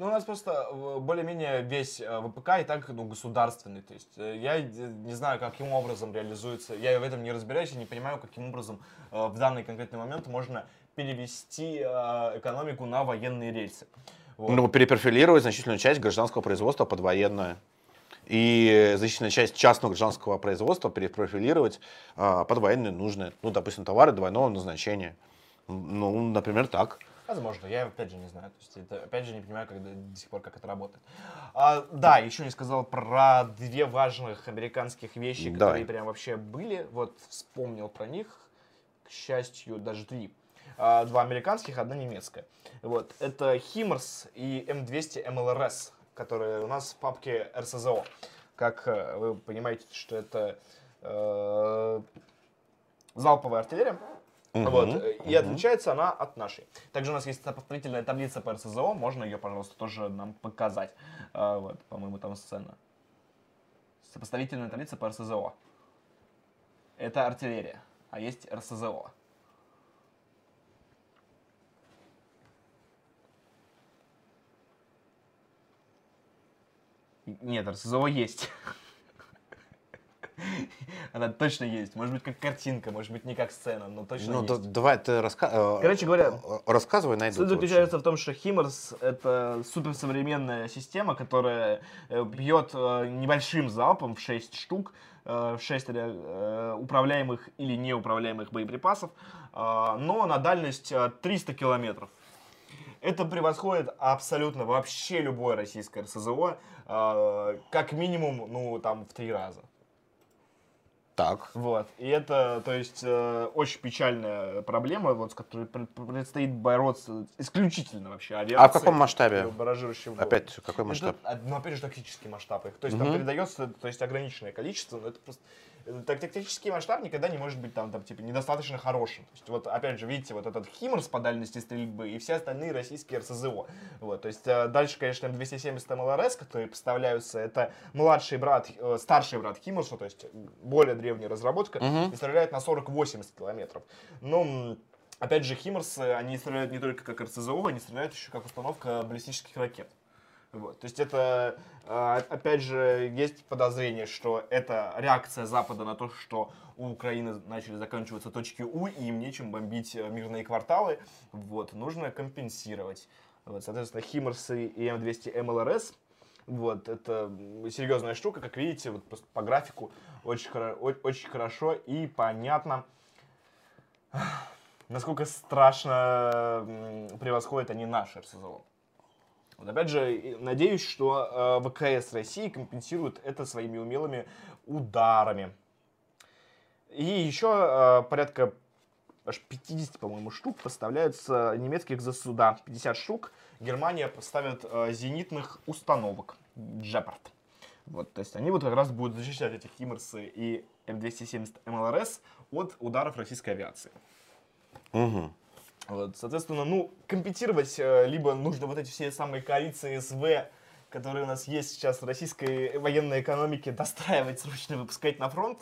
Ну, у нас просто э, более-менее весь э, ВПК и так ну, государственный. То есть э, я э, не знаю, каким образом реализуется. Я в этом не разбираюсь и не понимаю, каким образом э, в данный конкретный момент можно перевести э, экономику на военные рельсы. Вот. Ну, перепрофилировать значительную часть гражданского производства под военное. И значительную часть частного гражданского производства перепрофилировать а, под военные нужные. Ну, допустим, товары двойного назначения. Ну, например, так. Возможно, я опять же не знаю. То есть это, опять же не понимаю, как до, до сих пор, как это работает. А, да, еще не сказал про две важных американских вещи, Давай. которые прям вообще были. Вот вспомнил про них, к счастью, даже три. А, два американских, одна немецкая. Вот. Это Химмерс и М200 МЛРС, которые у нас в папке РСЗО. Как э, вы понимаете, что это э, залповая артиллерия. Мгм, Вот, э, и отличается она от нашей. Также у нас есть повторительная таблица по РСЗО, можно ее, пожалуйста, тоже нам показать. А, вот, по-моему, там сцена. Сопоставительная таблица по РСЗО. Это артиллерия, а есть РСЗО. Нет, РСЗО есть. Она точно есть. Может быть, как картинка, может быть, не как сцена, но точно Ну, есть. да- давай ты раска- э, Короче говоря, э, рассказывай, найду. Суть заключается в том, что Химмерс — это суперсовременная система, которая э, бьет небольшим залпом в 6 штук, в 6 э, управляемых или неуправляемых боеприпасов, но на дальность э, 300 километров. Это превосходит абсолютно вообще любое российское РСЗО, э, как минимум, ну, там, в три раза. Так. Вот. И это, то есть, э, очень печальная проблема, вот, с которой пр- предстоит бороться исключительно вообще авиацией. А в каком масштабе? баражирующим. Опять, какой Это, масштаб? а, ну, опять же, тактический масштаб их. То есть, там Мгм. передается, то есть, ограниченное количество, но это просто... э, Так, тактический масштаб никогда не может быть там, там, типа, недостаточно хорошим. То есть, вот, опять же, видите, вот этот Химмерс по дальности стрельбы и все остальные российские РСЗО. Вот, то есть, э, дальше, конечно, М270 МЛРС, которые поставляются, это младший брат, э, старший брат Химмерса, то есть, более древняя разработка, Мгм. и стреляет на 40-80 километров. М, опять же, Химмерсы, они стреляют не только как РСЗО, они стреляют еще как установка баллистических ракет. Вот. То есть это, э, опять же, есть подозрение, что это реакция Запада на то, что у Украины начали заканчиваться точки У, и им нечем бомбить э, мирные кварталы. Вот. Нужно компенсировать. Вот, соответственно, Химмерсы и М200 МЛРС вот, это серьезная штука, как видите, вот по графику очень, очень хорошо и понятно, насколько страшно превосходят они наши РСЗО. Вот опять же, надеюсь, что э, ВКС России компенсирует это своими умелыми ударами. И еще э, порядка аж 50, по-моему, штук поставляются немецких ЗСУ. 50 штук. Германия поставит э, зенитных установок Джепард. Вот, то есть они вот как раз будут защищать эти Химмерсы и М270 МЛРС от ударов российской авиации. Мгм. Вот, соответственно, ну, компенсировать э, либо нужно вот эти все самые коалиции СВ, которые у нас есть сейчас в российской военной экономике, достраивать срочно, выпускать на фронт,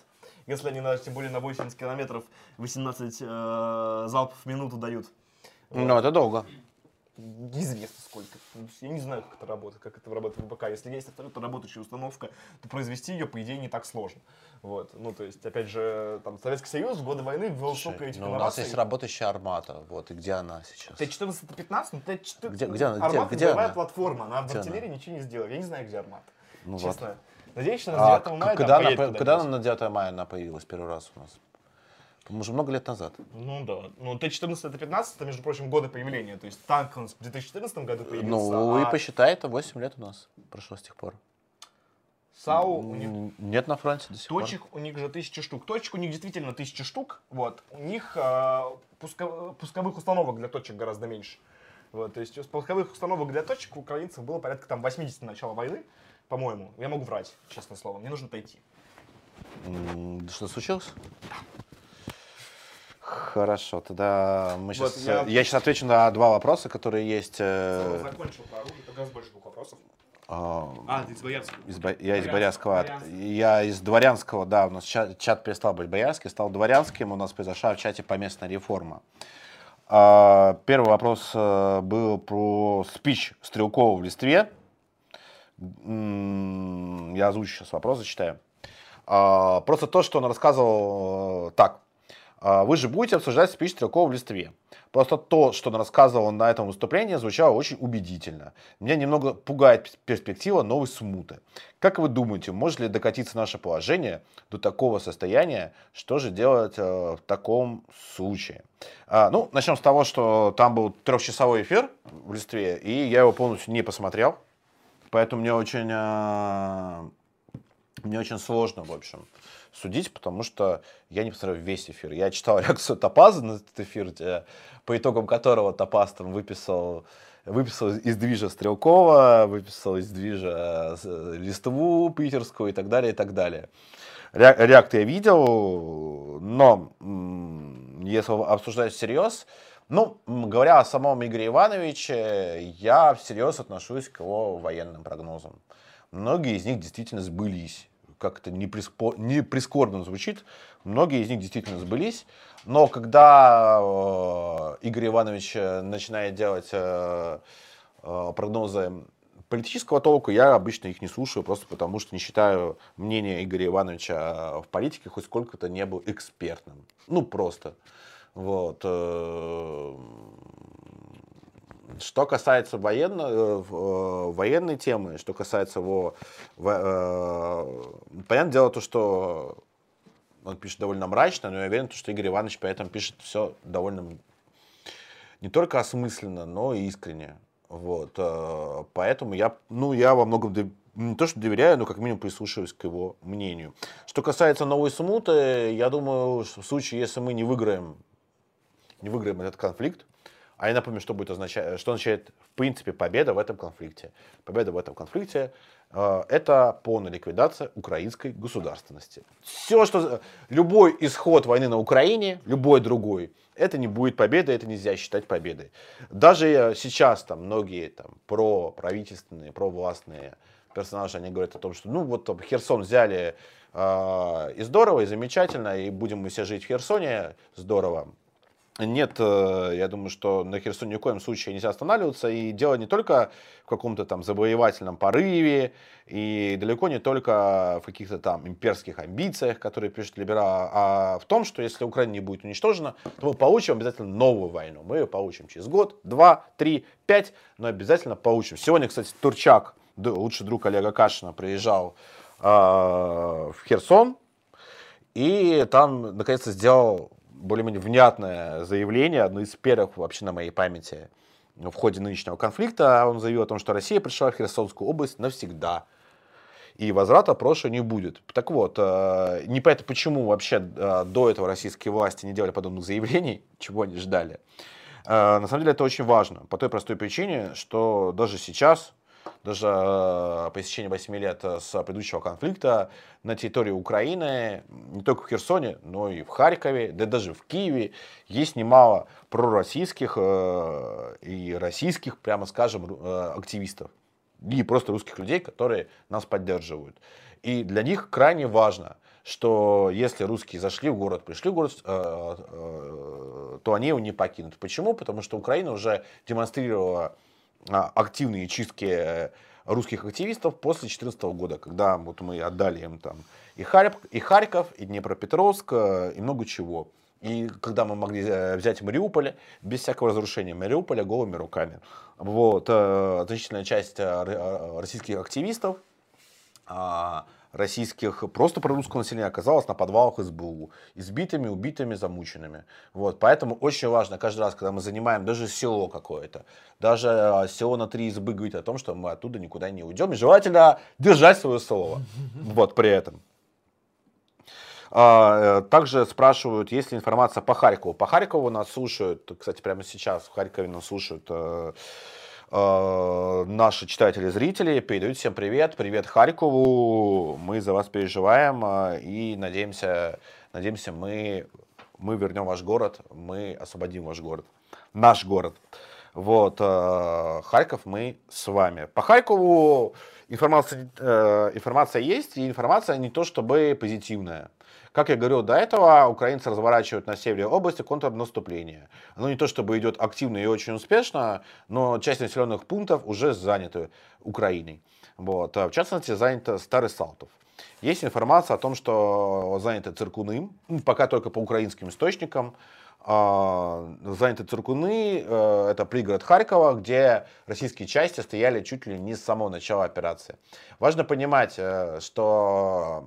если они, тем более, на 80 километров 18 э, залпов в минуту дают. Ну, это долго. Неизвестно сколько. Я не знаю, как это работает, как это работает в ВПК. Если есть абсолютно работающая установка, то произвести ее, по идее, не так сложно. Вот. Ну, то есть, опять же, там, Советский Союз в годы войны ввел столько этих Ну, у нас есть работающая армата, вот, и где она сейчас? Т-14, Т-15, ну, Т-14... Где- где она? Армата Где- где она? платформа, она в Где артиллерии ничего не сделает. Я не знаю, где Армата. Ну, вот. Честно. Надеюсь, что на А 9 к- мая когда, она, когда она на 9 мая она появилась первый раз у нас? По-моему, уже много лет назад. Ну да. Ну, Т-14, Т-15, это, между прочим, годы появления. То есть танк он в 2014 году появился, Ну, а и посчитай, это 8 лет у нас прошло с тех пор. САУ у них Нет на фронте до сих пор. Точек у них же тысяча штук. Точек у них действительно тысяча штук. Вот. У них а, пуска- пусковых установок для точек гораздо меньше. Вот, то есть пусковых установок для точек у украинцев было порядка там 80 на начало войны, по-моему. Я могу врать, честное слово. Мне нужно отойти. Да Что случилось? Хорошо, тогда мы Вот, сейчас... я- я... сейчас отвечу на два вопроса, которые есть. э, Закончил про оружие, как раз больше двух вопросов. а, А, ты из Боярского. из Бо- я из Дворянского, Боярского. Дворянского. Я из Дворянского, да, у нас чат, чат перестал быть Боярский, стал Дворянским, у нас произошла в чате поместная реформа. А, Первый вопрос э, был про спич Стрелкова в Листве. Я озвучу сейчас вопрос, зачитаю. А, Просто то, что он рассказывал, э, так. А, Вы же будете обсуждать спич Стрелкова в Листве. Просто то, что он рассказывал на этом выступлении, звучало очень убедительно. Меня немного пугает перспектива новой смуты. Как вы думаете, может ли докатиться наше положение до такого состояния? Что же делать э, в таком случае? А, ну, начнем с того, что там был трехчасовой эфир в Листве, и я его полностью не посмотрел. Поэтому мне очень, э, мне очень сложно, в общем, судить, потому что я не посмотрел весь эфир. Я читал реакцию Топаза на этот эфир, по итогам которого Топаз там выписал, выписал из движа Стрелкова, выписал из движа э, Листву питерскую и так далее, и так далее. Ре- Реакт я видел, но если обсуждать всерьез, ну, говоря о самом Игоре Ивановиче, я всерьез отношусь к его военным прогнозам. Многие из них действительно сбылись. Как это не, приспо- не прискорбно звучит, многие из них действительно сбылись. Но когда э, Игорь Иванович э, начинает делать э, э, прогнозы политического толка, я обычно их не слушаю, просто потому что не считаю мнение Игоря Ивановича в политике хоть сколько-то не был экспертным. Ну, просто. Вот. Что касается военно, э, э, военной темы, что касается его... э, Понятное дело то, что он пишет довольно мрачно, но я уверен, что Игорь Иванович при этом пишет все довольно не только осмысленно, но и искренне. Вот, э, поэтому я, ну, я во многом не то, что доверяю, но как минимум прислушиваюсь к его мнению. Что касается новой смуты, я думаю, что в случае, если мы не выиграем, не выиграем этот конфликт, а я напомню, что будет означать, что означает в принципе победа в этом конфликте. Победа в этом конфликте э, это полная ликвидация украинской государственности. Все, что любой исход войны на Украине, любой другой, это не будет победой, это нельзя считать победой. Даже э, сейчас там многие там про правительственные, про властные персонажи, они говорят о том, что ну вот там, Херсон взяли э, и здорово, и замечательно, и будем мы все жить в Херсоне, здорово. Нет, э, я думаю, что на Херсоне ни в коем случае нельзя останавливаться. И дело не только в каком-то там завоевательном порыве, и далеко не только в каких-то там имперских амбициях, которые пишет либерал, а в том, что если Украина не будет уничтожена, то мы получим обязательно новую войну. Мы ее получим через год, два, три, пять, но обязательно получим. Сегодня, кстати, Турчак, лучший друг Олега Кашина, приезжал э, в Херсон, и там, наконец-то, сделал более-менее внятное заявление, одно из первых вообще на моей памяти в ходе нынешнего конфликта. Он заявил о том, что Россия пришла в Херсонскую область навсегда. И возврата прошлого не будет. Так вот, э, непонятно, почему вообще э, до этого российские власти не делали подобных заявлений, чего они ждали. Э, На самом деле это очень важно, по той простой причине, что даже сейчас, даже э, по истечении 8 лет э, с предыдущего конфликта, на территории Украины, не только в Херсоне, но и в Харькове, да даже в Киеве, есть немало пророссийских э, и российских, прямо скажем, э, активистов. И просто русских людей, которые нас поддерживают. И для них крайне важно, что если русские зашли в город, пришли в город, то они его не покинут. Почему? Потому что Украина уже демонстрировала активные чистки э, русских активистов после 2014 года, когда вот мы отдали им там и, Харьков, и Харьков, и Днепропетровск, э, и много чего. И когда мы могли э, взять Мариуполь без всякого разрушения Мариуполя голыми руками. Вот, значительная часть российских активистов, э, российских просто прорусского населения оказалась на подвалах СБУ, избитыми, убитыми, замученными. Вот, поэтому очень важно каждый раз, когда мы занимаем даже село какое-то, даже э, село на три избы, говорить о том, что мы оттуда никуда не уйдем, и желательно держать свое слово. Вот, при этом. А, э, также спрашивают, есть ли информация по Харькову. По Харькову нас слушают, кстати, прямо сейчас в Харькове нас слушают э, э, наши читатели зрители. Передают всем привет. Привет Харькову. Мы за вас переживаем и надеемся, надеемся мы, мы вернем ваш город, мы освободим ваш город. Наш город. Вот, Харьков мы с вами. По Харькову информация, информация есть, и информация не то чтобы позитивная. Как я говорил до этого, украинцы разворачивают на севере области контрнаступление. Оно не то чтобы идет активно и очень успешно, но часть населенных пунктов уже заняты Украиной. Вот. А в частности, занято Старый Салтов. Есть информация о том, что заняты Циркуны, ну, пока только по украинским источникам, а, заняты Циркуны, э, это пригород Харькова, где российские части стояли чуть ли не с самого начала операции. Важно понимать, э, что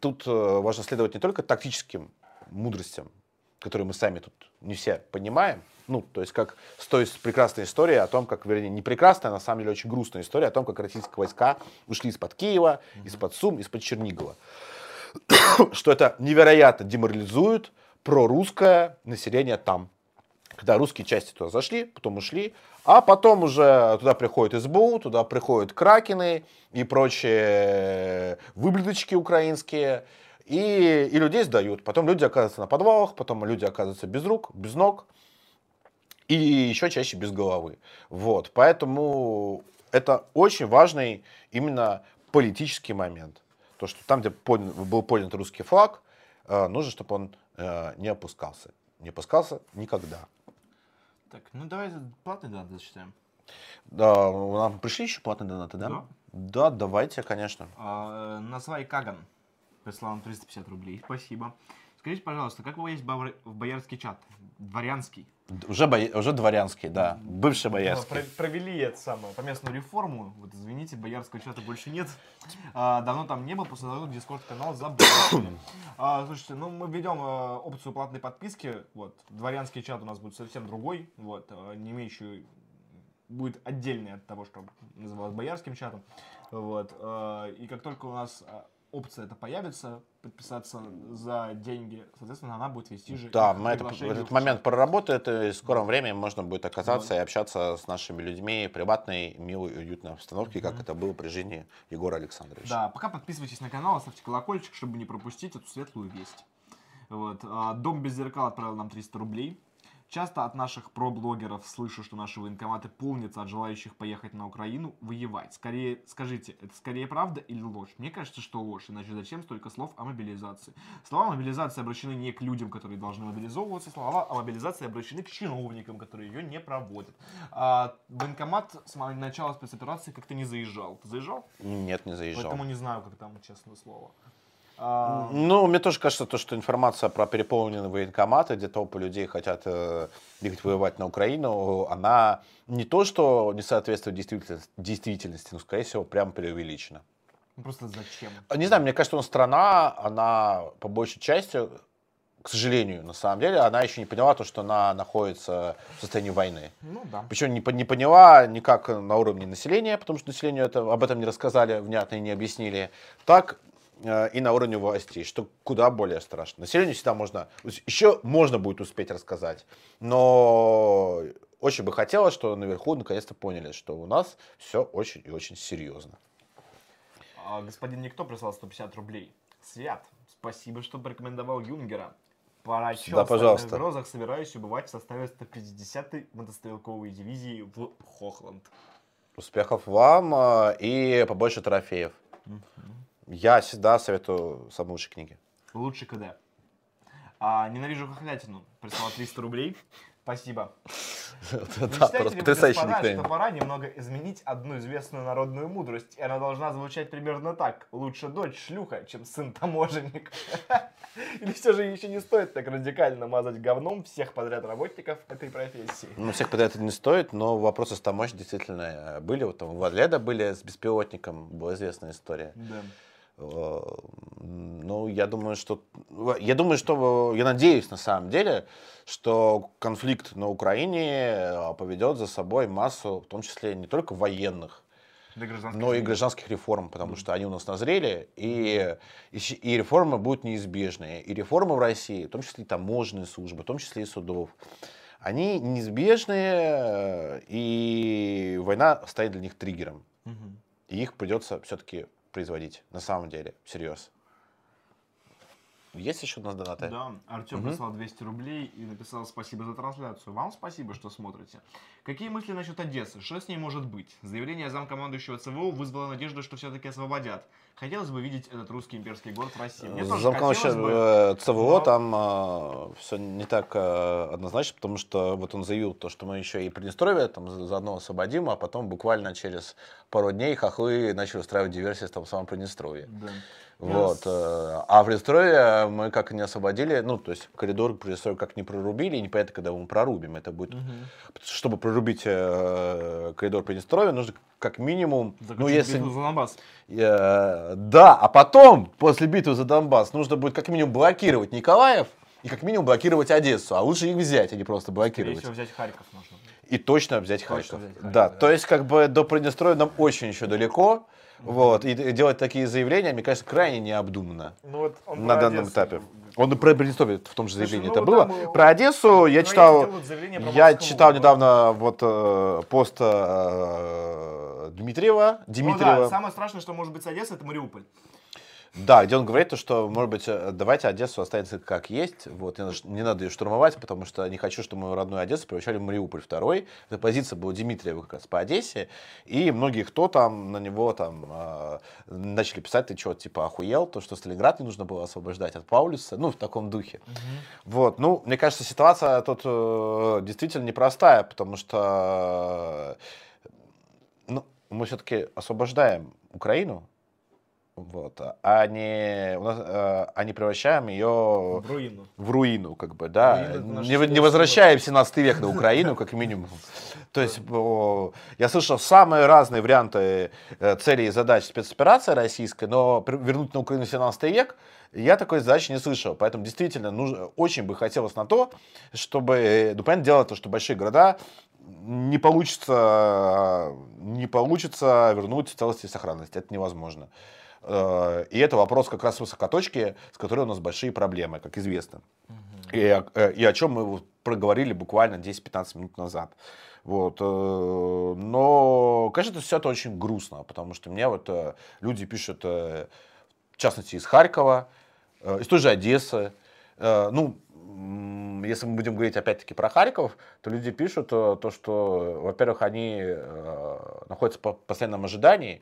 тут э, важно следовать не только тактическим мудростям, которые мы сами тут не все понимаем, ну, то есть как с той прекрасной историей о том, как, вернее, не прекрасная, а на самом деле очень грустная история о том, как российские войска ушли из-под Киева, из-под Сум, из-под Чернигова. Что это невероятно деморализует прорусское население там. Когда русские части туда зашли, потом ушли, а потом уже туда приходит СБУ, туда приходят кракены и прочие выблюдочки украинские. И, и людей сдают. Потом люди оказываются на подвалах, потом люди оказываются без рук, без ног. И еще чаще без головы. Вот. Поэтому это очень важный именно политический момент. То, что там, где был поднят русский флаг, э, нужно, чтобы он э, не опускался. Не опускался никогда. Так, ну давай платный донат зачитаем. Да, нам пришли еще платные донаты, да? Да. Да, давайте, конечно. А, Назвай Каган прислал нам 350 рублей. Спасибо. Скажите, пожалуйста, как вы есть в боярский чат? Дворянский. Уже, бо... уже дворянский, да. Бывший боярский. Про провели это самое, поместную реформу. Вот извините, боярского чата больше нет. А, давно там не был, после того, дискорд канал забыл. а, слушайте, ну мы ведем а, опцию платной подписки. Вот, дворянский чат у нас будет совсем другой. Вот, а, не имеющий будет отдельный от того, что называлось боярским чатом. Вот, а, и как только у нас а, опция это появится, подписаться за деньги, соответственно, она будет вести же. Да, мы это, этот момент проработает, и в скором времени можно будет оказаться вот. и общаться с нашими людьми в приватной, милой, уютной обстановке, как mm-hmm. это было при жизни Егора Александровича. Да, пока подписывайтесь на канал, ставьте колокольчик, чтобы не пропустить эту светлую весть. Вот. А, Дом без зеркал отправил нам 300 рублей. Часто от наших про-блогеров слышу, что наши военкоматы полнятся от желающих поехать на Украину воевать. Скорее, скажите, это скорее правда или ложь? Мне кажется, что ложь, иначе зачем столько слов о мобилизации? Слова мобилизации обращены не к людям, которые должны мобилизовываться, слова о мобилизации обращены к чиновникам, которые ее не проводят. А военкомат с начала спецоперации как-то не заезжал. Ты заезжал? Нет, не заезжал. Поэтому не знаю, как там, честное слово. А... Ну, мне тоже кажется, то, что информация про переполненные военкоматы, где толпы людей хотят э, ехать воевать на Украину, она не то, что не соответствует действительности, действительности но, скорее всего, прям преувеличена. Ну, просто зачем? Не знаю, мне кажется, что страна, она по большей части, к сожалению, на самом деле, она еще не поняла то, что она находится в состоянии войны. Ну да. Причем не, не поняла никак на уровне населения, потому что населению это, об этом не рассказали, внятно и не объяснили, так и на уровне властей, что куда более страшно. Населению всегда можно, еще можно будет успеть рассказать, но очень бы хотелось, что наверху наконец-то поняли, что у нас все очень и очень серьезно. А, господин Никто прислал 150 рублей. Свят, спасибо, что порекомендовал Юнгера. По да, пожалуйста. в грозах собираюсь убывать в составе 150-й мотострелковой дивизии в Хохланд. Успехов вам э, и побольше трофеев. Я всегда советую самые лучшие книги. Лучший КД. А, ненавижу хохлятину. Прислал 300 рублей. Спасибо. Да, просто потрясающий никнейм. что пора немного изменить одну известную народную мудрость, и она должна звучать примерно так. Лучше дочь шлюха, чем сын таможенник. Или все же еще не стоит так радикально мазать говном всех подряд работников этой профессии? Ну, всех подряд это не стоит, но вопросы с таможней действительно э, были. Вот там у Вадледа были с беспилотником, была известная история. Да. Э, Ну, я думаю, что... Я думаю, что... Я надеюсь, на самом деле, что конфликт на Украине э, поведет за собой массу, в том числе не только военных, но и гражданских реформ, потому что они у нас назрели, и, и, реформы будут неизбежные. И реформы в России, в том числе и таможенные службы, в том числе и судов, они неизбежные, э, и война станет для них триггером. И их придется все-таки производить, на самом деле, всерьез. Есть еще у нас донаты? Да, Артем Мгм. прислал 200 рублей и написал спасибо за трансляцию. Вам спасибо, что смотрите. Какие мысли насчет Одессы? Что с ней может быть? Заявление замкомандующего ЦВО вызвало надежду, что все-таки освободят. Хотелось бы видеть этот русский имперский город в России. Мне тоже Замком хотелось вообще бы. э, ЦВО но- там все не так э, однозначно, потому что вот он заявил то, что мы еще и Приднестровье там за- заодно освободим, а потом буквально через пару дней хохлы начали устраивать диверсии в том самом Приднестровье. Да. Вот. Э, А в Приднестровье мы как не освободили, ну, то есть коридор к Приднестровью как не прорубили, и непонятно, когда мы прорубим. Это будет, чтобы прорубить э, коридор Приднестровья, нужно как минимум, ну, если... за Донбасс. Э, Да, а потом, после битвы за Донбасс, нужно будет как минимум блокировать Николаев и как минимум блокировать Одессу. А лучше их взять, а не просто Скорее блокировать. всего, взять Харьков нужно. И точно взять Точно Харьков. взять Харьков, да, да. то есть как бы до Приднестровья нам очень еще далеко. Вот, и делать такие заявления, мне кажется, крайне необдуманно Ну вот на данном Одессу этапе. Он про Приднестровье в том же Слушай, заявлении ну это было. там, э, Про Одессу я Украинцы читал, заявление про я читал недавно вот э, пост э, Дмитриева, Ну Дмитриева. да, самое страшное, что может быть с Одессой, это Мариуполь. Да, где он говорит, то, что, может быть, э, давайте Одессу останется как есть, вот, не надо, ее штурмовать, потому что не хочу, чтобы мою родную Одессу превращали в Мариуполь второй. Эта позиция была Дмитриева как раз по Одессе, и многие, кто там на него там э, начали писать, ты что, типа, охуел, то, что Сталинград не нужно было освобождать от Паулюса, ну, в таком духе. Вот, ну, мне кажется, ситуация тут э, действительно непростая, потому что э, ну, мы все-таки освобождаем Украину, вот, а не, у нас, э, а не превращаем ее В руину. в руину, как бы, да. Руина Не, не возвращаем 17 век на Украину, как минимум. То есть, я слышал самые разные варианты э, целей и задач спецоперации российской, но вернуть на Украину 17 век я такой задачи не слышал. Поэтому действительно нужно, очень бы хотелось на то, чтобы, э, ну, понятное дело, то, что большие города не получится, не получится вернуть целости и сохранности. Это невозможно. Э, И это вопрос как раз высокоточки, с которой у нас большие проблемы, как известно. И, о- э, и о чем мы проговорили буквально 10-15 минут назад. Вот. э, Но, конечно, все это очень грустно, потому что мне вот люди пишут, в частности, из Харькова, из той же Одессы. Ну, если мы будем говорить опять-таки про Харьков, то люди пишут то, что, во-первых, они находятся по постоянном ожидании,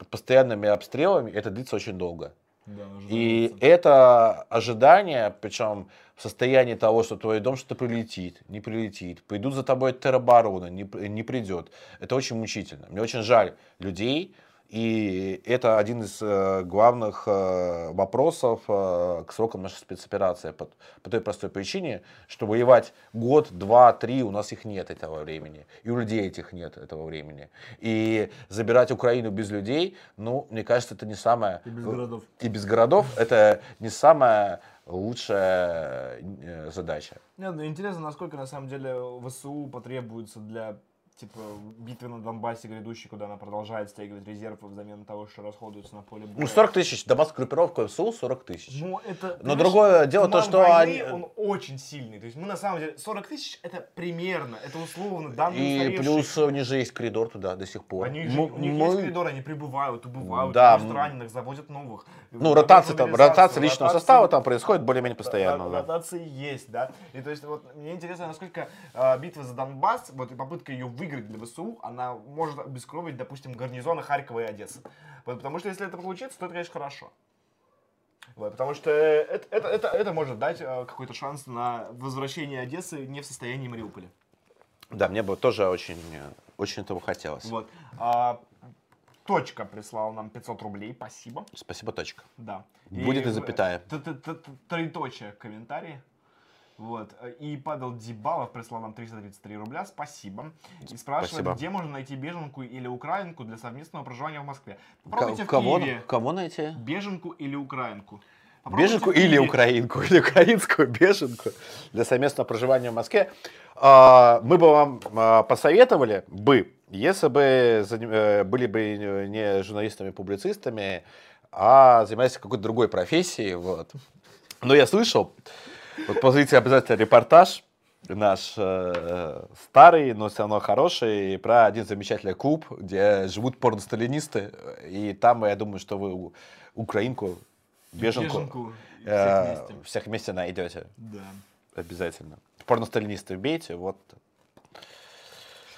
под постоянными обстрелами, это длится очень долго. Да, И это ожидание, причем в состоянии того, что твой дом что-то прилетит, не прилетит, придут за тобой теробороны, не, не придет. Это очень мучительно. Мне очень жаль людей, и это один из э, главных э, вопросов э, к срокам нашей спецоперации. По, по той простой причине, что воевать год, два, три, у нас их нет этого времени. И у людей этих нет этого времени. И забирать Украину без людей, ну, мне кажется, это не самое... И без городов. И без городов это не самая лучшая задача. Нет, ну интересно, насколько на самом деле ВСУ потребуется для типа битвы на Донбассе грядущей, куда она продолжает стягивать резервы взамен того, что расходуется на поле боя. Ну, 40 тысяч, Донбасс группировка ВСУ 40 тысяч. Ну, это, Но другое дело то, что войны, они- он очень сильный. То есть мы на самом деле 40 тысяч это примерно, это условно данные И устаревшие. плюс у них же есть коридор туда до сих пор. Они же, Мы- у них мы- есть коридор, они прибывают, убывают, Да, возят м. раненых, заводят новых. Ну, ротация там, ротация личного ротации- состава там происходит более-менее постоянно. Ро- да. Ротации есть, да. И то есть вот мне интересно, насколько э, битва за Донбасс, вот и попытка ее выиграть для ВСУ, она может обескровить, допустим, гарнизоны Харькова и Одессы. Вот, потому что если это получится, то это, конечно, хорошо. Вот, потому что это, это, это, это может дать э, какой-то шанс на возвращение Одессы не в состоянии Мариуполя. Да, мне бы тоже очень, очень этого хотелось. Вот. А, точка прислала нам 500 рублей, спасибо. Спасибо, точка. Да. Будет и в- запятая. т- т- комментарии. Вот. И Павел Дебалов прислал нам 333 рубля, спасибо. И спрашивает, Спасибо. где можно найти беженку или украинку для совместного проживания в Москве. Попробуйте в кого, Киеве кого найти? беженку или украинку. Попробуйте Беженку или украинку, или украинскую беженку для совместного проживания в Москве. А, Мы бы вам а, посоветовали бы, если бы э, были бы не журналистами-публицистами, а занимались какой-то другой профессией. Вот. Но я слышал, вот позовите обязательно репортаж наш э, старый, но все равно хороший, про один замечательный клуб, где живут порносталинисты. И там, я думаю, что вы украинку, беженку, Беженку э, всех вместе. всех вместе найдете. Да. Обязательно. Порносталинисты вбейте, вот.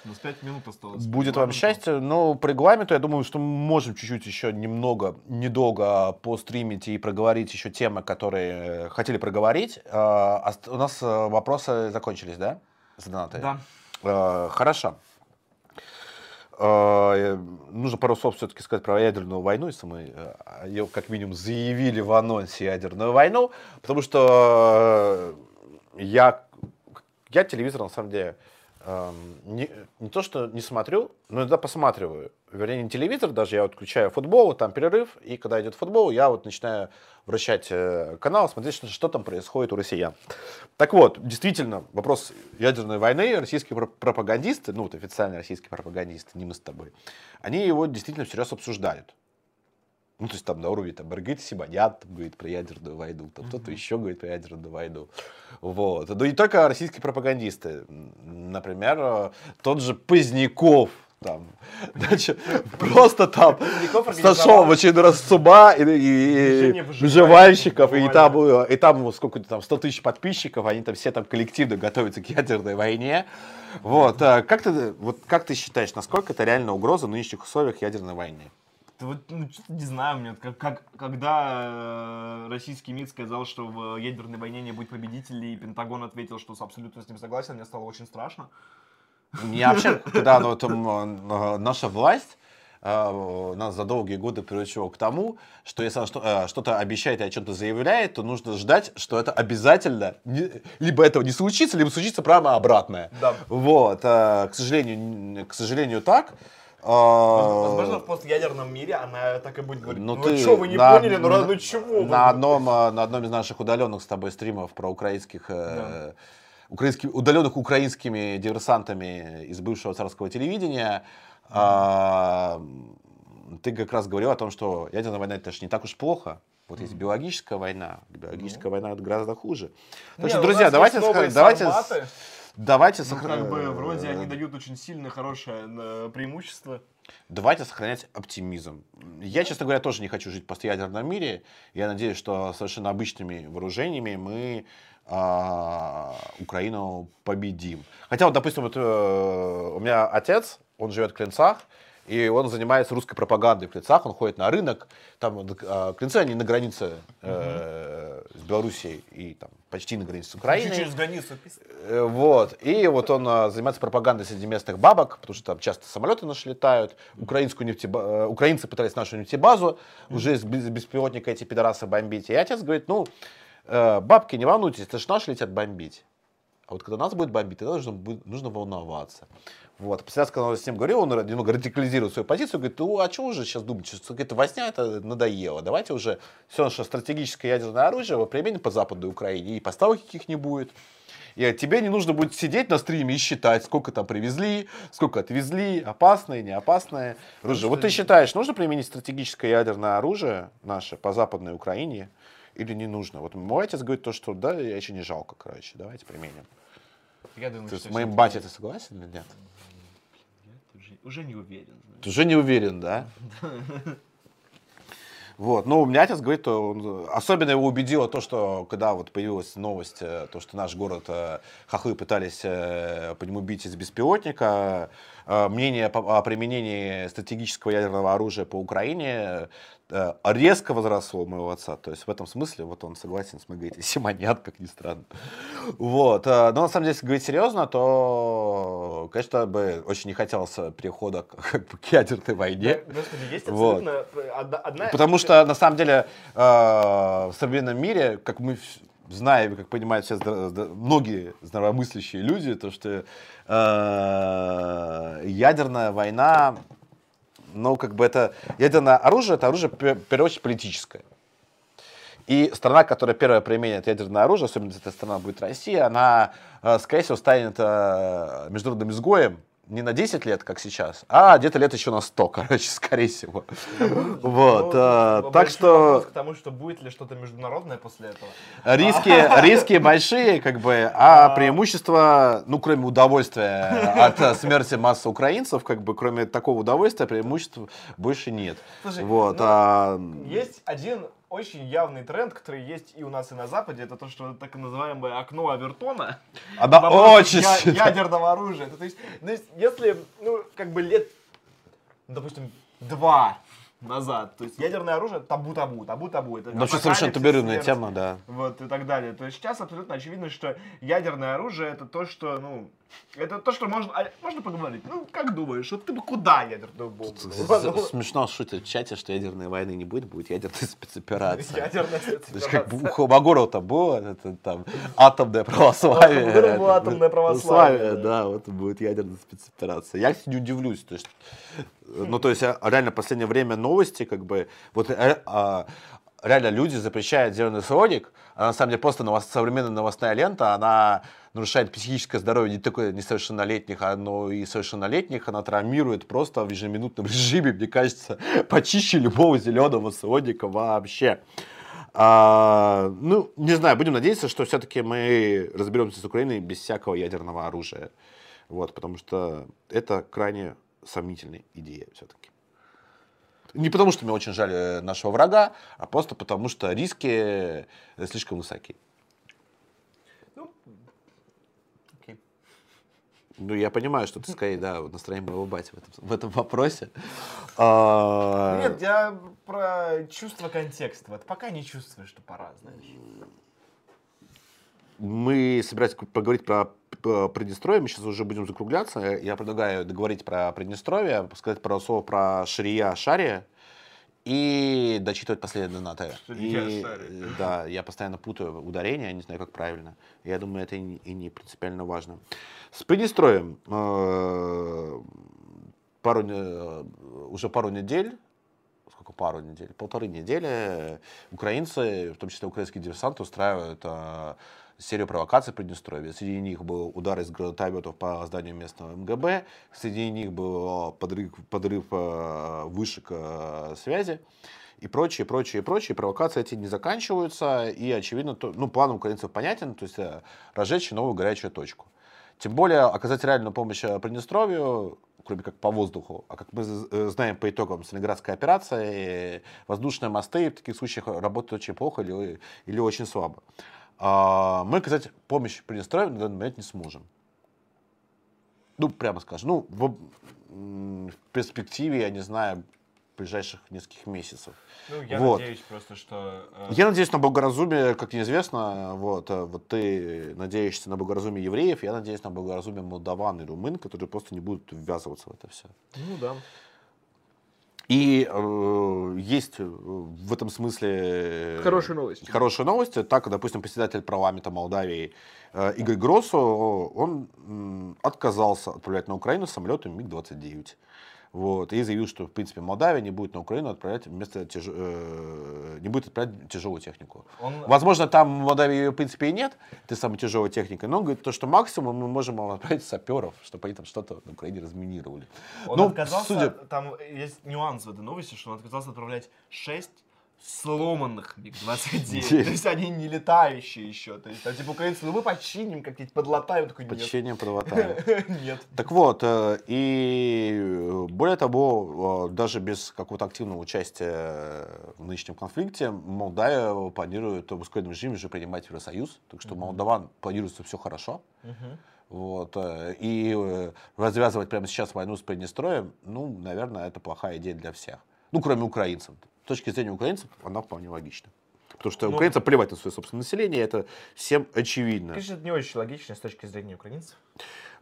У нас 5 минут осталось. Будет вам счастье. Но по регламенту, я думаю, что мы можем чуть-чуть еще немного, недолго постримить и проговорить еще темы, которые э, хотели проговорить. А, У нас э, вопросы закончились, да? С донатой? Да. Э, Хорошо. Нужно пару слов все-таки сказать про ядерную войну, если мы ее как минимум заявили в анонсе ядерную войну, потому что я, я телевизор на самом деле не, не то что не смотрю, но иногда посматриваю. Вернее, не телевизор даже, я вот включаю футбол, там перерыв, и когда идет футбол, я вот начинаю вращать э, канал, смотреть, что, что там происходит у россиян. Так вот, действительно, вопрос ядерной войны, российские про- пропагандисты, ну вот официальные российские пропагандисты, не мы с тобой, они его действительно всерьез обсуждают. Ну, то есть там на уровне там, Маргарита Симонян там, говорит про ядерную войну, там кто-то еще говорит про ядерную войну. Вот. Но не только российские пропагандисты. Например, э, тот же Поздняков, там, значит, просто там сошел в очередной раз с ума и, и- и выживальщиков, и там, э, и там сколько-то там 100 тысяч подписчиков, они там все там коллективно готовятся к ядерной войне. Вот, а как ты, вот как ты считаешь, насколько это реально угроза в нынешних условиях ядерной войны? Вот, ну, не знаю, мне, как, как, когда э, российский МИД сказал, что в ядерной войне не будет победителей, и Пентагон ответил, что с- абсолютно с ним согласен, мне стало очень страшно. Мне вообще, когда ну, там, наша власть э, нас за долгие годы приучила к тому, что если она э, что-то обещает и о чем-то заявляет, то нужно ждать, что это обязательно либо этого не случится, либо случится прямо обратное. Да. Вот, э, к сожалению, к сожалению, так. Э, Возможно, в постядерном мире она так и будет говорить. Ну, Ну, ты что, вы не на- поняли? Ну, на- раз- ну чего? На одном, э, на одном из наших удаленных с тобой стримов про украинских, э, украинских удаленных украинскими диверсантами из бывшего царского телевидения, а, ты как раз говорил о том, что ядерная война это же не так уж плохо. Вот есть биологическая война, биологическая война это гораздо хуже. Так Не, что, у друзья, давайте, давайте, форматы. Давайте, Ну, сохра- как бы, вроде они дают очень сильное, хорошее э, преимущество. Давайте сохранять оптимизм. Я, честно говоря, тоже не хочу жить в постядерном мире. Я надеюсь, что совершенно обычными вооружениями мы а, Украину победим. Хотя вот, допустим, вот, э, у меня отец, он живет в Клинцах, и он занимается русской пропагандой в Клинцах, он ходит на рынок, там Клинцы, они на границе э, с Белоруссией и там почти на границе с Украиной. Через границу Э, Вот. И вот он а, занимается пропагандой среди местных бабок, потому что там часто самолеты наши летают. Украинскую нефтеба- э, Украинцы пытались нашу нефтебазу уже без- беспилотника эти пидорасы бомбить. И отец говорит, ну, э, бабки, не волнуйтесь, это же наши летят бомбить. А вот когда нас будет бомбить, тогда нужно, нужно волноваться. Вот. После когда он с ним говорил, он немного радикализирует свою позицию, говорит, ну а чего уже сейчас думать, что это возня, это надоело. Давайте уже все наше стратегическое ядерное оружие мы применим по Западной Украине, и поставок каких не будет. И тебе не нужно будет сидеть на стриме и считать, сколько там привезли, сколько отвезли, опасное, не опасное оружие. Вот ты считаешь, нужно применить стратегическое ядерное оружие наше по Западной Украине или не нужно? Вот мой отец говорит то, что да, я еще не жалко, короче, давайте применим. Я думаю, Ты что с моим батей ты согласен или нет? Уже, не уверен. знаешь. Ты уже не уверен, да? Вот. Ну, у меня отец говорит, то он- особенно его убедило то, что когда вот появилась новость, э, то, что наш город э, хохлы пытались э, по нему бить из беспилотника, мнение по- о применении стратегического ядерного оружия по Украине э, резко возросло у моего отца. То есть в этом смысле вот он согласен с Маргаритой Симоньян, как ни странно. Вот. э, Но на самом деле, если говорить серьезно, то, конечно, бы очень не хотелось э, перехода к- как бы, к ядерной войне. Господи, есть Вот. абсолютно одна, Потому что, на самом деле, э, в современном мире, как мы и как понимают здра- многие здравомыслящие люди, то что э, ядерная война, ну, как бы это, ядерное оружие, это оружие, в первую очередь, политическое. И страна, которая первая применит ядерное оружие, особенно если эта страна будет Россия, она, э, скорее всего, станет э, международным изгоем не на 10 лет, как сейчас, а где-то лет еще на 100, короче, скорее всего. Вот. Ну, э, большой Так что к тому, что будет ли что-то международное после этого. риски, риски большие, как бы, а преимущества, ну, кроме удовольствия от э, смерти массы украинцев, как бы, кроме такого удовольствия, преимуществ больше нет. Слушай, Вот. ну, а, Есть один очень явный тренд, который есть и у нас, и на Западе, это то, что так называемое окно Авертона. Она очень я- ядерного оружия. То, есть, то есть, если, ну, как бы лет, ну, допустим, два назад, то есть ядерное оружие табу-табу, табу-табу. Это Ну, вообще совершенно табуированная тема, да. Вот и так далее. То есть сейчас абсолютно очевидно, что ядерное оружие это то, что, ну, это то, что можно, а, можно поговорить. Ну, как думаешь, вот ты бы куда ядерную бомбу? Смешно шутят в чате, что ядерной войны не будет, будет ядерная спецоперация. Ядерная То есть как у спецоперация. Холмогорова-то было это, там атомное православие. Холмогорова было атомное православие, да. Вот будет ядерная спецоперация. Я, кстати, не удивлюсь. То есть, ну, то есть, а, реально, в последнее время новости, как бы, вот э, а, реально люди запрещают зеленый слоник, а на самом деле просто современная новостная лента, она нарушает психическое здоровье не только несовершеннолетних, а но и совершеннолетних, она травмирует просто в ежеминутном режиме, мне кажется, почище любого зеленого слоника вообще. А, ну, не знаю, будем надеяться, что все-таки мы разберемся с Украиной без всякого ядерного оружия. Вот, потому что это крайне сомнительная идея все-таки. Не потому, что мне очень жаль э, нашего врага, а просто потому, что риски э, слишком высоки. Ну, окей. Ну, я понимаю, что ты скорее, да, настроение моего бати в этом, в этом вопросе. А, Нет, я про чувство контекста. Вот пока не чувствую, что пора, знаешь. Мы собирались поговорить про Приднестровье, мы сейчас уже будем закругляться. Я предлагаю договорить про Приднестровье, сказать пару слов про Шария Шария и дочитывать последние донаты. Шария И, Да, я постоянно путаю ударения, не знаю, как правильно. Я думаю, это и не, принципиально важно. С Приднестровьем э, пару, э, уже пару недель сколько, пару недель, полторы недели украинцы, в том числе украинские диверсанты, устраивают э, серию провокаций в Приднестровье. Среди них был удар из гранатометов по зданию местного МГБ, среди них был подрыв, подрыв э, вышек э, связи и прочие, прочие, прочие. Провокации эти не заканчиваются, и, очевидно, то, ну, план украинцев понятен, то есть э, разжечь новую горячую точку. Тем более оказать реальную помощь э, Приднестровью, кроме как по воздуху, а как мы э, знаем по итогам Сталинградской операции, э, воздушные мосты в таких случаях работают очень плохо или, или очень слабо. А, Мы оказать помощь Приднестровью на данный момент не сможем. Ну, прямо скажем. Ну, в, в перспективе, я не знаю, ближайших нескольких месяцев. Ну, я Вот. надеюсь просто, что... э, Я надеюсь на благоразумие, как неизвестно, вот, э, вот ты надеешься на благоразумие евреев, я надеюсь на благоразумие молдаван и румын, которые просто не будут ввязываться в это все. Ну да. И э, есть э, в этом смысле Хорошие новости. Хорошие новости. Так, допустим, председатель парламента Молдавии э, Игорь Гроссо, он м, отказался отправлять на Украину самолеты МиГ-29. Вот, и заявил, что, в принципе, Молдавия не будет на Украину отправлять вместо тяж- э, не будет отправлять тяжелую технику. Он, Возможно, там в Молдавии ее, в принципе, и нет, этой самой тяжелой техникой, но он говорит, то, что максимум мы можем отправить саперов, чтобы они там что-то на Украине разминировали. он ну, отказался, судя- там есть нюанс в этой новости, что он отказался отправлять 6 сломанных МиГ-29. То есть они не летающие еще. То есть, там, типа, украинцы, ну мы починим, как-нибудь подлатаем. Такой, нет. Подчинением правота. Нет. Так вот, э, и э, более того, э, даже без какого-то активного участия в нынешнем конфликте, Молдавия планирует в ускоренном режиме уже принимать Евросоюз. Так что молдаван планируется все хорошо. Вот. И развязывать прямо сейчас войну с Приднестроем, ну, наверное, это плохая идея для всех. Ну, кроме украинцев. С точки зрения украинцев, она вполне логична. Потому что Ну, украинцам плевать на свое собственное население, это всем очевидно. Конечно, это не очень логично с точки зрения украинцев.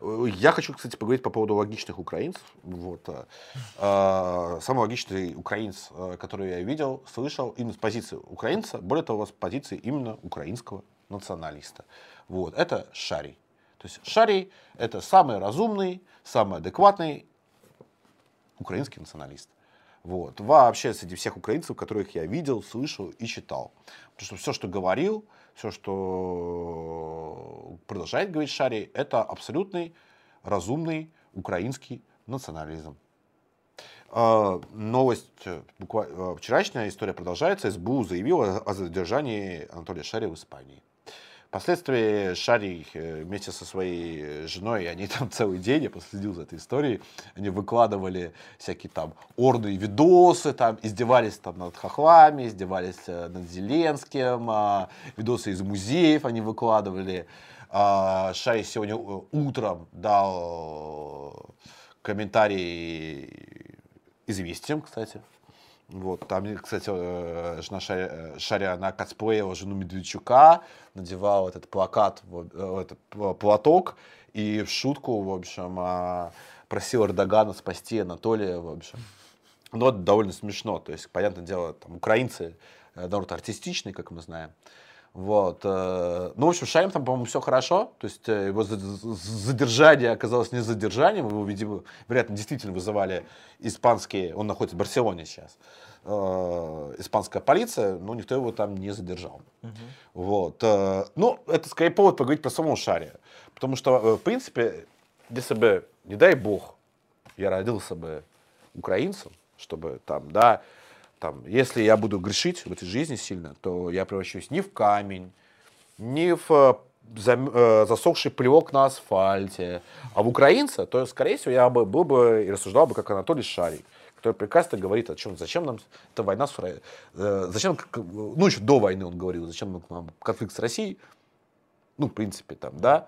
Я хочу, кстати, поговорить по поводу логичных украинцев. Вот. э, э, Самый логичный украинец, э, который я видел, слышал, именно с позиции украинца, более того, с позиции именно украинского националиста. Вот. Это Шарий. То есть Шарий – это самый разумный, самый адекватный украинский националист. Вот. Вообще среди всех украинцев, которых я видел, слышал и читал. Потому что все, что говорил, все, что продолжает говорить Шарий, это абсолютный разумный украинский национализм. А, Новость э, буквально вчерашняя история продолжается. СБУ заявила о задержании Анатолия Шария в Испании. Впоследствии Шарий э, вместе со своей женой, они там целый день, я последил за этой историей, они выкладывали всякие там орды и видосы, там издевались там над хохлами, издевались э, над Зеленским, а, видосы из музеев они выкладывали. А, Шарий сегодня э, утром дал э, комментарий известиям, кстати. Вот, там, кстати, э, жена Шаря, э, Шаря, она косплеила жену Медведчука, надевала этот плакат, э, этот платок, и в шутку, в общем, а, просила Эрдогана спасти Анатолия, в общем. Но это довольно смешно, то есть, понятное дело, там, украинцы народ артистичный, как мы знаем. Вот. э, Ну, в общем, с Шарем там, по-моему, все хорошо. То есть э, его за- за- задержание оказалось не задержанием. Его, видимо, вероятно, действительно вызывали испанские... Он находится в Барселоне сейчас. э, Испанская полиция, но никто его там не задержал. Вот. э, Ну, это скорее повод поговорить про самого Шария. Потому что, в принципе, если бы, не дай бог, я родился бы украинцем, чтобы там, да, там, если я буду грешить в этой жизни сильно, то я превращусь не в камень, не в э, э, засохший плевок на асфальте, а в украинца, то, скорее всего, я бы был бы и рассуждал бы, как Анатолий Шарий, который прекрасно говорит о чем, зачем нам эта война с Ро- э, зачем, ну, еще до войны он говорил, зачем нам конфликт с Россией, ну, в принципе, там, да,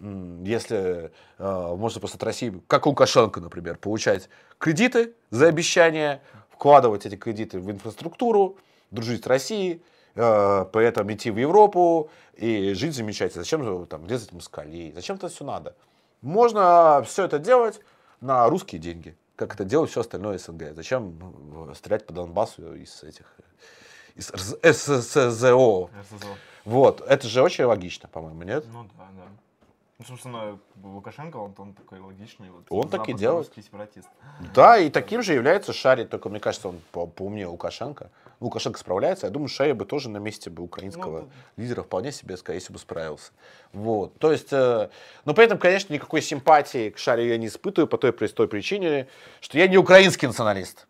если э, можно просто от России, как Лукашенко, например, получать кредиты за обещания, вкладывать эти кредиты в инфраструктуру, дружить с Россией, э, при этом идти в Европу и жить замечательно. Зачем там резать москалей? Зачем это все надо? Можно все это делать на русские деньги, как это делает все остальное СНГ. Зачем э, стрелять по Донбассу из этих из ССЗО? Вот, это же очень логично, по-моему, нет? Ну да, да. Ну, собственно, Лукашенко, он, он такой логичный. Вот, Он так и делает. сепаратист. Да, и таким же является Шарий, только мне кажется, он по- поумнее Лукашенко. Лукашенко справляется, я думаю, Шарий бы тоже на месте бы украинского Ну, лидера вполне себе, скорее всего, справился. Вот, то есть, э, но при этом, конечно, никакой симпатии к Шарию я не испытываю по той простой причине, что я не украинский националист.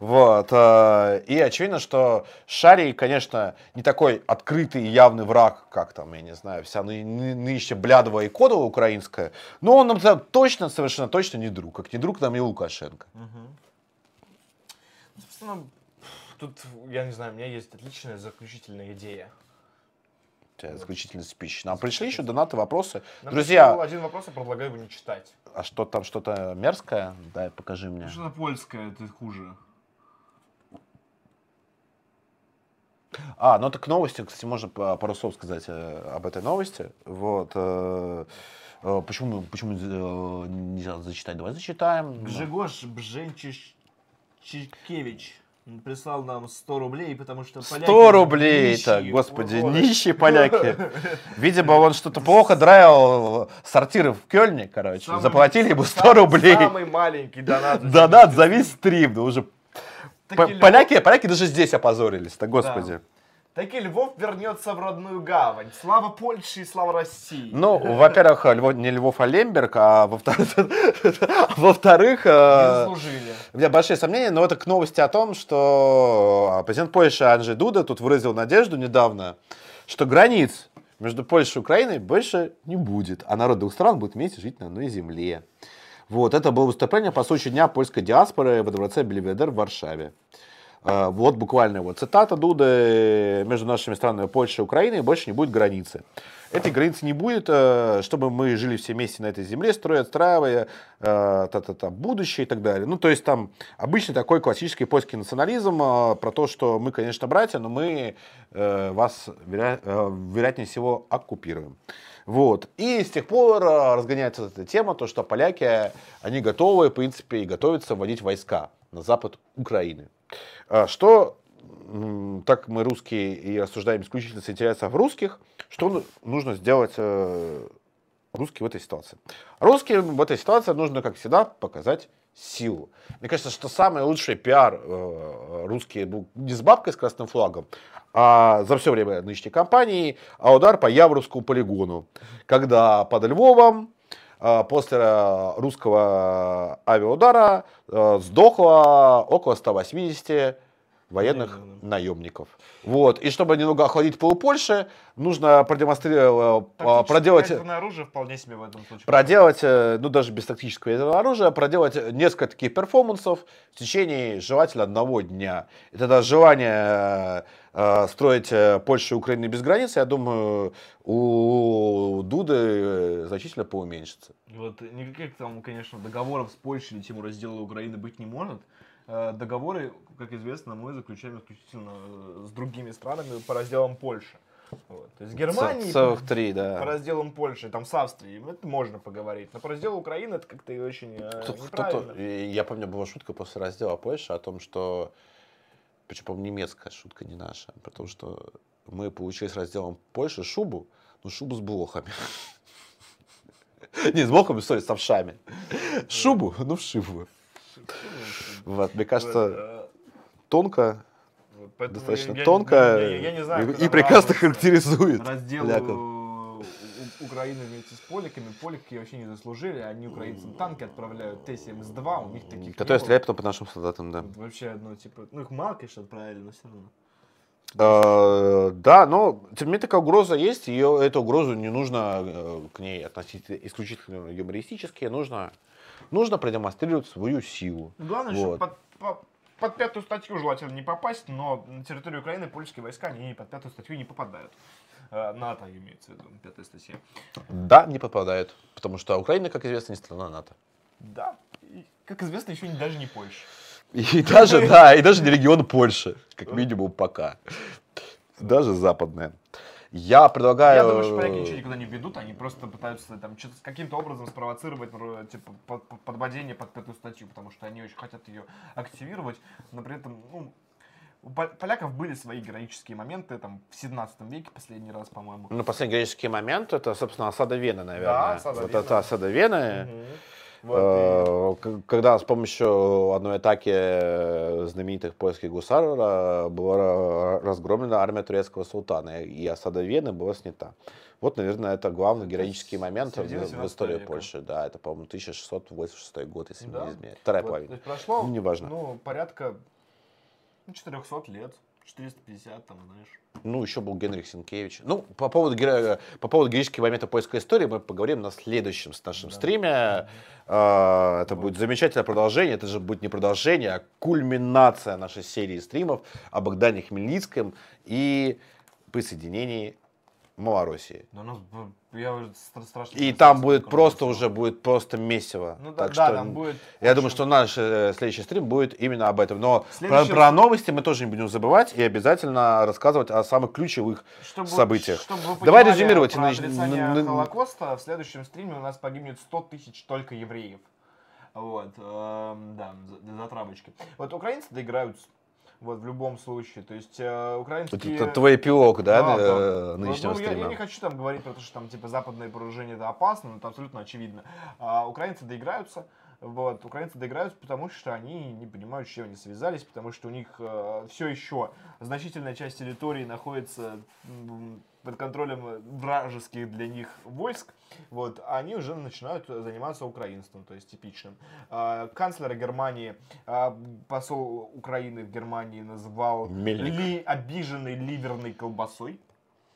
Вот. э, И очевидно, что Шарий, конечно, не такой открытый и явный враг, как там, я не знаю, вся ны- ны- нынешняя блядовая и кодовая украинская, но он нам точно, совершенно точно не друг, как не друг нам и Лукашенко. Собственно, тут, я не знаю, у меня есть отличная заключительная идея. Тебя заключительный спич. Нам пришли еще донаты, вопросы. Нам Друзья, один вопрос, я предлагаю его не читать. а что там, что-то мерзкое? Дай, покажи мне. Что-то польское, это хуже. А, ну так новости, кстати, можно па- пару слов сказать э, об этой новости. Вот. э, э, Почему, почему нельзя зачитать? Давай зачитаем. Гжегош Бженчишкевич прислал нам 100 рублей, потому что 100 рублей-то, нищие. господи, Вот. нищие поляки. Видимо, он что-то плохо драил сортиры в Кёльне, короче. Самый- Заплатили ему 100 сам- рублей. Самый маленький донат. Донат за весь стрим. Да уже Поляки, поляки даже здесь опозорились, так господи. Таки Львов вернется в родную гавань. Слава Польше и слава России. Ну, во-первых, Львов, не Львов, а Лемберг, а во-вторых, во-вторых, Не э, заслужили. у меня большие сомнения, но это к новости о том, что президент Польши Анджей Дуда тут выразил надежду недавно, что границ между Польшей и Украиной больше не будет, а народ двух стран будет вместе жить на одной земле. Вот, это было выступление по случаю Дня польской диаспоры во дворце Бельведер в Варшаве. Э, Вот буквально вот цитата Дуды. Между нашими странами Польшей и Украиной больше не будет границы. Этой границы не будет, э, чтобы мы жили все вместе на этой земле, строя, отстраивая э, та-та-та, будущее и так далее. Ну, то есть там обычный такой классический польский национализм э, про то, что мы, конечно, братья, но мы э, вас, веро- вероятнее всего, оккупируем. Вот. И с тех пор разгоняется эта тема, то, что поляки, они готовы, в принципе, и готовятся вводить войска на запад Украины. А Что, так мы русские и рассуждаем исключительно с интересов русских, что ну- нужно сделать э, русские в этой ситуации? Русским в этой ситуации нужно, как всегда, показать силу. Мне кажется, что самый лучший пиар э, русские был не с бабкой с красным флагом, а за все время нынешней кампании, а удар по Яворовскому полигону, когда под Львовом после э, русского авиаудара э, сдохло около 180 военных наемников. Вот. И чтобы немного охладить пыл Польши, нужно продемонстрировать, э, Тактическое проделать ядерное оружие вполне себе в этом случае. проделать, э, ну даже без тактического ядерного оружия, проделать несколько таких перформансов в течение желательно одного дня. И тогда желание э, строить э, Польшу и Украину без границ, я думаю, у Дуды э, значительно поуменьшится. Вот никаких там, конечно, договоров с Польшей или тему раздела Украины быть не может. Э, Договоры, как известно, мы заключаем исключительно э, с другими странами по разделам Польши. Вот. То есть Германии Целых три, по да. разделам Польши, там с Австрией, это можно поговорить. Но по разделу Украины это как-то и очень э, Кто-то- неправильно. я помню, была шутка после раздела Польши о том, что, причем, по-моему, немецкая шутка, не наша, потому что мы получили с разделом Польши шубу, ну шубу с блохами. Не, с блохами, сори, с овшами. Шубу, ну шубу. Вот, мне кажется, тонко, поэтому достаточно я- тонко я- я- я не знаю, и- и прекрасно характеризует Раздел У- Украины вместе с поликами. Полики вообще не заслужили. Они украинцам танки отправляют Т-72, у них таких Которые стреляют потом по нашим солдатам, да. Вообще, ну, типа, ну, их мало, конечно, отправили, но все равно. Э, Да, но тем не менее такая угроза есть, ее, эту угрозу не нужно э, к ней относиться исключительно юмористически, нужно, нужно продемонстрировать свою силу. Главное, Вот. чтобы под, по- под пятую статью желательно не попасть, но на территорию Украины польские войска, они под пятую статью не попадают. Э, НАТО имеется в виду, пятая статья. Да, не попадают, потому что Украина, как известно, не страна НАТО. Да, и, как известно, еще не, даже не Польша. И даже, да, и даже не регион Польши, как минимум пока. Даже западная. Я предлагаю... Я думаю, что поляки ничего никуда не ведут, они просто пытаются там что-то каким-то образом спровоцировать типа под- под- подводение под пятую статью, потому что они очень хотят ее активировать, но при этом, ну, у пол- поляков были свои героические моменты, там, в 17 веке, последний раз, по-моему. Ну, последний греческий момент, это, собственно, осада Вены, наверное. Да, осада вот Вены. это осада Вены. Мгм. Вот, и- Э, Когда с помощью одной атаки э, знаменитых польских гусар была ра- разгромлена армия турецкого султана, и осада Вены была снята. Вот, наверное, это главный героический момент в, в 17 истории века. Польши. Да, это, по-моему, 1686 год, если Да. не изменяет. Вторая Вот, половина. то есть прошло, Ну, неважно. ну, порядка ну, 400 лет, 450, там, знаешь. Ну, еще был Генрих Сенкевич. Ну, по поводу, по поводу греческого момента польской истории мы поговорим на следующем с нашем Да. стриме. А, Это будет замечательное продолжение. Это же будет не продолжение, а кульминация нашей серии стримов о Богдане Хмельницком и присоединении Малороссии. Да, ну, б- я уже стра- страшно. И там будет просто уже будет просто месиво. Ну да, так да, что там будет. я в думаю, что наш э, следующий стрим будет именно об этом. Но про, Следующий- про новости мы тоже не будем забывать и обязательно рассказывать о самых ключевых чтобы- событиях. чтобы вы Давай резюмировать. Про отрицание Холокоста в следующем стриме у нас погибнет 100 тысяч только евреев. Вот, эм, да, за, за травочки. Вот украинцы доиграются. Вот в любом случае. То есть э, украинские... Это твой эпилог, да, Да, да. нынешнего Ну, я, я стрима? не хочу там говорить про то, что там типа западное вооружение это опасно, но это абсолютно очевидно. А, украинцы доиграются, Вот, украинцы доиграются, потому что они не понимают, с чем они связались, потому что у них э, все еще значительная часть территории находится под контролем вражеских для них войск, вот, они уже начинают заниматься украинством, то есть типичным. А, Канцлер Германии, а, посол Украины в Германии назвал Мельник. ли обиженной ливерной колбасой.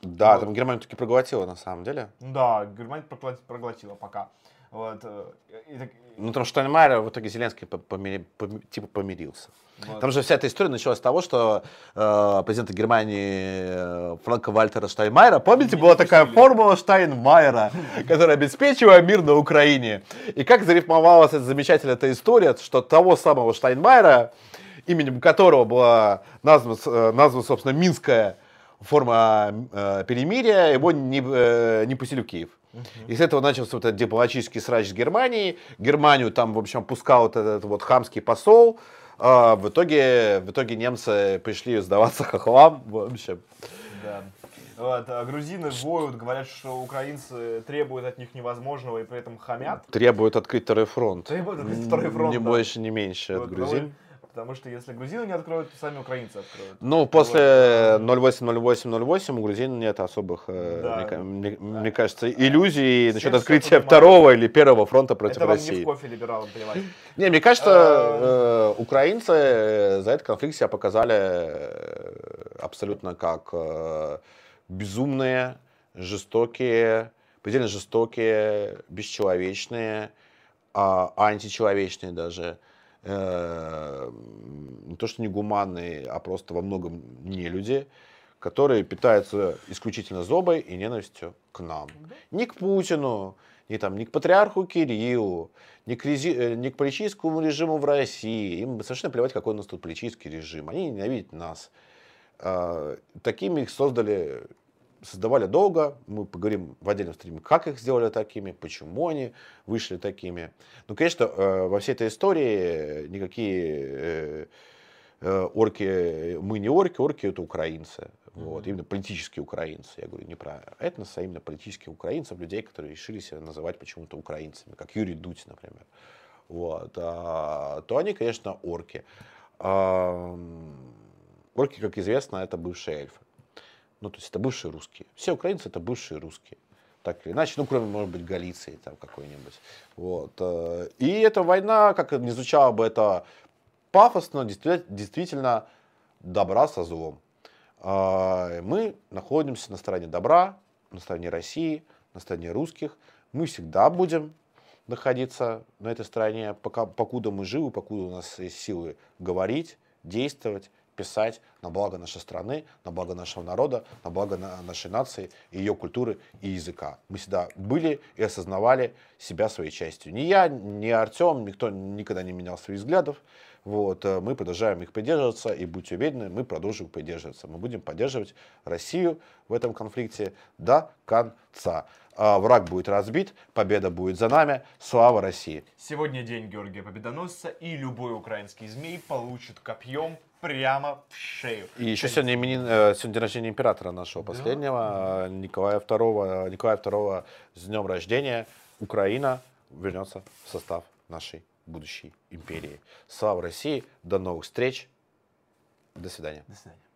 Да, Вот. там Германия таки проглотила на самом деле. Да, Германия проглотила пока. Вот, э, и так- Ну, там Штайнмайер в итоге Зеленский по- помири- поми- типа помирился. вот. Там же вся эта история началась с того, что э, президента Германии э, Франка Вальтера Штайнмайера, помните, Не была такая допустили. формула Штайнмайера, которая обеспечивала мир на Украине. И как зарифмовалась эта замечательная эта история, что того самого Штайнмайера, именем которого была названа, э, названа собственно, Минская форма э, перемирия, его не, э, не пустили в Киев. И с этого начался вот этот дипломатический срач с Германией. Германию там, в общем, пускал вот этот вот хамский посол. А в, итоге, в итоге немцы пришли сдаваться хохлам. В общем, Да. Вот, а грузины воют, говорят, что украинцы требуют от них невозможного и при этом хамят. требуют открыть второй фронт. Требуют открыть второй фронт, Не да. больше, не меньше Вот, от грузин. потому- Потому что если грузины не откроют, то сами украинцы откроют. Ну, после 08-08-08 у грузин нет особых, э, Да. мне, ка- мне- мне кажется, иллюзий насчет открытия второго или первого фронта против Это вам не России. в кофе либералам плевать. Не, мне кажется, э, украинцы э, за этот конфликт себя показали э, абсолютно как э, безумные, жестокие, предельно жестокие, бесчеловечные, а, античеловечные даже. Э, Не то что негуманные, а просто во многом не люди, которые питаются исключительно злобой и ненавистью к нам. Не к Путину, не, там, не к патриарху Кириллу, не к, рези- э, не к политическому режиму в России. Им совершенно плевать, какой у нас тут политический режим. Они ненавидят нас. А, Такими их создали, создавали долго. Мы поговорим в отдельном стриме, как их сделали такими, почему они вышли такими. Ну, конечно, э, во всей этой истории никакие э, э, орки, мы не орки, орки это украинцы. Вот, именно политические украинцы. Я говорю не про этнос, а именно политических украинцев, людей, которые решили себя называть почему-то украинцами, как Юрий Дудь, например. Вот, а, то они, конечно, орки. А, орки, как известно, это бывшие эльфы. Ну, то есть это бывшие русские. Все украинцы это бывшие русские. Так или иначе, ну, кроме, может быть, Галиции там какой-нибудь. Вот. э, И эта война, как ни звучало бы это пафосно, действи- действительно добра со злом. А, Мы находимся на стороне добра, на стороне России, на стороне русских. Мы всегда будем находиться на этой стороне, пока, покуда мы живы, покуда у нас есть силы говорить, действовать, писать на благо нашей страны, на благо нашего народа, на благо на- нашей нации, ее культуры и языка. Мы всегда были и осознавали себя своей частью. Ни я, ни Артем, никто никогда не менял своих взглядов. Вот, э, мы продолжаем их придерживаться, и будьте уверены, мы продолжим придерживаться. Мы будем поддерживать Россию в этом конфликте до конца. А Враг будет разбит, победа будет за нами. Слава России! Сегодня день Георгия Победоносца, и любой украинский змей получит копьем прямо в шею. И еще сегодня, именин, э, сегодня день рождения императора нашего последнего, э, Николая II, Николая II с днем рождения. Украина вернется в состав нашей будущей империи. Слава России, до новых встреч, до свидания. До свидания.